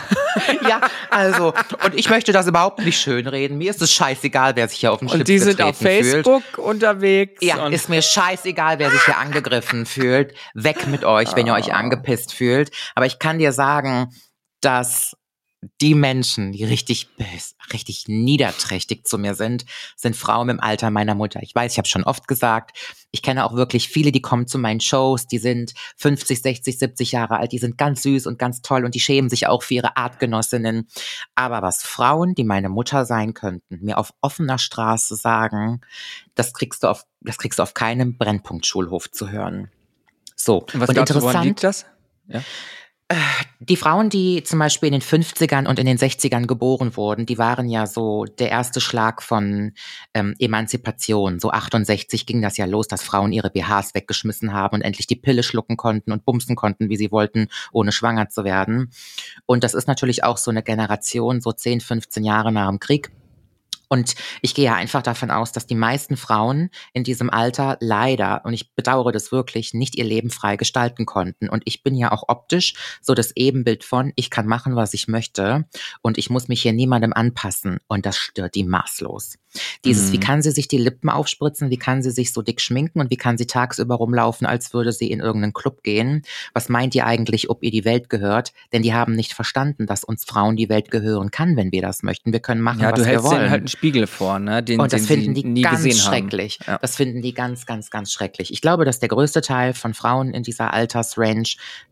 [SPEAKER 1] [LAUGHS] ja, also, und ich möchte das überhaupt nicht schönreden. Mir ist es scheißegal, wer sich hier auf dem Schlips
[SPEAKER 2] Und die sind auf
[SPEAKER 1] getreten fühlt.
[SPEAKER 2] Facebook unterwegs.
[SPEAKER 1] Ja, ist mir scheißegal, wer sich hier angegriffen fühlt. Weg mit euch, wenn ihr euch angepisst fühlt. Aber ich kann dir sagen, dass die Menschen, die richtig bös, richtig niederträchtig zu mir sind, sind Frauen im Alter meiner Mutter. Ich weiß, ich habe schon oft gesagt, ich kenne auch wirklich viele, die kommen zu meinen Shows, die sind 50, 60, 70 Jahre alt, die sind ganz süß und ganz toll und die schämen sich auch für ihre Artgenossinnen. Aber was Frauen, die meine Mutter sein könnten, mir auf offener Straße sagen, das kriegst du auf, das kriegst du auf keinem Brennpunktschulhof zu hören. So,
[SPEAKER 2] Und was
[SPEAKER 1] und
[SPEAKER 2] glaubst du, woran
[SPEAKER 1] interessant,
[SPEAKER 2] liegt das?
[SPEAKER 1] Die Frauen, die zum Beispiel in den 50ern und in den 60ern geboren wurden, die waren ja so der erste Schlag von ähm, Emanzipation. So 68 ging das ja los, dass Frauen ihre BHs weggeschmissen haben und endlich die Pille schlucken konnten und bumsen konnten, wie sie wollten, ohne schwanger zu werden. Und das ist natürlich auch so eine Generation, so 10, 15 Jahre nach dem Krieg. Und ich gehe ja einfach davon aus, dass die meisten Frauen in diesem Alter leider, und ich bedauere das wirklich, nicht ihr Leben frei gestalten konnten. Und ich bin ja auch optisch so das Ebenbild von, ich kann machen, was ich möchte und ich muss mich hier niemandem anpassen. Und das stört die maßlos. Dieses,
[SPEAKER 2] Mhm.
[SPEAKER 1] wie kann sie sich die Lippen aufspritzen, wie kann sie sich so dick schminken und wie kann sie tagsüber rumlaufen, als würde sie in irgendeinen Club gehen. Was meint ihr eigentlich, ob ihr die Welt gehört? Denn die haben nicht verstanden, dass uns Frauen die Welt gehören kann, wenn wir das möchten. Wir können machen,
[SPEAKER 2] Ja,
[SPEAKER 1] was
[SPEAKER 2] du
[SPEAKER 1] wir
[SPEAKER 2] hältst
[SPEAKER 1] wollen.
[SPEAKER 2] denen halt einen Spiegel vor, ne? Den,
[SPEAKER 1] Und das
[SPEAKER 2] den
[SPEAKER 1] finden die
[SPEAKER 2] nie
[SPEAKER 1] ganz
[SPEAKER 2] gesehen
[SPEAKER 1] schrecklich.
[SPEAKER 2] haben. Ja.
[SPEAKER 1] Das finden die ganz, ganz, ganz schrecklich. Ich glaube, dass der größte Teil von Frauen in dieser Altersrange,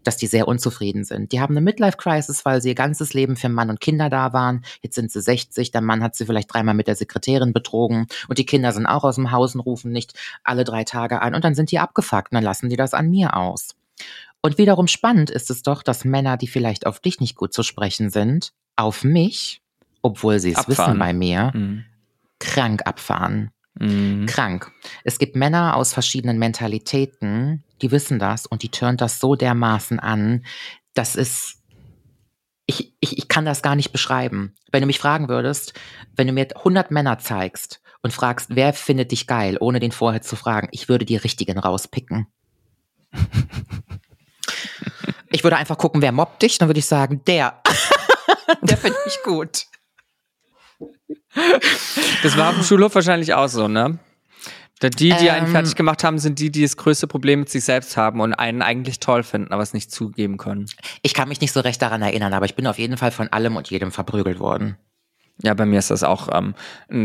[SPEAKER 1] dass die sehr unzufrieden sind. Die haben eine Midlife-Crisis, weil sie ihr ganzes Leben für Mann und Kinder da waren. Jetzt sind sie 60, der Mann hat sie vielleicht dreimal mit der Sekretärin betrogen und die Kinder sind auch aus dem Haus und rufen nicht alle drei Tage an und dann sind die abgefuckt und dann lassen die das an mir aus. Und wiederum spannend ist es doch, dass Männer, die vielleicht auf dich nicht gut zu sprechen sind, auf mich, obwohl sie es wissen bei mir,
[SPEAKER 2] Mhm.
[SPEAKER 1] krank abfahren.
[SPEAKER 2] Mhm.
[SPEAKER 1] Krank. Es gibt Männer aus verschiedenen Mentalitäten, die wissen das und die turnt das so dermaßen an, das ist, ich, ich, ich kann das gar nicht beschreiben. Wenn du mich fragen würdest, wenn du mir 100 Männer zeigst und fragst, wer findet dich geil, ohne den vorher zu fragen, ich würde die richtigen rauspicken. [LAUGHS] Ich würde einfach gucken, wer mobbt dich, dann würde ich sagen, der. [LAUGHS] der finde ich gut.
[SPEAKER 2] Das war auf dem Schulhof wahrscheinlich auch so, ne? Da Die, die einen
[SPEAKER 1] Ähm.
[SPEAKER 2] fertig gemacht haben, sind die, die das größte Problem mit sich selbst haben und einen eigentlich toll finden, aber es nicht zugeben können.
[SPEAKER 1] Ich kann mich nicht so recht daran erinnern, aber ich bin auf jeden Fall von allem und jedem verprügelt worden.
[SPEAKER 2] Ja, bei mir ist das auch, ähm,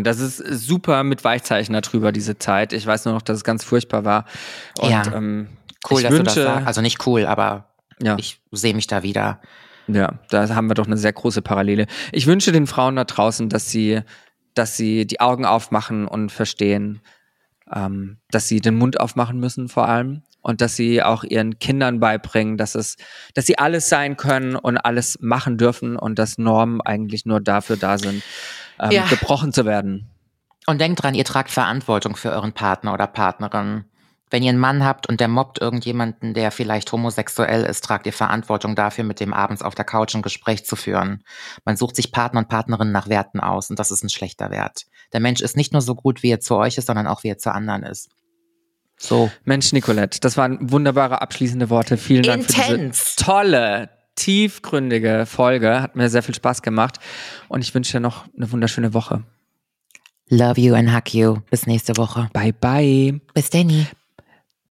[SPEAKER 2] das ist super mit Weichzeichen darüber, diese Zeit. Ich weiß nur noch, dass es ganz furchtbar war. Und
[SPEAKER 1] Ja.
[SPEAKER 2] ähm,
[SPEAKER 1] Cool, dass
[SPEAKER 2] wünsche,
[SPEAKER 1] du das sagst. Also nicht cool, aber
[SPEAKER 2] ja,
[SPEAKER 1] ich sehe mich da wieder.
[SPEAKER 2] ja, da haben wir doch eine sehr große Parallele. Ich wünsche den Frauen da draußen, dass sie, dass sie die Augen aufmachen und verstehen, ähm, dass sie den Mund aufmachen müssen vor allem und dass sie auch ihren Kindern beibringen, dass es, dass sie alles sein können und alles machen dürfen und dass Normen eigentlich nur dafür da sind, ähm,
[SPEAKER 1] Ja.
[SPEAKER 2] gebrochen zu werden.
[SPEAKER 1] Und denkt dran, ihr tragt Verantwortung für euren Partner oder Partnerin. Wenn ihr einen Mann habt und der mobbt irgendjemanden, der vielleicht homosexuell ist, tragt ihr Verantwortung dafür, mit dem abends auf der Couch ein Gespräch zu führen. Man sucht sich Partner und Partnerinnen nach Werten aus und das ist ein schlechter Wert. Der Mensch ist nicht nur so gut, wie er zu euch ist, sondern auch, wie er zu anderen ist. So.
[SPEAKER 2] Mensch, Nicolette, das waren wunderbare abschließende Worte. Vielen Dank für
[SPEAKER 1] Intens.
[SPEAKER 2] diese tolle, tiefgründige Folge. Hat mir sehr viel Spaß gemacht und ich wünsche dir noch eine wunderschöne Woche.
[SPEAKER 1] Love you and hug you. Bis nächste Woche.
[SPEAKER 2] Bye bye.
[SPEAKER 1] Bis Danny.